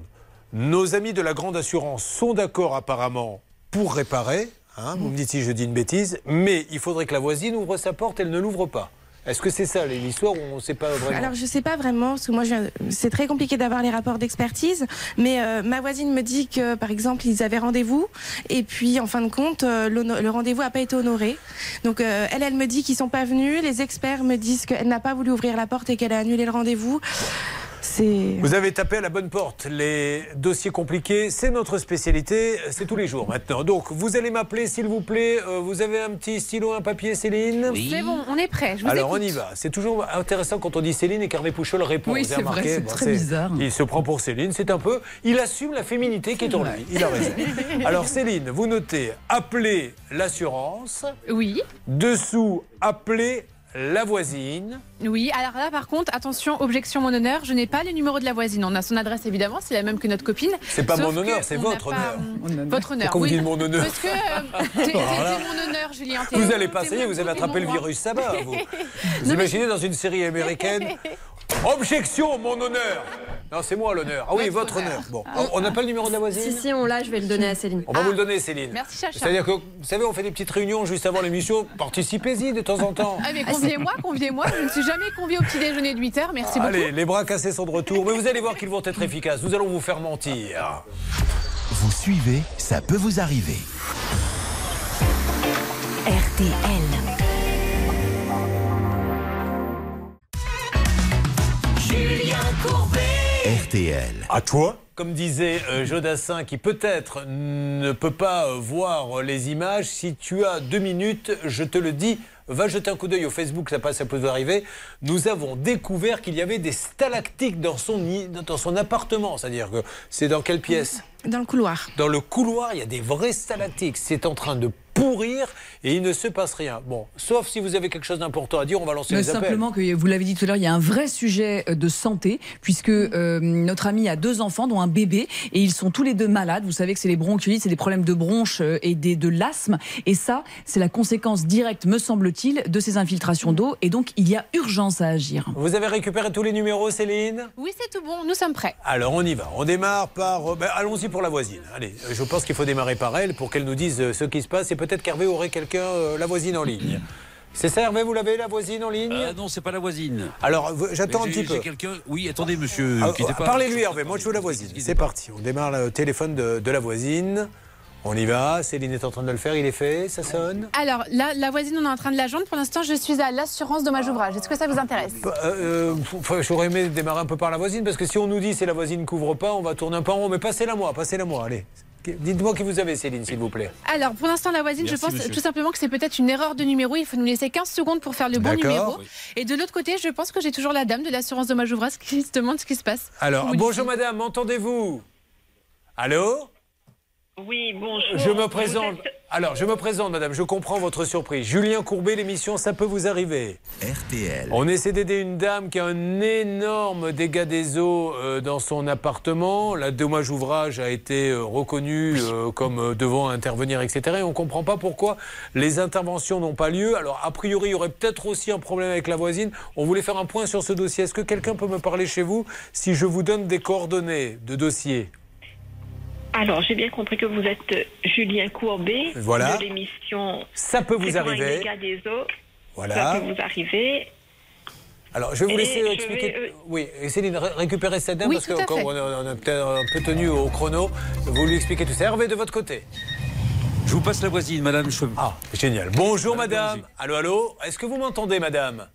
Nos amis de la grande assurance sont d'accord apparemment pour réparer. hein, vous me dites si je dis une bêtise, mais il faudrait que la voisine ouvre sa porte, elle ne l'ouvre pas. Est-ce que c'est ça l'histoire ou on ne sait pas vraiment Alors je sais pas vraiment parce que moi c'est très compliqué d'avoir les rapports d'expertise mais euh, ma voisine me dit que par exemple ils avaient rendez-vous et puis en fin de compte euh, le rendez-vous a pas été honoré. Donc euh, elle elle me dit qu'ils sont pas venus, les experts me disent qu'elle n'a pas voulu ouvrir la porte et qu'elle a annulé le rendez-vous. C'est Vous avez tapé à la bonne porte. Les dossiers compliqués, c'est notre spécialité, c'est tous les jours maintenant. Donc, vous allez m'appeler, s'il vous plaît. Euh, vous avez un petit stylo, un papier, Céline C'est bon, on est prêt. Je vous Alors, on y va. C'est toujours intéressant quand on dit Céline et qu'Hervé Pouchol répond. Oui, Vous avez c'est vrai, remarqué c'est très bizarre. Il se prend pour Céline, c'est un peu. Il assume la féminité qui est en lui. Il a raison. Alors, Céline, vous notez appeler l'assurance. Oui. Dessous, appeler la voisine. Oui, alors là par contre, attention, objection mon honneur, je n'ai pas le numéro de la voisine. On a son adresse évidemment, c'est la même que notre copine. C'est pas mon honneur, c'est votre pas, honneur. Votre honneur. Pourquoi vous dites mon honneur Parce que euh, mon honneur, Julien. Vous allez pas, t'es ça y est, mon- vous attrapé mon le virus Saba, vous. Vous imaginez dans une série américaine Objection, mon honneur Non, c'est moi l'honneur. Ah oui, votre honneur. Bon, on n'a pas le numéro de la voisine Si, si, on l'a, je vais le donner à Céline. On va vous le donner, Céline. Merci, Chacha. C'est-à-dire que, vous savez, on fait des petites réunions juste avant l'émission. Participez-y de temps en temps. Ah mais conviez-moi, conviez-moi, je ne suis jamais conviée au petit déjeuner de 8h, merci beaucoup. Allez, les bras cassés sont de retour. Mais vous allez voir qu'ils vont être efficaces. Nous allons vous faire mentir. Vous suivez, ça peut vous arriver. RTL. RTL. À toi comme disait euh, Jodassin, qui peut-être ne peut pas euh, voir les images, si tu as deux minutes, je te le dis, va jeter un coup d'œil au Facebook, ça passe, ça peut vous arriver. Nous avons découvert qu'il y avait des stalactites dans son, dans son appartement. C'est-à-dire que c'est dans quelle pièce? Dans le couloir. Dans le couloir, il y a des vrais stalactites. C'est en train de pourrir et il ne se passe rien. Bon, sauf si vous avez quelque chose d'important à dire, on va lancer Mais les appels. simplement que vous l'avez dit tout à l'heure, il y a un vrai sujet euh, de santé puisque euh, notre ami a deux enfants dont un bébé et ils sont tous les deux malades. Vous savez que c'est les bronchiolites, c'est des problèmes de bronches euh, et des, de l'asthme et ça c'est la conséquence directe, me semble-t-il, de ces infiltrations d'eau et donc il y a urgence à agir. Vous avez récupéré tous les numéros, Céline? Oui, c'est tout bon, nous sommes prêts. Alors on y va. On démarre par. ben, Allons-y pour la voisine. Allez, je pense qu'il faut démarrer par elle pour qu'elle nous dise ce qui se passe. Et peut-être qu'Hervé aurait quelqu'un, euh, la voisine en ligne. C'est ça, Hervé, vous l'avez, la voisine en ligne Ah non, c'est pas la voisine. Alors, j'attends un petit peu. quelqu'un. Oui, attendez, monsieur. Ah. Parlez-lui, Hervé. Moi, je veux la voisine. C'est parti. On démarre le téléphone de, de la voisine. On y va. Céline est en train de le faire. Il est fait. Ça sonne. Alors, là, la voisine, on est en train de la joindre. Pour l'instant, je suis à l'assurance dommage ouvrage. Est-ce que ça vous intéresse Euh, euh, faut- J'aurais aimé démarrer un peu par la voisine parce que si on nous dit c'est la voisine couvre pas, on va tourner un peu en rond. Mais passez-la moi, passez-la moi. Allez. Dites-moi qui vous avez, Céline, s'il vous plaît. Alors, pour l'instant, la voisine, Merci, je pense monsieur. tout simplement que c'est peut-être une erreur de numéro. Il faut nous laisser 15 secondes pour faire le bon numéro. Oui. Et de l'autre côté, je pense que j'ai toujours la dame de l'assurance dommage ouvrage qui se demande ce qui se passe. Alors, bonjour dites- madame, m'entendez-vous? Allô? Oui, bonjour. Je me présente. êtes- Alors, je me présente, madame, je comprends votre surprise. Julien Courbet, l'émission Ça peut vous arriver. RTL. On essaie d'aider une dame qui a un énorme dégât des eaux euh, dans son appartement. La dommage ouvrage a été euh, reconnue euh, comme euh, devant intervenir, etc. Et on ne comprend pas pourquoi les interventions n'ont pas lieu. Alors, a priori, il y aurait peut-être aussi un problème avec la voisine. On voulait faire un point sur ce dossier. Est-ce que quelqu'un peut me parler chez vous si je vous donne des coordonnées de dossier? Alors, j'ai bien compris que vous êtes euh, Julien Courbet Voilà. de l'émission Ça peut vous arriver. des eaux. Voilà. Ça peut vous arriver. Alors, je vais vous laisser expliquer. vais, euh, Oui, et Céline, ré- récupérez cette dame Oui, parce qu'on on a peut-être un peu tenu au chrono. Vous lui expliquez tout ça. Hervé, de votre côté. Je vous passe la voisine, madame. Je... Ah, génial. Bonjour, madame. Allô, allô. Est-ce que vous m'entendez, madame?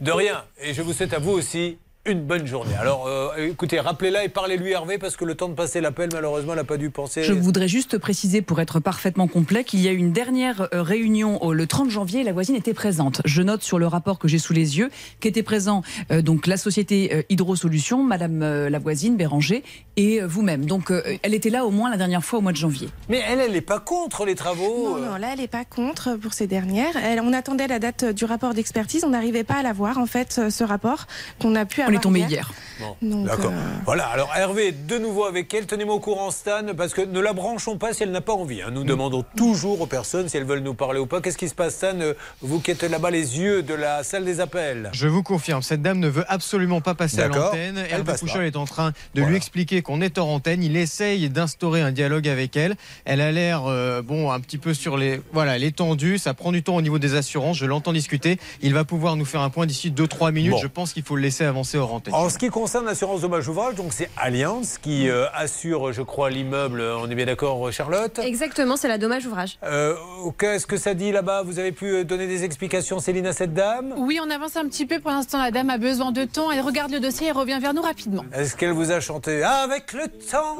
De rien. Et je vous souhaite à vous aussi une bonne journée. Alors, euh, écoutez, rappelez-la et parlez-lui, Hervé, parce que le temps de passer l'appel, malheureusement, elle n'a pas dû penser. Je voudrais juste préciser, pour être parfaitement complet, qu'il y a eu une dernière euh, réunion euh, le 30 janvier. La voisine était présente. Je note sur le rapport que j'ai sous les yeux qu'étaient présents euh, donc la société euh, Hydro Solutions, Madame euh, la voisine Béranger et euh, vous-même. Donc euh, elle était là au moins la dernière fois au mois de janvier. Mais elle, elle n'est pas contre les travaux. Non, non, là, elle n'est pas contre pour ces dernières. Elle- on attendait la date du rapport d'expertise. On n'arrivait pas à l'avoir, en fait, ce rapport qu'on a pu avoir. Est tombé hier. Bon, D'accord. euh, Voilà, alors Hervé, de nouveau avec elle, tenez-moi au courant Stan, parce que ne la branchons pas si elle n'a pas envie. hein. Nous demandons toujours aux personnes si elles veulent nous parler ou pas. Qu'est-ce qui se passe Stan Euh, Vous qui êtes là-bas les yeux de la salle des appels? Je vous confirme, cette dame ne veut absolument pas passer à l'antenne. Elle Hervé Pouchol est en train de lui expliquer qu'on est hors antenne. Il essaye d'instaurer un dialogue avec elle. Elle a l'air, euh, bon, un petit peu sur les, voilà, l'étendue. Ça prend du temps au niveau des assurances. Je l'entends discuter. Il va pouvoir nous faire un point d'ici 2-3 minutes. Bon. Je pense qu'il faut le laisser avancer hors antenne. En ce qui concerne l'assurance dommage ouvrage, donc c'est Allianz qui euh, assure, je crois, l'immeuble. On est bien d'accord, Charlotte Exactement, c'est la dommage ouvrage. euh, Qu'est-ce que ça dit là-bas Vous avez pu euh, donner des explications, Céline, à cette dame Oui, on avance un petit peu. Pour l'instant, la dame a besoin de temps. Elle regarde le dossier et revient vers nous rapidement. Est-ce qu'elle vous a chanté Avec le temps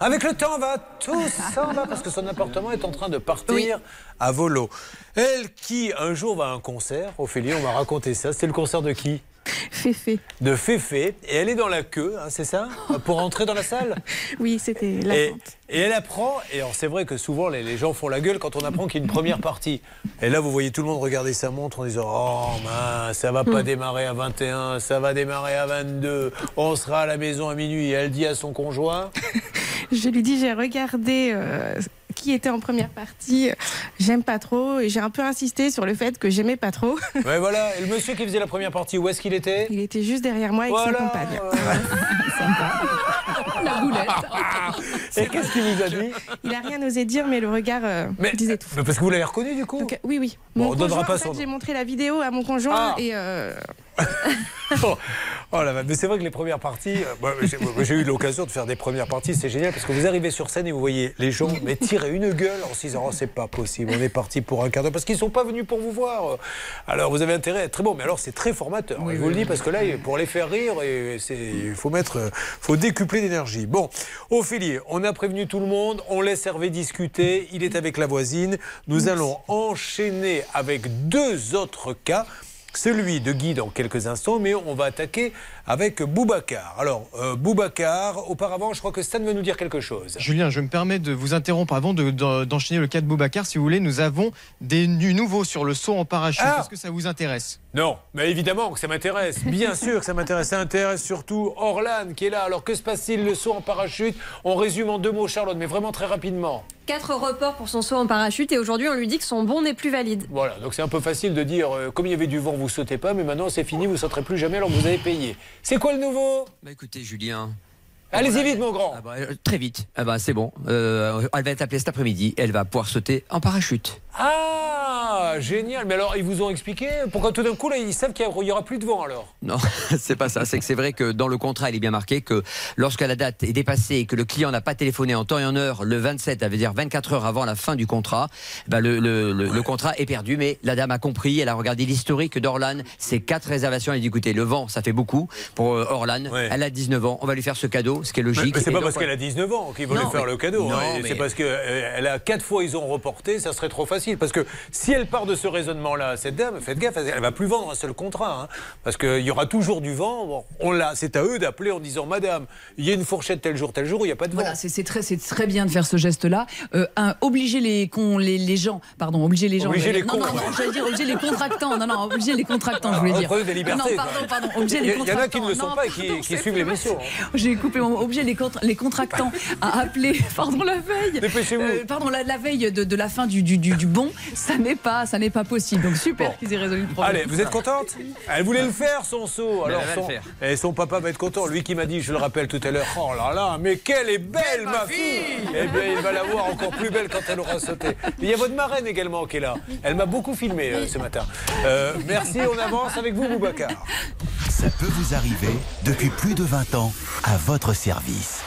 Avec le temps, va tout s'en va parce que son appartement est en train de partir à volo. Elle qui un jour va à un concert, Ophélie, on m'a raconté ça. C'était le concert de qui? Féfé. De Féfé. Et elle est dans la queue, hein, c'est ça Pour entrer dans la salle Oui, c'était la et, et elle apprend, et alors c'est vrai que souvent les, les gens font la gueule quand on apprend qu'il y a une première partie. Et là, vous voyez tout le monde regarder sa montre en disant Oh mince, ça va pas Hmm. démarrer à 21, ça va démarrer à 22, on sera à la maison à minuit. Et elle dit à son conjoint Je lui dis, j'ai regardé euh, qui était en première partie. J'aime pas trop. Et j'ai un peu insisté sur le fait que j'aimais pas trop. Mais voilà, et le monsieur qui faisait la première partie, où est-ce qu'il était? Il était juste derrière moi avec Voilà. sa compagne. La boulette. Et qu'est-ce qu'il vous a dit? Il a rien osé dire, mais le regard euh, disait tout. Mais Parce que vous l'avez reconnu du coup? Donc, euh, oui, oui. Bon, Mon on donnera conjoint, pas en fait, son nom. J'ai montré la vidéo à mon conjoint Ah. et euh, Oh, oh mais c'est vrai que les premières parties, euh, j'ai eu l'occasion de faire des premières parties, c'est génial parce que vous arrivez sur scène et vous voyez les gens mais tirer une gueule en se disant oh, c'est pas possible, on est parti pour un quart d'heure parce qu'ils sont pas venus pour vous voir. Alors vous avez intérêt à être très bon, mais alors c'est très formateur. je vous le dis parce que là pour les faire rire, il faut mettre, euh, faut décupler d'énergie. Bon, Ophélie, on a prévenu tout le monde, on laisse Hervé discuter, il est avec la voisine. Nous allons enchaîner avec deux autres cas. Celui de Guy dans quelques instants, mais on va attaquer avec Boubacar. Alors, euh, Boubacar, auparavant, je crois que Stan veut nous dire quelque chose. Julien, je me permets de vous interrompre avant de- de- d'enchaîner le cas de Boubacar. Si vous voulez, nous avons des du nouveau sur le saut en parachute. Ah Est-ce que ça vous intéresse? Non, mais évidemment que ça m'intéresse. Bien sûr que ça m'intéresse. Ça intéresse surtout Orlan qui est là. Alors que se passe-t-il Le saut en parachute? On résume en deux mots, Charlotte, mais vraiment très rapidement. Quatre reports pour son saut en parachute et aujourd'hui on lui dit que son bon n'est plus valide. Voilà, donc c'est un peu facile de dire, euh, comme il y avait du vent, vous sautez pas, mais maintenant c'est fini, vous sauterez plus jamais alors que vous avez payé. C'est quoi le nouveau? Bah écoutez, Julien. Allez-y vite, mon grand. Ah bah, euh, très vite. Ah bah, c'est bon. Euh, elle va être appelée cet après-midi. Elle va pouvoir sauter en parachute. Ah, génial. Mais alors, ils vous ont expliqué pourquoi tout d'un coup, là, ils savent qu'il n'y aura plus de vent alors? Non, c'est pas ça. C'est que c'est vrai que dans le contrat, il est bien marqué que lorsque la date est dépassée et que le client n'a pas téléphoné en temps et en heure le 27, ça veut dire 24 heures avant la fin du contrat, bah le, le, le- le contrat est perdu. Mais la dame a compris, elle a regardé l'historique d'Orlan, c'est quatre réservations. Elle a dit écoutez, le vent, ça fait beaucoup pour euh, Orlan. Elle a 19 ans, on va lui faire ce cadeau, ce qui est logique. mais c'est pas donc, parce qu'elle a 19 ans qu'ils lui faire mais- le cadeau. non, hein. mais- C'est parce qu'elle a quatre fois ils ont reporté, ça serait trop facile. Parce que si elle part de ce raisonnement-là, cette dame, faites gaffe, elle va plus vendre un seul contrat. hein. parce qu'il y aura toujours du vent. Bon, on l'a, c'est à eux d'appeler en disant Madame, il y a une fourchette tel jour, tel jour, il n'y a pas de vent. Voilà, c'est très, c'est très bien de faire ce geste-là. Euh, obliger les, con- les, les gens, pardon, obliger les gens. Obliger les non, cons. non, non, j'allais dire obliger les contractants. Non, non, obliger les contractants, je voulais Ah, dire. prenez des libertés, Non, pardon, pardon, obliger Il y les a- il y en a qui ne le sont contractants. pas et qui- Non, qui suivent l'émission. J'ai coupé mon obliger les, contra- les contractants à appeler, pardon, la veille. Dépêchez-vous. Euh, pardon, la, la veille de, de la fin du, du, du, du bon, ça n'est pas, ça n'est pas possible. Donc super qu'ils aient résolu le problème. Allez, vous êtes contente? Elle voulait le faire, son saut. Alors, elle va son, le faire. et son papa va être content. Lui qui m'a dit, je le rappelle tout à l'heure, oh là là, mais quelle est belle, ma fille Eh bien, il va la voir encore plus belle quand elle aura sauté. Il y a votre marraine également qui est là. Elle m'a beaucoup filmé euh, ce matin. Euh, merci, on avance avec vous, Boubacar. Ça peut vous arriver depuis plus de 20 ans à votre service.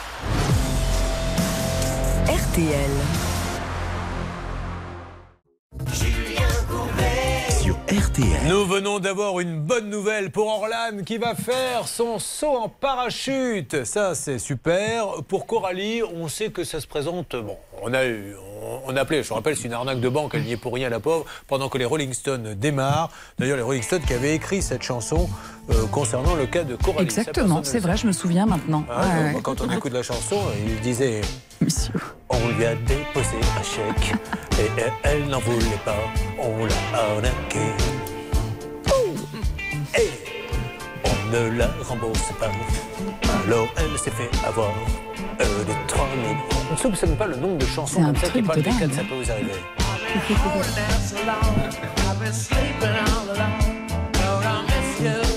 RTL. Sur RTL. Nous venons d'avoir une bonne nouvelle pour Orlan qui va faire son saut en parachute. Ça, c'est super. Pour Coralie, on sait que ça se présente. Bon, on a eu. On, on a appelé, je vous rappelle, c'est une arnaque de banque, elle n'y est pour rien, la pauvre, pendant que les Rolling Stones démarrent. D'ailleurs, les Rolling Stones qui avaient écrit cette chanson euh, concernant le cas de Coralie. Exactement, c'est vrai, je me souviens maintenant. Ah, Ouais, donc, ouais. Quand on écoute la chanson, il disait On lui a déposé un chèque et elle, elle n'en voulait pas. On l'a arnaqué. Et on ne la rembourse pas. Alors elle s'est fait avoir euh, des 3 000 On ne soupçonne pas le nombre de chansons comme ça qui parlent de ça peut vous arriver.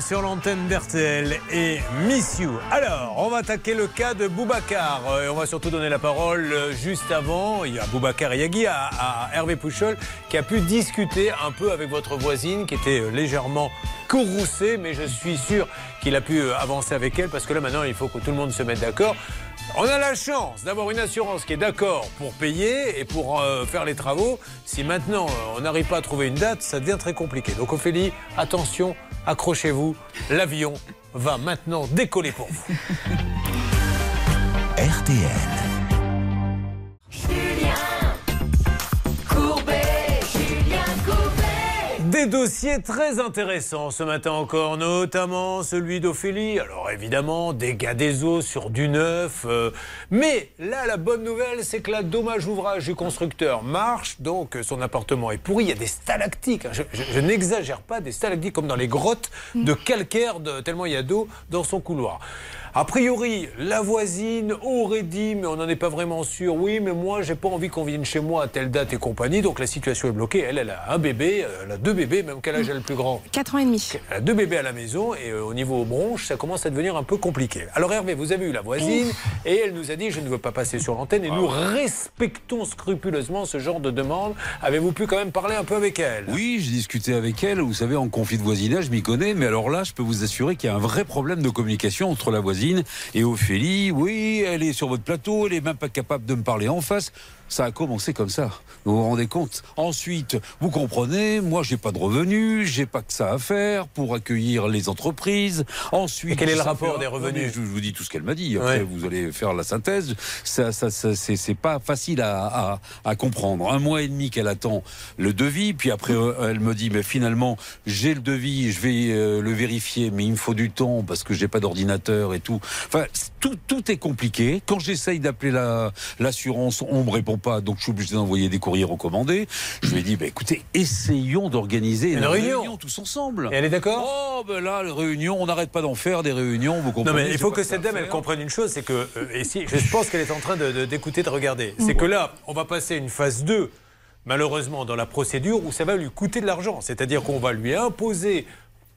Sur l'antenne d'RTL et Miss You. Alors, on va attaquer le cas de Boubacar. Euh, et on va surtout donner la parole euh, juste avant. Il y a Boubacar Yagui, à, à Hervé Pouchol, qui a pu discuter un peu avec votre voisine, qui était euh, légèrement courroucée, mais je suis sûr qu'il a pu avancer avec elle, parce que là maintenant, il faut que tout le monde se mette d'accord. On a la chance d'avoir une assurance qui est d'accord pour payer et pour faire les travaux. Si maintenant on n'arrive pas à trouver une date, ça devient très compliqué. Donc Ophélie, attention, accrochez-vous, l'avion va maintenant décoller pour vous. RTL. Des dossiers très intéressants ce matin encore, notamment celui d'Ophélie. Alors évidemment, dégâts des eaux sur du neuf. euh, mais là, la bonne nouvelle, c'est que la dommage ouvrage du constructeur marche. Donc son appartement est pourri. Il y a des stalactites. hein. Je, je- n'exagère pas, des stalactites comme dans les grottes de calcaire, de- tellement il y a d'eau dans son couloir. A priori, la voisine aurait dit, mais on n'en est pas vraiment sûr. Oui, mais moi, j'ai pas envie qu'on vienne chez moi à telle date et compagnie. Donc la situation est bloquée. Elle, elle a un bébé, euh, elle a deux bébés, même quel âge est le plus grand? 4 ans et demi. elle a deux bébés à la maison et euh, au niveau bronche, ça commence à devenir un peu compliqué. Alors Hervé, vous avez eu la voisine et elle nous a dit je ne veux pas passer sur l'antenne et nous respectons scrupuleusement ce genre de demande. Avez-vous pu quand même parler un peu avec elle? Oui, j'ai discuté avec elle. Vous savez, en conflit de voisinage, je m'y connais. Mais alors là, je peux vous assurer qu'il y a un vrai problème de communication entre la voisine et Ophélie. Oui, elle est sur votre plateau, elle est même pas capable de me parler en face. Ça a commencé comme ça. Vous vous rendez compte? Ensuite, vous comprenez, moi j'ai pas de revenus, j'ai pas que ça à faire pour accueillir les entreprises. Ensuite, Et quel est le rapport des revenus je, vous dis tout ce qu'elle m'a dit. Après, Ouais. vous allez faire la synthèse. Ça, ça, ça, c'est pas facile à, à, à comprendre. Un mois et demi qu'elle attend le devis, puis après euh, elle me dit mais finalement j'ai le devis, je vais euh, le vérifier, mais il me faut du temps parce que j'ai pas d'ordinateur et tout. Enfin tout, tout est compliqué. Quand j'essaye d'appeler la l'assurance, on me répond pas, donc je suis obligé d'envoyer des courriers recommandés. Je lui ai dit bah écoutez, essayons d'organiser Une une, réunion. tous ensemble. Et elle est d'accord Oh ben là, les réunions, on n'arrête pas d'en faire des réunions. Vous Non comprenez mais il faut que cette dame elle comprenne une chose, c'est que euh, et si je pense qu'elle est en train de- de- d'écouter, de, regarder, c'est que là on va passer une phase 2 malheureusement dans la procédure où ça va lui coûter de l'argent, c'est-à-dire qu'on va lui imposer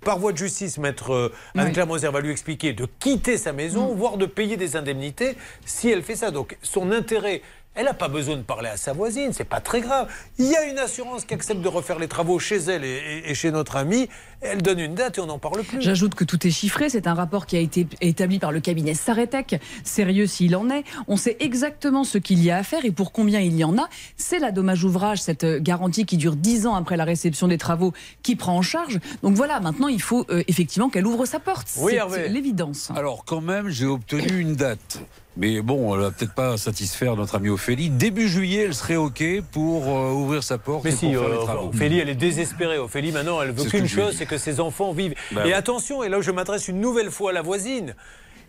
par voie de justice, maître euh, Anne-Claire Moser va lui expliquer de quitter sa maison, voire de payer des indemnités si elle fait ça. Donc son intérêt, elle n'a pas besoin de parler à sa voisine, c'est pas très grave. Il y a une assurance qui accepte de refaire les travaux chez elle et, et- et chez notre amie. Elle donne une date et on n'en parle plus. J'ajoute que tout est chiffré. C'est un rapport qui a été établi par le cabinet Saretec, sérieux s'il en est. On sait exactement ce qu'il y a à faire et pour combien il y en a. C'est la dommage ouvrage, cette garantie qui dure 10 ans après la réception des travaux, qui prend en charge. Donc voilà, maintenant il faut euh, effectivement qu'elle ouvre sa porte. Oui, c'est l'évidence. Alors quand même, j'ai obtenu une date. Mais bon, elle va peut-être pas satisfaire notre amie Ophélie. Début juillet, elle serait OK pour euh, ouvrir sa porte Mais et si, pour faire euh, les travaux. Ophélie, elle est désespérée. Ophélie, maintenant, elle veut qu'une chose, c'est que ses enfants vivent. Bah et ouais. attention, et là, je m'adresse une nouvelle fois à la voisine.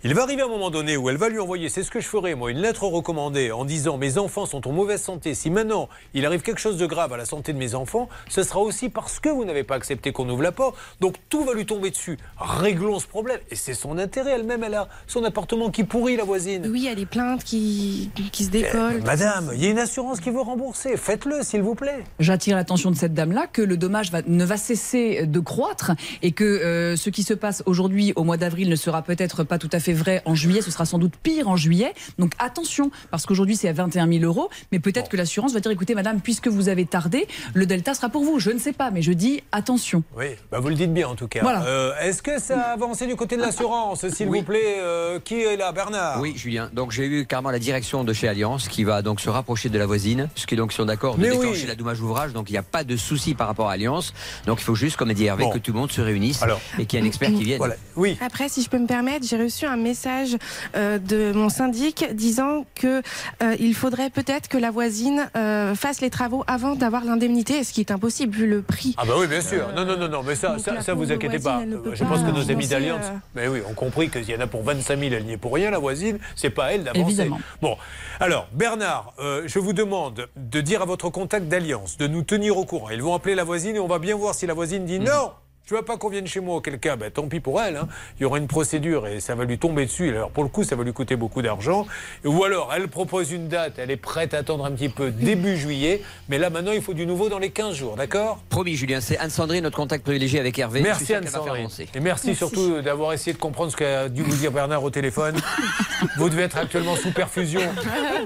Il va arriver un moment donné où elle va lui envoyer, c'est ce que je ferai moi, une lettre recommandée en disant mes enfants sont en mauvaise santé. Si maintenant il arrive quelque chose de grave à la santé de mes enfants, ce sera aussi parce que vous n'avez pas accepté qu'on ouvre la porte. Donc tout va lui tomber dessus. Réglons ce problème. Et c'est son intérêt elle-même. Elle a son appartement qui pourrit la voisine. Oui, il y a des plaintes qui, qui se décollent. Madame, il y a une assurance qui veut rembourser. Faites-le, s'il vous plaît. J'attire l'attention de cette dame-là que le dommage va- ne va cesser de croître et que euh, ce qui se passe aujourd'hui au mois d'avril ne sera peut-être pas tout à fait vrai en juillet, ce sera sans doute pire en juillet. Donc attention, parce qu'aujourd'hui c'est à 21 000 euros, mais peut-être que l'assurance va dire écoutez madame, puisque vous avez tardé, le delta sera pour vous. Je ne sais pas, mais je dis attention. Oui, bah vous le dites bien en tout cas. Voilà. Euh, Est-ce que ça a avancé du côté de l'assurance, s'il Oui. vous plaît? Euh, Qui est là, Bernard? Oui, Julien. Donc j'ai eu carrément la direction de chez Alliance qui va donc se rapprocher de la voisine, puisqu'ils donc sont d'accord de Mais déclencher oui. la dommage ouvrage. Donc il n'y a pas de souci par rapport à Alliance. Donc il faut juste, comme a dit Hervé, Bon. que tout le monde se réunisse Alors. et qu'il y ait un expert qui vienne. Voilà. Oui. Après, si je peux me permettre, j'ai reçu un message euh, de mon syndic disant que euh, il faudrait peut-être que la voisine euh, fasse les travaux avant d'avoir l'indemnité, ce qui est impossible vu le prix. Ah bah oui, bien sûr. Non, non, non, non, mais ça, ça, vous inquiétez voisine, pas. Je pense pas que nos amis d'Alliance, euh. mais oui, ont compris qu'il y en a pour 25 000, elle n'y est pour rien, la voisine. C'est pas à elle d'avancer. Évidemment. Bon, alors Bernard, euh, je vous demande de dire à votre contact d'Alliance de nous tenir au courant. Ils vont appeler la voisine et on va bien voir si la voisine dit non. Je veux pas qu'on vienne chez moi, auquel cas, ben, tant pis pour elle. hein. Il y aura une procédure et ça va lui tomber dessus. Alors pour le coup, ça va lui coûter beaucoup d'argent. Ou alors, elle propose une date, elle est prête à attendre un petit peu début juillet. Mais là, maintenant, il faut du nouveau dans les 15 jours, d'accord? Promis, Julien, c'est Anne-Sandrine, notre contact privilégié avec Hervé. Merci Anne-Sandrine. Et merci, surtout d'avoir essayé de comprendre ce qu'a dû vous dire Bernard au téléphone. vous devez être actuellement sous perfusion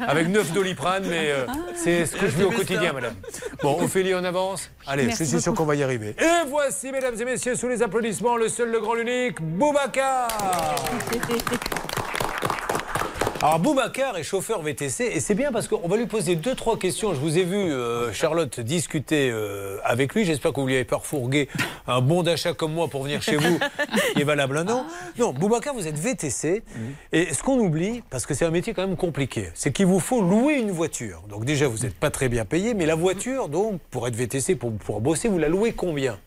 avec 9 doliprane, mais euh, c'est ce que je vis au quotidien, madame. Bon, Ophélie, on avance Allez, c'est sûr qu'on va y arriver. Et voici, mesdames et messieurs, sous les applaudissements, le seul, le grand, l'unique, Boubacar alors Boubacar est chauffeur VTC et c'est bien parce qu'on va lui poser deux trois questions. Je vous ai vu euh, Charlotte discuter euh, avec lui. J'espère que vous lui avez pas refourgué un bon d'achat comme moi pour venir chez vous qui est valable un an. Non, Boubacar, vous êtes VTC et ce qu'on oublie parce que c'est un métier quand même compliqué, c'est qu'il vous faut louer une voiture. Donc déjà vous n'êtes pas très bien payé, mais la voiture donc pour être VTC pour pouvoir bosser, vous la louez combien?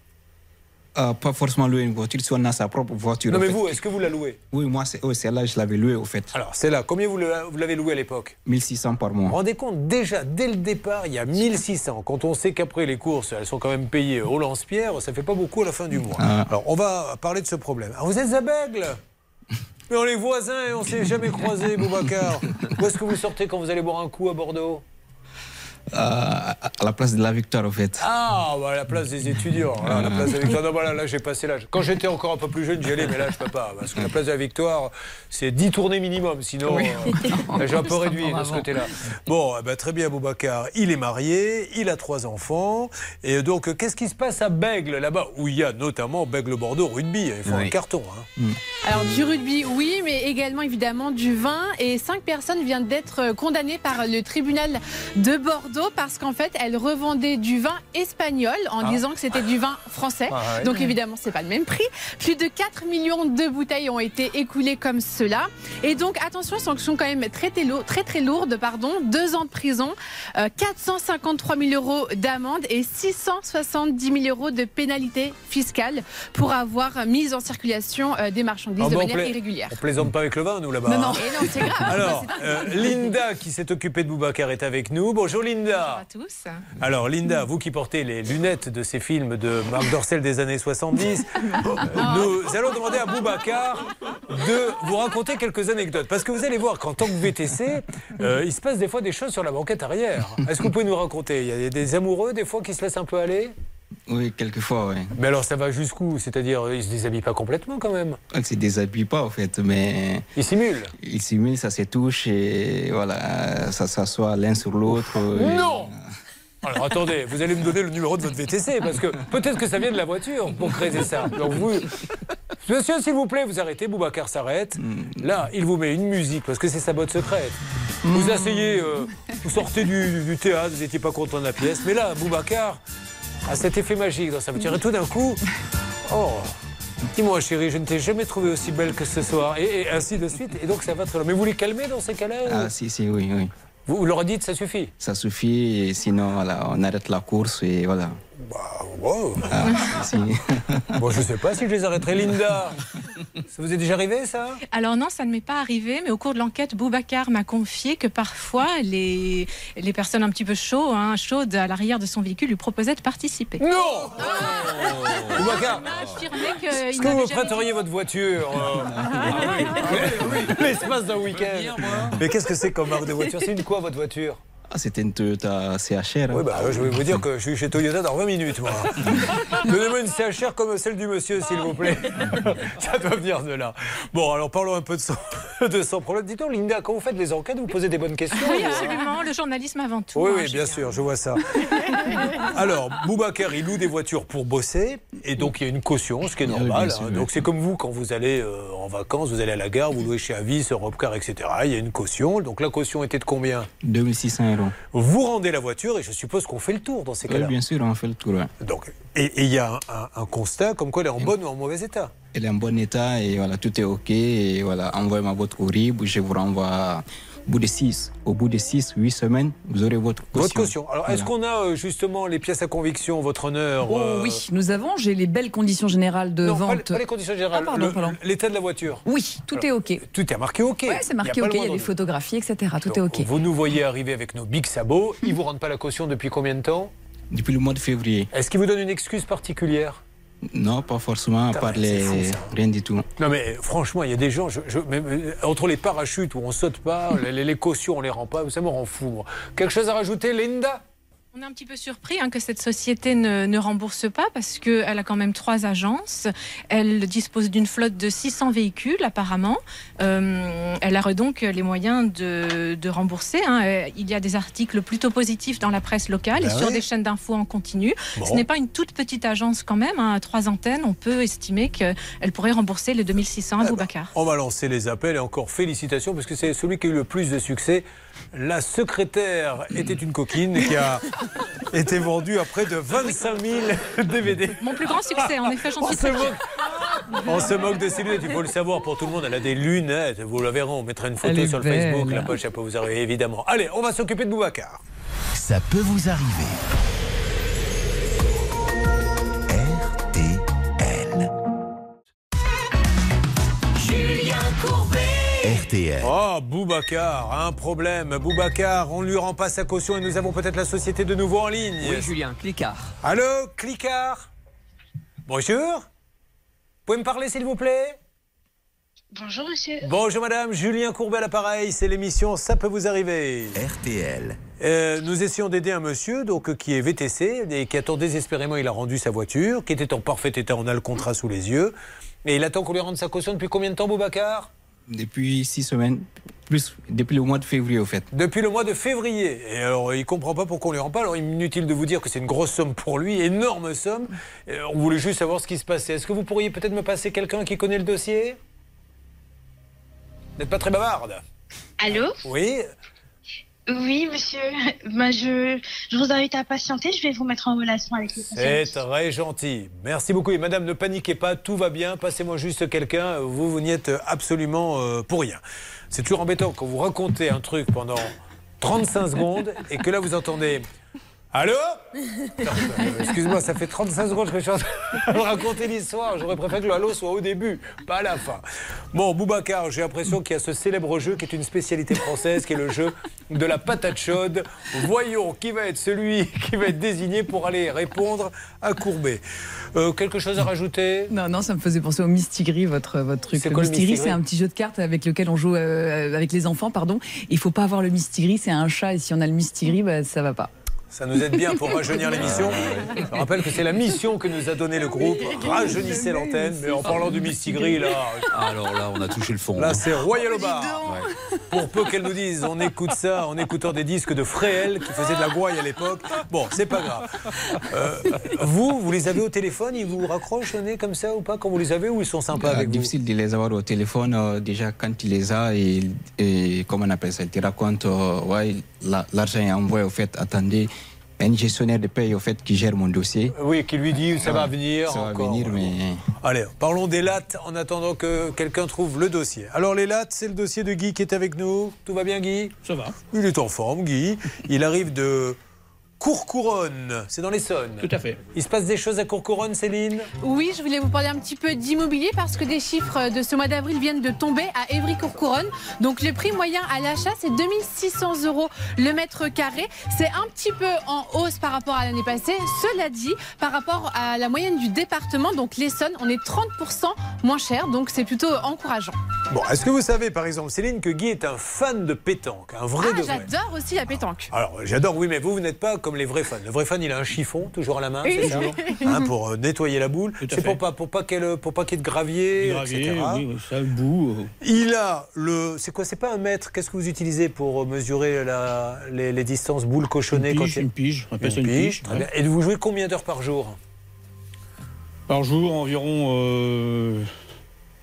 Euh, pas forcément louer une voiture, si on a sa propre voiture. Non mais fait. vous, est-ce que vous la louez? Oui, moi, c'est celle-là, je l'avais louée, au fait. Alors c'est là, combien vous l'avez loué à l'époque? 1600 par Vous vous mois. rendez compte, déjà, dès le départ, il y a 1600. Quand on sait qu'après les courses, elles sont quand même payées au lance-pierre, ça fait pas beaucoup à la fin du mois. Ah. Alors, on va parler de ce problème. Alors, vous êtes à Bègle? Mais on est voisins et on s'est jamais croisés, Boubacar. Où est-ce que vous sortez quand vous allez boire un coup à Bordeaux? À à la place de la victoire, au fait. Ah, bah, à la place des étudiants. Là, la place de la Victoire. Non, voilà, là, j'ai passé l'âge. Quand j'étais encore un peu plus jeune, j'y allais, mais là, je peux pas. Parce que la place de la Victoire, c'est 10 tournées minimum. Sinon, Oui. euh, j'ai un peu réduit de ce côté-là. Bon, eh ben, très bien, Boubacar. Il est marié, il a trois enfants. Et donc, euh, qu'est-ce qui se passe à Bègle, là-bas, où il y a notamment Bègle-Bordeaux rugby Il faut un Oui. carton. hein. Alors du rugby, oui, mais également évidemment du vin. Et cinq personnes viennent d'être condamnées par le tribunal de Bordeaux parce qu'en fait, elles revendaient du vin espagnol en Ah. disant que c'était du vin français. Ah. Donc évidemment, c'est pas le même prix. Plus de 4 millions de bouteilles ont été écoulées comme cela. Et donc attention, sanctions quand même très très, lourdes, très, très lourdes, pardon. Deux ans de prison, euh, 453 000 euros d'amende et 670 000 euros de pénalité fiscale pour avoir mis en circulation euh, des marchandises Ah de bon, manière irrégulière. On plaisante pas avec le vin, nous, là-bas. Non, non. hein. Non, c'est grave. Alors, euh, Linda, qui s'est occupée de Boubacar, est avec nous. Bonjour, Linda. À tous. Alors Linda, vous qui portez les lunettes de ces films de Marc Dorcel des années 70, euh, nous allons demander à Boubacar de vous raconter quelques anecdotes. Parce que vous allez voir qu'en tant que VTC, euh, il se passe des fois des choses sur la banquette arrière. Est-ce que vous pouvez nous raconter? Il y a des amoureux des fois qui se laissent un peu aller? Oui, quelquefois, oui. Mais alors ça va jusqu'où? C'est-à-dire ils se déshabillent pas complètement quand même? Ils se déshabillent pas, en fait, mais. Ils simulent? Ils simulent, ça se touche et voilà, ça s'assoit l'un sur l'autre. et- Non alors attendez, vous allez me donner le numéro de votre VTC parce que peut-être que ça vient de la voiture pour créer ça. Donc vous, monsieur, s'il vous plaît, vous arrêtez. Boubacar s'arrête. Là, il vous met une musique parce que c'est sa botte secrète. Vous asseyez, euh, vous sortez du, du théâtre, vous n'étiez pas content de la pièce, mais là, Boubacar a cet effet magique dans sa voiture et tout d'un coup, oh. Dis-moi chérie, je ne t'ai jamais trouvée aussi belle que ce soir. Et, et ainsi de suite. Et donc ça va très loin. Mais vous les calmez dans ces cas-là ou- Ah, si, si, oui, oui. Vous, vous leur dites ça suffit? Ça suffit, et sinon, voilà, on arrête la course et voilà. Wow. Ah, si. Bon, je sais pas si je les arrêterai. Linda, ça vous est déjà arrivé ça? Alors non, ça ne m'est pas arrivé, mais au cours de l'enquête, Boubacar m'a confié que parfois les, les personnes un petit peu chaudes, hein, chaudes à l'arrière de son véhicule lui proposaient de participer. Non! Boubacar. M'a affirmé qu'il Est-ce que vous jamais- prêteriez votre voiture euh, l'espace d'un week-end? Mais qu'est-ce que c'est comme marque de voiture? C'est une quoi votre voiture? Ah, c'était une Toyota CHR. Oui, bah, je vais vous dire que je suis chez Toyota dans 20 minutes, moi. Donnez-moi une CHR comme celle du monsieur, s'il vous plaît. Ça doit venir de là. Bon, alors parlons un peu de son, de son problème. Dites-donc, Linda, quand vous faites les enquêtes, vous posez des bonnes questions Oui, ou- absolument. Le journalisme avant tout. Oui, hein, oui, bien Julien. sûr, je vois ça. Alors, Boubacar, il loue des voitures pour bosser, et donc il y a une caution, ce qui est normal. bien sûr, hein. Donc c'est comme vous, quand vous allez euh, en vacances, vous allez à la gare, vous louez chez Avis, Europcar, etc. Il y a une caution. Donc la caution était de combien? 2600 Vous rendez la voiture, et je suppose qu'on fait le tour dans ces Oui, cas-là. bien sûr, on fait le tour. ouais. Donc, et il y a un, un- un constat comme quoi elle est en bon ou en mauvais état. Elle est en bon état et voilà, tout est OK. Et voilà, envoyez ma votre courrier, je vous renvoie au bout de 6. Au bout de 6, 8 semaines, vous aurez votre caution. Votre caution. Alors, est-ce qu'on a euh, justement les pièces à conviction, votre honneur Oh euh, oui, nous avons, j'ai les belles conditions générales de non, pas, vente. pas les conditions générales. Ah, pardon, pardon. L'état de la voiture. Oui, tout est OK. Tout est marqué OK. Ouais, c'est marqué OK, il y a les doute. photographies, etc. Tout est OK. Vous nous voyez arriver avec nos big sabots. Ils vous rendent pas la caution depuis combien de temps? Depuis le mois de février. Est-ce qu'ils vous donnent une excuse particulière? Non, pas forcément, à part les. fou. Rien du tout. Non mais franchement, il y a des gens, je, je- mais- mais entre les parachutes où on saute pas, les, les cautions on les rend pas, ça me rend fou. Quelque chose à rajouter, Linda? On est un petit peu surpris hein, que cette société ne, ne rembourse pas parce qu'elle a quand même trois agences. Elle dispose d'une flotte de 600 véhicules apparemment. Euh, elle a donc les moyens de, de rembourser. hein. Euh, Il y a des articles plutôt positifs dans la presse locale Bah et sur ouais. des chaînes d'infos en continu. Bon. Ce n'est pas une toute petite agence quand même. hein. À trois antennes, on peut estimer qu'elle pourrait rembourser les 2600 à Boubacar. On va lancer les appels et encore félicitations parce que c'est celui qui a eu le plus de succès. La secrétaire était une coquine qui a été vendue à près de 25 000 DVD. Mon plus grand succès, en effet, j'en On suis très. On se moque de ses lunettes, il faut le savoir pour tout le monde. Elle a des lunettes, vous la verrez, on mettra une photo Elle sur le belle. Facebook, la poche, ça peut vous arriver évidemment. Allez, on va s'occuper de Boubacar. Ça peut vous arriver. RTL. Oh, Boubacar, un problème. Boubacar, on ne lui rend pas sa caution et nous avons peut-être la société de nouveau en ligne. Oui, Julien, Clicard. Allô, Clicard? Bonjour Vous pouvez me parler s'il vous plaît? Bonjour monsieur. Bonjour madame, Julien Courbet à l'appareil, c'est l'émission Ça peut vous arriver. RTL. Euh, nous essayons d'aider un monsieur donc, qui est VTC et qui attend désespérément, il a rendu sa voiture, qui était en parfait état, on a le contrat sous les yeux. Et il attend qu'on lui rende sa caution depuis combien de temps Boubacar? Depuis six semaines, plus depuis le mois de février au fait. Depuis le mois de février. Et alors, il comprend pas pourquoi on lui rend pas. Alors, inutile de vous dire que c'est une grosse somme pour lui, énorme somme. Et on voulait juste savoir ce qui se passait. Est-ce que vous pourriez peut-être me passer quelqu'un qui connaît le dossier? Vous n'êtes pas très bavarde. Allô? Oui Oui monsieur. Ben, je, vous invite à patienter, je vais vous mettre en relation avec le C'est très gentil. Merci beaucoup. Et madame, ne paniquez pas, tout va bien. Passez-moi juste quelqu'un. Vous, vous n'y êtes absolument euh, pour rien. C'est toujours embêtant quand vous racontez un truc pendant 35 secondes et que là, vous entendez. Allô euh, Excuse-moi, ça fait 35 secondes que je suis en train de raconter l'histoire. J'aurais préféré que le hallô soit au début, pas à la fin. Bon, Boubacar, j'ai l'impression qu'il y a ce célèbre jeu qui est une spécialité française, qui est le jeu de la patate chaude. Voyons qui va être celui qui va être désigné pour aller répondre à Courbet. Euh, quelque chose à rajouter? Non, non, ça me faisait penser au Mistigris, votre, votre truc. C'est Le quoi le Mistigris, Mistigris c'est un petit jeu de cartes avec lequel on joue euh, avec les enfants, pardon. Il faut pas avoir le Mistigris, c'est un chat, et si on a le Mistigris, bah, ça va pas. Ça nous aide bien pour rajeunir l'émission. Je rappelle que c'est la mission que nous a donné le groupe. Rajeunissez l'antenne. Mais en parlant du Mistigris, là. Alors là, on a touché le fond. Là, hein. c'est Royal au bar. Pour peu qu'elle nous dise, on écoute ça en écoutant des disques de Fréhel qui faisait de la gouaille à l'époque. Bon, c'est pas grave. Euh, vous, vous les avez au téléphone Ils vous raccrochent au nez comme ça ou pas quand vous les avez ou ils sont sympas Ah, avec vous difficile de les avoir au téléphone. euh, déjà, quand il les a, et, et comment on appelle ça, il te raconte, euh, ouais, la- l'argent est envoyé, au fait, attendez, un gestionnaire de paye, au fait, qui gère mon dossier. Oui, qui lui dit, ça va Ah, venir. Ça va venir, mais... Allez, parlons des lattes en attendant que quelqu'un trouve le dossier. Alors les lattes, c'est le dossier de Guy qui est avec nous. Tout va bien Guy? Ça va. Il est en forme Guy. Il arrive de Courcouronne, c'est dans l'Essonne. Tout à fait. Il se passe des choses à Courcouronne, Céline? Oui, je voulais vous parler un petit peu d'immobilier parce que des chiffres de ce mois d'avril viennent de tomber à Évry-Courcouronne. Donc le prix moyen à l'achat, c'est 2600 euros le mètre carré. C'est un petit peu en hausse par rapport à l'année passée. Cela dit, par rapport à la moyenne du département, donc l'Essonne, on est 30% moins cher. Donc c'est plutôt encourageant. Bon, est-ce que vous savez par exemple, Céline, que Guy est un fan de pétanque, un vrai Ah, de vrai? j'adore aussi la pétanque. alors, j'adore, oui, mais vous, vous n'êtes pas comme les vrais fans. Le vrai fan, il a un chiffon, toujours à la main, c'est ça Hein, Pour euh, nettoyer la boule. C'est pour pas, pour pas qu'elle- pour pas qu'il y ait de gravier, Gravier, etc. oui, ça, le bout. euh, Il a le. C'est quoi C'est pas un mètre Qu'est-ce que vous utilisez pour euh, mesurer la- les, les distances boules cochonnées Une quand pige, il y a- une pige, on appelle ça une pige, très ouais. bien. Et vous jouez combien d'heures par jour? Par jour, environ euh,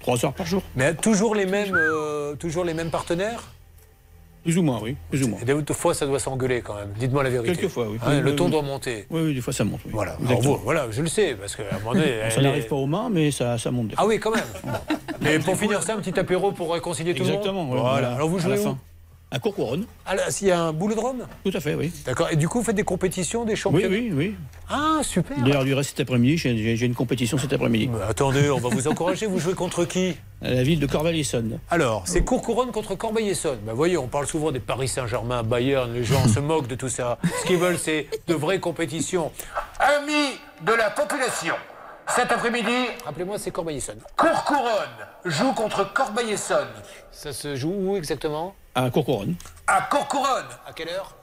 3 heures par jour. Mais toujours les mêmes, euh, toujours les mêmes partenaires? Plus ou moins, oui. Plus ou moins. Et des fois, ça doit s'engueuler quand même. Dites-moi la vérité. Quelquefois, oui. Hein, le Oui, ton oui. doit monter. Oui, oui, des fois ça monte. oui. Voilà. Alors Exactement. vous, voilà, je le sais, parce qu'à un moment donné. ça n'arrive est- pas aux mains, mais ça, ça monte. des Ah oui, quand même. Mais pour finir ça, un petit apéro pour réconcilier tout Exactement. le monde ouais, Voilà. Alors vous à jouez la où fin. À Courcouronne. Ah là, s'il y a un boulodrome Tout à fait, oui. D'accord. Et du coup, vous faites des compétitions, des Oui, championnats oui, oui. Ah, super. D'ailleurs, du reste cet après-midi, j'ai- une compétition cet après-midi. Bah, attendez, on va vous encourager. Vous jouez contre qui À la ville de Corbeil-Essonne. Alors, c'est Courcouronne contre Corbeil-Essonne. Ben voyez, on parle souvent des Paris Saint-Germain, Bayern, les gens se moquent de tout ça. Ce qu'ils veulent, c'est de vraies compétitions. Amis de la population, Cet après-midi, rappelez-moi, c'est Corbeil-Essonne. Courcouronne joue contre Corbeil-Essonne. Ça se joue où exactement? À Courcouronne. À Courcouronne. À quelle heure?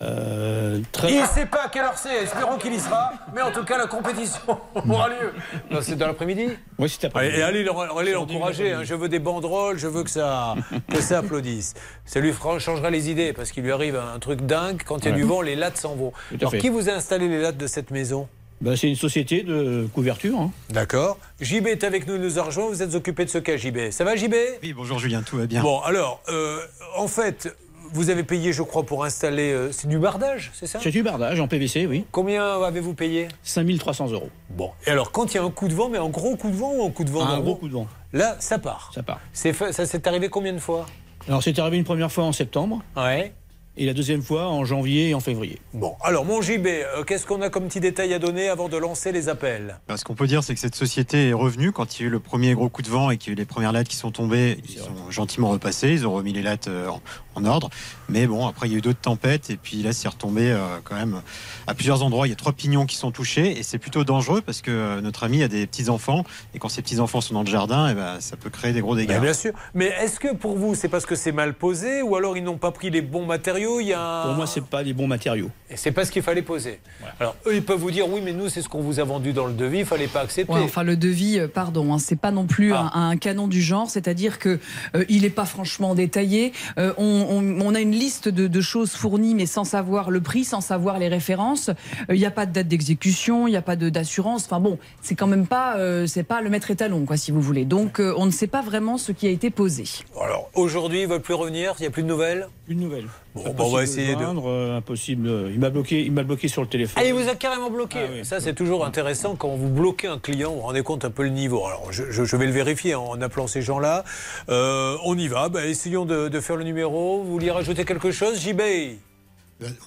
Euh, très- Il ne sait pas à quelle heure c'est, espérons qu'il y sera, mais en tout cas la compétition aura lieu. Non, c'est dans l'après-midi? Oui, c'est après. Allez, et allez, le- allez l'encourager, hein. je veux des banderoles, je veux que ça, que ça applaudisse. Ça lui fera- changera les idées, parce qu'il lui arrive un truc dingue, quand il y a Ouais. du vent, les lattes s'en vont. Alors fait. qui vous a installé les lattes de cette maison? Ben, c'est une société de couverture. hein. D'accord. JB est avec nous, il nous a rejoint, vous êtes occupé de ce cas, JB. Ça va JB Oui, bonjour Julien, tout va bien. Bon, alors, euh, en fait, vous avez payé, je crois, pour installer... euh, c'est du bardage, c'est ça? C'est du bardage en PVC, oui. Combien avez-vous payé? 5300 euros. Bon, et alors quand il y a un coup de vent, mais un gros coup de vent ou un coup de vent Un normal gros coup de vent. Là, ça part. Ça part. Ça s'est arrivé combien de fois? Alors, c'est arrivé une première fois en septembre. Ouais. Et la deuxième fois en janvier et en février. Bon, alors mon JB, euh, qu'est-ce qu'on a comme petit détail à donner avant de lancer les appels? Ben, ce qu'on peut dire, c'est que cette société est revenue quand il y a eu le premier gros coup de vent et qu'il y a eu les premières lattes qui sont tombées. Ils ont gentiment repassé, ils ont remis les lattes euh, en, en ordre. Mais bon, après, il y a eu d'autres tempêtes et puis là, c'est retombé euh, quand même à plusieurs endroits. Il y a trois pignons qui sont touchés et c'est plutôt dangereux parce que euh, notre ami a des petits-enfants et quand ces petits-enfants sont dans le jardin, eh ben, ça peut créer des gros dégâts. Ben, Bien sûr. Mais est-ce que pour vous, c'est parce que c'est mal posé ou alors ils n'ont pas pris les bons matériaux Il y a un- Pour moi, c'est pas les bons matériaux. Et c'est pas ce qu'il fallait poser. Alors eux, ils peuvent vous dire oui, mais nous, c'est ce qu'on vous a vendu dans le devis, il fallait pas accepter. Ouais, enfin, le devis, euh, pardon, hein, c'est pas non plus Ah. un, un canon du genre, c'est-à-dire que euh, il est pas franchement détaillé. Euh, on, on- on a une liste de, de choses fournies, mais sans savoir le prix, sans savoir les références. Euh, Il n'y a pas de date d'exécution, il n'y a pas d'assurance. Enfin bon, c'est quand même pas, euh, c'est pas le maître étalon, quoi, si vous voulez. Donc, euh, on ne sait pas vraiment ce qui a été posé. Alors aujourd'hui, ils veulent plus revenir, il n'y a plus de nouvelles? Une nouvelle. Bon, bon, on va essayer de. joindre, euh, impossible. euh, Il m'a bloqué, il m'a bloqué sur le téléphone. Ah, il vous a carrément bloqué. Ah oui. Ça, c'est toujours intéressant quand vous bloquez un client. Vous vous rendez compte un peu le niveau. Alors, je, je- je vais le vérifier en appelant ces gens-là. Euh, on y va. Ben, essayons de, de faire le numéro. Vous vouliez rajouter quelque chose, JB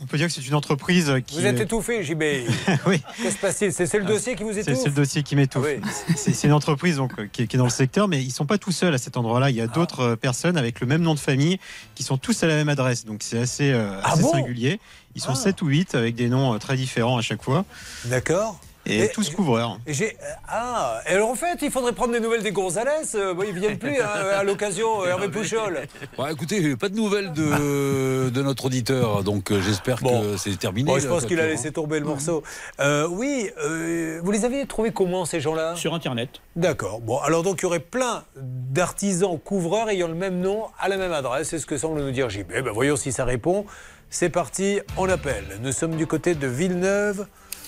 On peut dire que c'est une entreprise qui. Vous êtes étouffé, JB. oui. Qu'est-ce qui se passe-t-il? C'est c'est le dossier qui vous étouffe? c'est le dossier qui m'étouffe. Ah C'est c'est une entreprise donc, euh, qui, est, qui est dans le secteur, mais ils sont pas tout seuls à cet endroit-là. Il y a Ah. d'autres euh, personnes avec le même nom de famille qui sont tous à la même adresse. Donc c'est assez, euh, Ah assez bon? singulier. Ils sont 7 ou 8 avec des noms très différents à chaque fois. D'accord. Et, tous couvreurs. J'ai- Ah, et alors en fait, il faudrait prendre des nouvelles des Gonzalez. Euh, ils viennent plus hein, à l'occasion, Hervé Pouchol. Bon, écoutez, pas de nouvelles de, de notre auditeur, donc euh, j'espère que c'est terminé. Bon, je pense qu'il a laissé tomber le morceau. Euh, oui, euh, vous les avez trouvés comment ces gens-là? Sur Internet. D'accord. Bon, alors donc il y aurait plein d'artisans couvreurs ayant le même nom à la même adresse. C'est ce que semble nous dire JB. Ben, voyons si ça répond. C'est parti, on appelle. Nous sommes du côté de Villeneuve,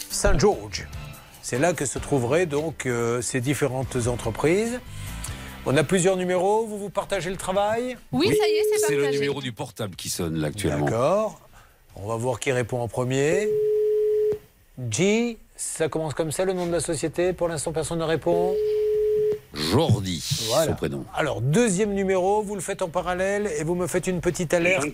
Saint-Georges. C'est là que se trouveraient donc euh, ces différentes entreprises. On a plusieurs numéros. Vous vous partagez le travail? Oui, ça y est, c'est C'est le partagé. numéro du portable qui sonne là actuellement. D'accord. On va voir qui répond en premier. G, ça commence comme ça le nom de la société. Pour l'instant, personne ne répond. Jordi, Voilà. son prénom. Alors, deuxième numéro, vous le faites en parallèle et vous me faites une petite alerte.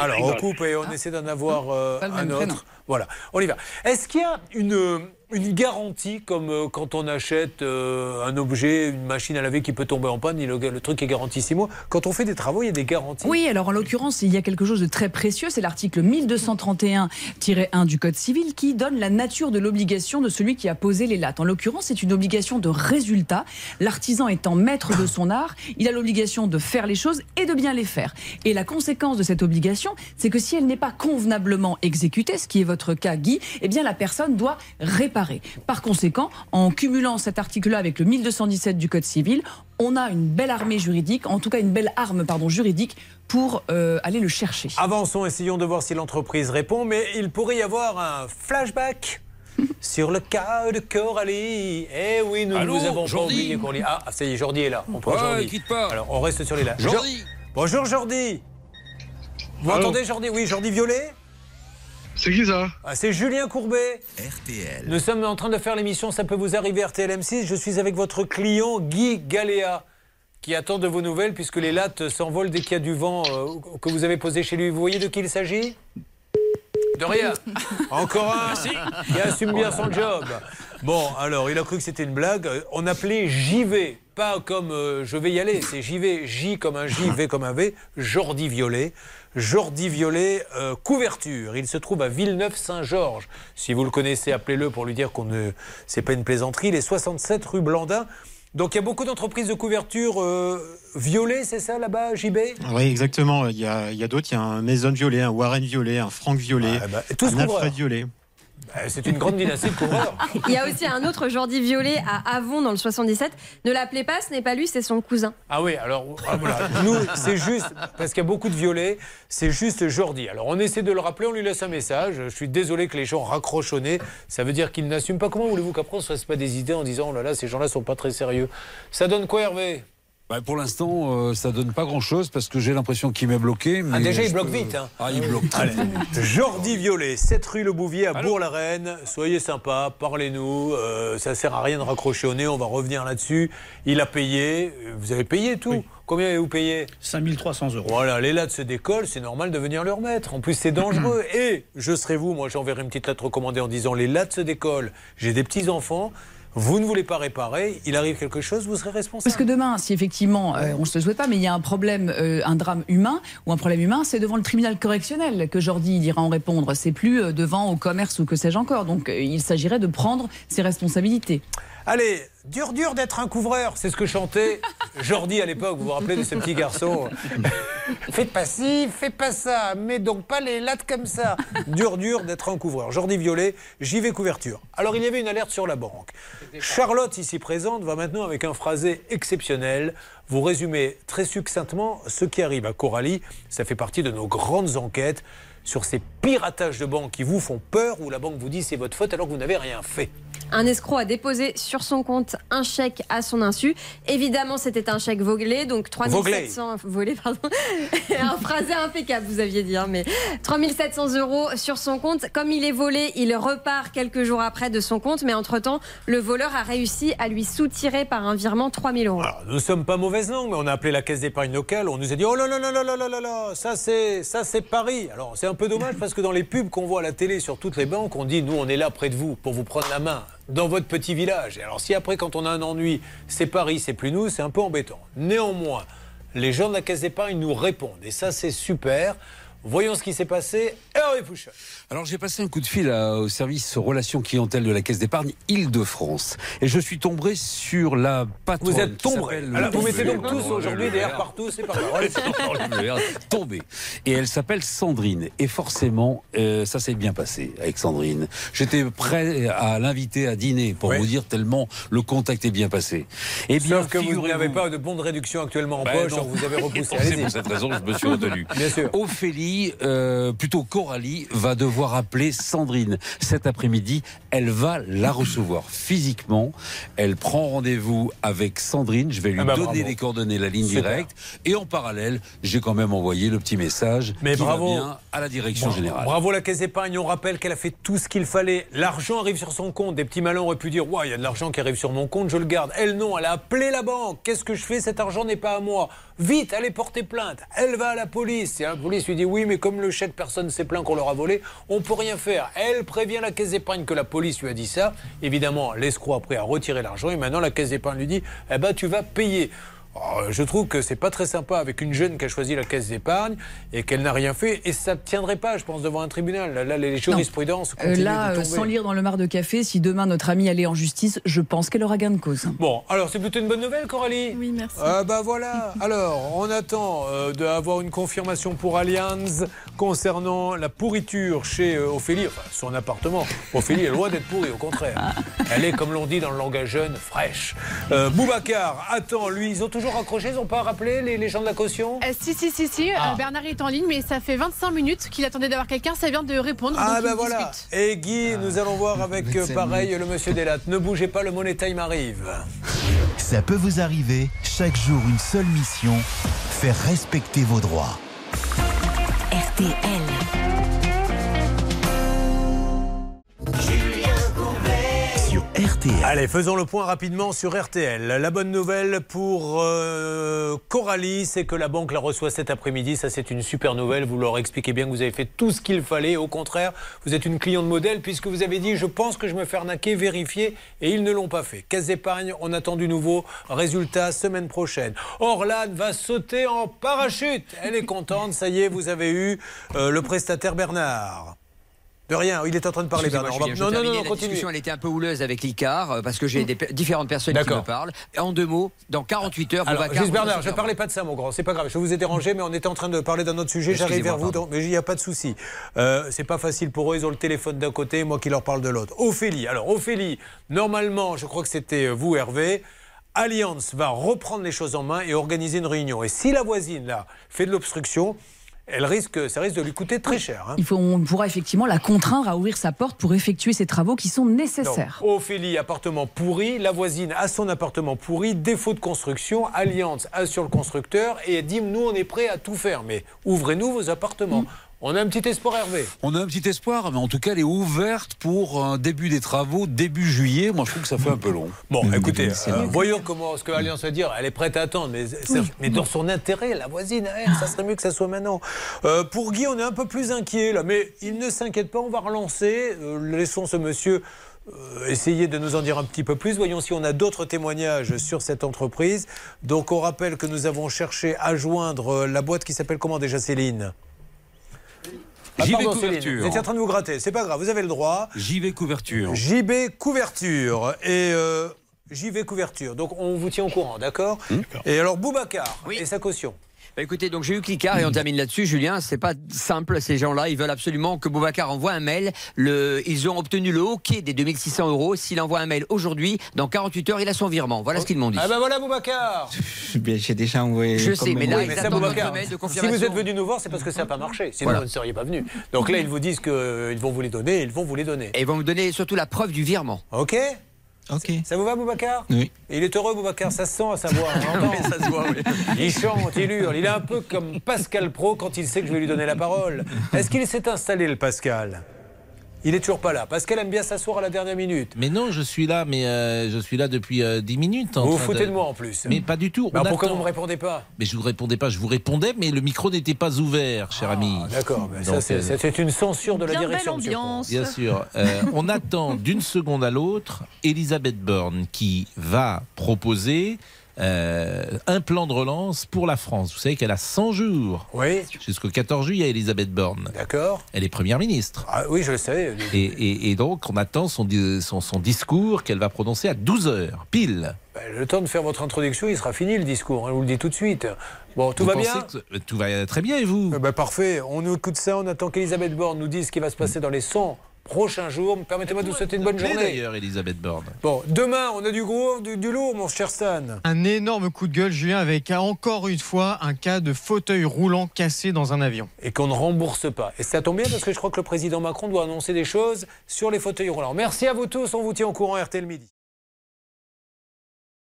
Alors, on coupe et on essaie d'en avoir euh, un prénom. autre. Voilà, on y va. Est-ce qu'il y a une, une garantie, comme euh, quand on achète euh, un objet, une machine à laver qui peut tomber en panne, le, le truc est garanti six mois Quand on fait des travaux, il y a des garanties Oui, alors en l'occurrence, il y a quelque chose de très précieux, c'est l'article 1231-1 du Code civil qui donne la nature de l'obligation de celui qui a posé les lattes. En l'occurrence, c'est une obligation de résultat. L'artisan étant maître de son art, il a l'obligation de faire les choses et de bien les faire. Et la conséquence de cette obligation, c'est que si elle n'est pas convenablement exécutée, ce qui est votre cas, Guy, eh bien la personne doit réparer. Par conséquent, en cumulant cet article-là avec le 1217 du Code civil, on a une belle armée juridique, en tout cas une belle arme pardon, juridique pour euh, aller le chercher. Avançons, essayons de voir si l'entreprise répond, mais il pourrait y avoir un flashback sur le cas de Coralie. Eh oui, nous Allô, ne vous avons Jordi pas oublié Coralie. Ah, ça y est, Jordi est là. On prend Ouais, Jordi. quitte pas. Alors, on reste sur les là. Jordi. Bonjour Jordi. Vous Allô entendez Jordi? Oui, Jordi Violet? C'est qui ça Ah, C'est Julien Courbet. RTL. Nous sommes en train de faire l'émission Ça peut vous arriver RTL M6. Je suis avec votre client Guy Galéa qui attend de vos nouvelles puisque les lattes s'envolent dès qu'il y a du vent euh, que vous avez posé chez lui. Vous voyez de qui il s'agit? De rien. Encore un qui assume bien son job. Bon, alors, il a cru que c'était une blague. Euh, On appelait JV, pas comme euh, je vais y aller, c'est JV, J comme un J, V comme un V, Jordi Violet. Jordi Violet, euh, couverture. Il se trouve à Villeneuve-Saint-Georges. Si vous le connaissez, appelez-le pour lui dire qu'on ne. C'est pas une plaisanterie. Il est 67 rue Blandin. Donc il y a beaucoup d'entreprises de couverture euh, violet, c'est ça là-bas, JB Oui, exactement. Il y a, a d'autres. Il y a un Maison Violet, un Warren Violet, un Franck Violet, Ah, bah, tous un. Alfred Violet. Bah, C'est une grande dynastie de couvreurs. Il y a aussi un autre Jordi Violet à Avon dans le 77. Ne l'appelez pas, ce n'est pas lui, c'est son cousin. Ah oui, alors ah, voilà. nous, c'est juste, parce qu'il y a beaucoup de violets, c'est juste Jordi. Alors on essaie de le rappeler, on lui laisse un message. Je suis désolé que les gens raccrochent au nez. Ça veut dire qu'ils n'assument pas. Comment voulez-vous qu'après on ne se fasse pas des idées en disant oh là là, ces gens-là sont pas très sérieux? Ça donne quoi, Hervé? Bah, pour l'instant, euh, ça donne pas grand-chose parce que j'ai l'impression qu'il m'est bloqué. Ah, déjà, il bloque peux- vite. hein. Ah, il bloque très Allez. vite. Jordi Violet, 7 rue Le Bouvier à Bourg-la-Reine. Soyez sympa, parlez-nous. Euh, ça sert à rien de raccrocher au nez, on va revenir là-dessus. Il a payé. Vous avez payé tout Combien avez-vous payé 5300 euros. Voilà, les lattes se décollent, c'est normal de venir le remettre. En plus, c'est dangereux. Et je serai vous, moi j'enverrai une petite lettre recommandée en disant les lattes se décollent. J'ai des petits-enfants. Vous ne voulez pas réparer, il arrive quelque chose, vous serez responsable. Parce que demain, si effectivement, euh, on ne se le souhaite pas, mais il y a un problème, euh, un drame humain ou un problème humain, c'est devant le tribunal correctionnel que Jordi ira en répondre. C'est plus euh, devant au commerce ou que sais-je encore. Donc il s'agirait de prendre ses responsabilités. Allez, dur dur d'être un couvreur, c'est ce que chantait Jordi à l'époque, vous vous rappelez de ce petit garçon Faites pas ci, faites pas ça, mets donc pas les lattes comme ça. Dur dur d'être un couvreur. Jordi Violet, j'y vais couverture. Alors il y avait une alerte sur la banque. Charlotte, ici présente, va maintenant avec un phrasé exceptionnel vous résumer très succinctement ce qui arrive à Coralie. Ça fait partie de nos grandes enquêtes sur ces piratages de banque qui vous font peur, où la banque vous dit c'est votre faute alors que vous n'avez rien fait. Un escroc a déposé sur son compte un chèque à son insu. Évidemment, c'était un chèque voglé, donc 3700 volé, pardon. un phrasé impeccable, vous aviez dit, hein, mais 3700 euros sur son compte. Comme il est volé, il repart quelques jours après de son compte, mais entre-temps, le voleur a réussi à lui soutirer par un virement 3000 euros. Nous ne sommes pas mauvaise langue, mais on a appelé la caisse d'épargne locale. On nous a dit oh là là là là là là là là, ça c'est ça c'est Paris. Alors c'est un peu dommage parce que dans les pubs qu'on voit à la télé sur toutes les banques, on dit nous on est là près de vous pour vous prendre la main dans votre petit village. Et alors si après quand on a un ennui, c'est Paris, c'est plus nous, c'est un peu embêtant. Néanmoins, les gens de la caisse d'épargne nous répondent et ça c'est super. Voyons ce qui s'est passé. Hervé Pouchon. Alors j'ai passé un coup de fil à- au service relations clientèle de la Caisse d'épargne Île-de-France et je suis tombé sur la patronne. Vous êtes tombé. Alors, vous mettez donc tous aujourd'hui des airs partout, c'est pas grave. Tombé. Et elle s'appelle Sandrine. Et forcément, euh, ça s'est bien passé avec Sandrine. J'étais prêt à l'inviter à dîner pour Oui. vous dire tellement le contact est bien passé. Eh bien, Sauf que vous n'avez pas de bon de réduction actuellement en Ben poche, vous avez repoussé. C'est pour cette raison que je me suis retenu. Bien sûr. Ophélie, euh, plutôt Coralie, va devoir appeler Sandrine cet après-midi. Elle va la recevoir physiquement. Elle prend rendez-vous avec Sandrine. Je vais lui Ah bah, donner bravo. les coordonnées, la ligne directe. Et en parallèle, j'ai quand même envoyé le petit message Mais qui bravo. va bien à la direction Bon, générale. Bravo la caisse d'épargne, on rappelle qu'elle a fait tout ce qu'il fallait. L'argent arrive sur son compte. Des petits malins auraient pu dire Ouais, il y a de l'argent qui arrive sur mon compte, je le garde. Elle non, elle a appelé la banque. Qu'est-ce que je fais? Cet argent n'est pas à moi. Vite, allez porter plainte. Elle va à la police. Et la police lui dit Oui, mais comme le chèque, personne ne s'est plaint qu'on leur a volé, on peut rien faire. Elle prévient la caisse d'épargne que la police lui a dit ça. Évidemment, l'escroc après a retiré l'argent et maintenant la caisse d'épargne lui dit Eh ben, tu vas payer. Oh, je trouve que c'est pas très sympa avec une jeune qui a choisi la caisse d'épargne et qu'elle n'a rien fait et ça ne tiendrait pas, je pense, devant un tribunal. Là, là, les jurisprudences Euh, là, de euh, tomber. sans lire dans le mar de café, si demain notre amie allait en justice, je pense qu'elle aura gain de cause. Bon, alors c'est plutôt une bonne nouvelle, Coralie? Oui, merci. Ah bah voilà. Alors, on attend euh, d'avoir une confirmation pour Allianz concernant la pourriture chez euh, Ophélie, enfin son appartement. Ophélie est loin d'être pourrie, au contraire. Elle est, comme l'on dit dans le langage jeune, fraîche. Euh, Boubacar attend, lui, ils ont toujours raccroché, ils n'ont pas rappelé les, les gens de la caution Euh, si, si, si, si. Ah. Euh, Bernard est en ligne, mais ça fait 25 minutes qu'il attendait d'avoir quelqu'un. Ça vient de répondre. Ah ben il voilà. discute. Et Guy, nous allons voir avec euh, pareil le monsieur Delat. Ne bougez pas, le Money Time arrive. Ça peut vous arriver, chaque jour une seule mission, faire respecter vos droits. RTL. Allez, faisons le point rapidement sur RTL. La bonne nouvelle pour euh, Coralie, c'est que la banque la reçoit cet après-midi. Ça, c'est une super nouvelle. Vous leur expliquez bien que vous avez fait tout ce qu'il fallait. Au contraire, vous êtes une cliente modèle puisque vous avez dit Je pense que je me fais arnaquer, vérifier. Et ils ne l'ont pas fait. Caisse d'épargne, on attend du nouveau. Résultat, semaine prochaine. Orlane va sauter en parachute. Elle est contente. Ça y est, vous avez eu euh, le prestataire Bernard. De rien, il est en train de parler, Bernard. Va- Non, non, terminais, non, la continue. discussion, elle était un peu houleuse avec l'ICAR euh, parce que j'ai des pe- différentes personnes qui me parlent. En deux mots, dans 48 heures, Alors, juste Bernard, je ne parlais pas de ça, mon grand. C'est pas grave. Je vous ai dérangé, mais on était en train de parler d'un autre sujet. J'arrive vers vous, donc- mais il n'y a pas de souci. Euh, c'est pas facile pour eux. Ils ont le téléphone d'un côté, moi qui leur parle de l'autre. Ophélie. Alors, Ophélie, normalement, je crois que c'était vous, Hervé. Alliance va reprendre les choses en main et organiser une réunion. Et si la voisine, là, fait de l'obstruction, elle risque, ça risque de lui coûter très cher. hein. Il faut, on pourra effectivement la contraindre à ouvrir sa porte pour effectuer ces travaux qui sont nécessaires. Donc, Ophélie, appartement pourri. La voisine a son appartement pourri. Défaut de construction. Alliance assure le constructeur et elle dit Nous, on est prêt à tout faire. Mais ouvrez-nous vos appartements. On a un petit espoir, Hervé. On a un petit espoir, mais en tout cas, elle est ouverte pour un début des travaux début juillet. Moi, je trouve que ça fait un peu long. Bon, écoutez, euh, voyons comment ce que Alliance va dire. Elle est prête à attendre, mais, dans son intérêt, la voisine, elle, ça serait mieux que ça soit maintenant. Euh, pour Guy, on est un peu plus inquiet là, mais il ne s'inquiète pas, on va relancer. Euh, laissons ce monsieur euh, essayer de nous en dire un petit peu plus. Voyons si on a d'autres témoignages sur cette entreprise. Donc, on rappelle que nous avons cherché à joindre la boîte qui s'appelle comment déjà, Céline? Ah, JB pardon, Céline, Couverture. Vous étiez en train de vous gratter. C'est pas grave, vous avez le droit. JV couverture. JB Couverture. Et euh, JV Couverture. Donc on vous tient au courant, d'accord Et alors Boubacar et sa caution. Bah, écoutez, donc j'ai eu Clicard et on termine là-dessus, Julien. C'est pas simple, ces gens-là. Ils veulent absolument que Boubacar envoie un mail. Le, ils ont obtenu le hockey des 2600 euros. S'il envoie un mail aujourd'hui, dans 48 heures, il a son virement. Voilà ce qu'ils m'ont dit. Ah ben voilà Boubacar Bien, j'ai déjà envoyé. Je sais, mais là, Oui, ils mais ça, attendent Boubacar, mail de si confirmation. vous êtes venu nous voir, c'est parce que ça n'a pas marché. Sinon, Voilà. vous ne seriez pas venu. Donc là, ils vous disent qu'ils vont vous les donner et ils vont vous les donner. Et ils vont me donner surtout la preuve du virement. Ok Ok. Ça vous va, Boubacar Oui. Il est heureux, Boubacar, ça se sent à savoir. ça se voit, oui. Il chante, il hurle. Il est un peu comme Pascal Pro quand il sait que je vais lui donner la parole. Est-ce qu'il s'est installé, le Pascal? Il est toujours pas là. Pascal aime bien s'asseoir à la dernière minute. Mais non, je suis là, mais euh, je suis là depuis euh, 10 minutes. en Vous vous foutez de moi en plus. Mais pas du tout. Bah, pourquoi attend. vous me répondez pas Mais je vous répondais pas, je vous répondais, mais le micro n'était pas ouvert, cher ami. Ah, D'accord, mais ça Donc, c'est euh, c'est une censure de la Bien direction. belle monsieur ambiance. Bien sûr. Euh, on attend d'une seconde à l'autre Elisabeth Borne qui va proposer euh, un plan de relance pour la France. Vous savez qu'elle a 100 jours. Oui. Jusqu'au 14 juillet, Elisabeth Borne. D'accord. Elle est première ministre. Ah, oui, je le savais. Et, et- et donc, on attend son, di- son, son discours qu'elle va prononcer à 12 heures, pile. Bah, le temps de faire votre introduction, il sera fini le discours. hein, je vous le dis tout de suite. Bon, tout Vous va bien que tout va très bien, et vous? Eh ben, Parfait. On nous écoute ça. On attend qu'Elisabeth Borne nous dise ce qui va se passer dans les 100 prochains jours. Permettez-moi de vous souhaiter une bonne journée. D'ailleurs, Elisabeth Borne. Bon, demain, on a du gros, du, du lourd, mon cher Stan. Un énorme coup de gueule, Julien, avec encore une fois un cas de fauteuil roulant cassé dans un avion. Et qu'on ne rembourse pas. Et ça tombe bien parce que je crois que le président Macron doit annoncer des choses sur les fauteuils roulants. Merci à vous tous. On vous tient au courant RTL Midi.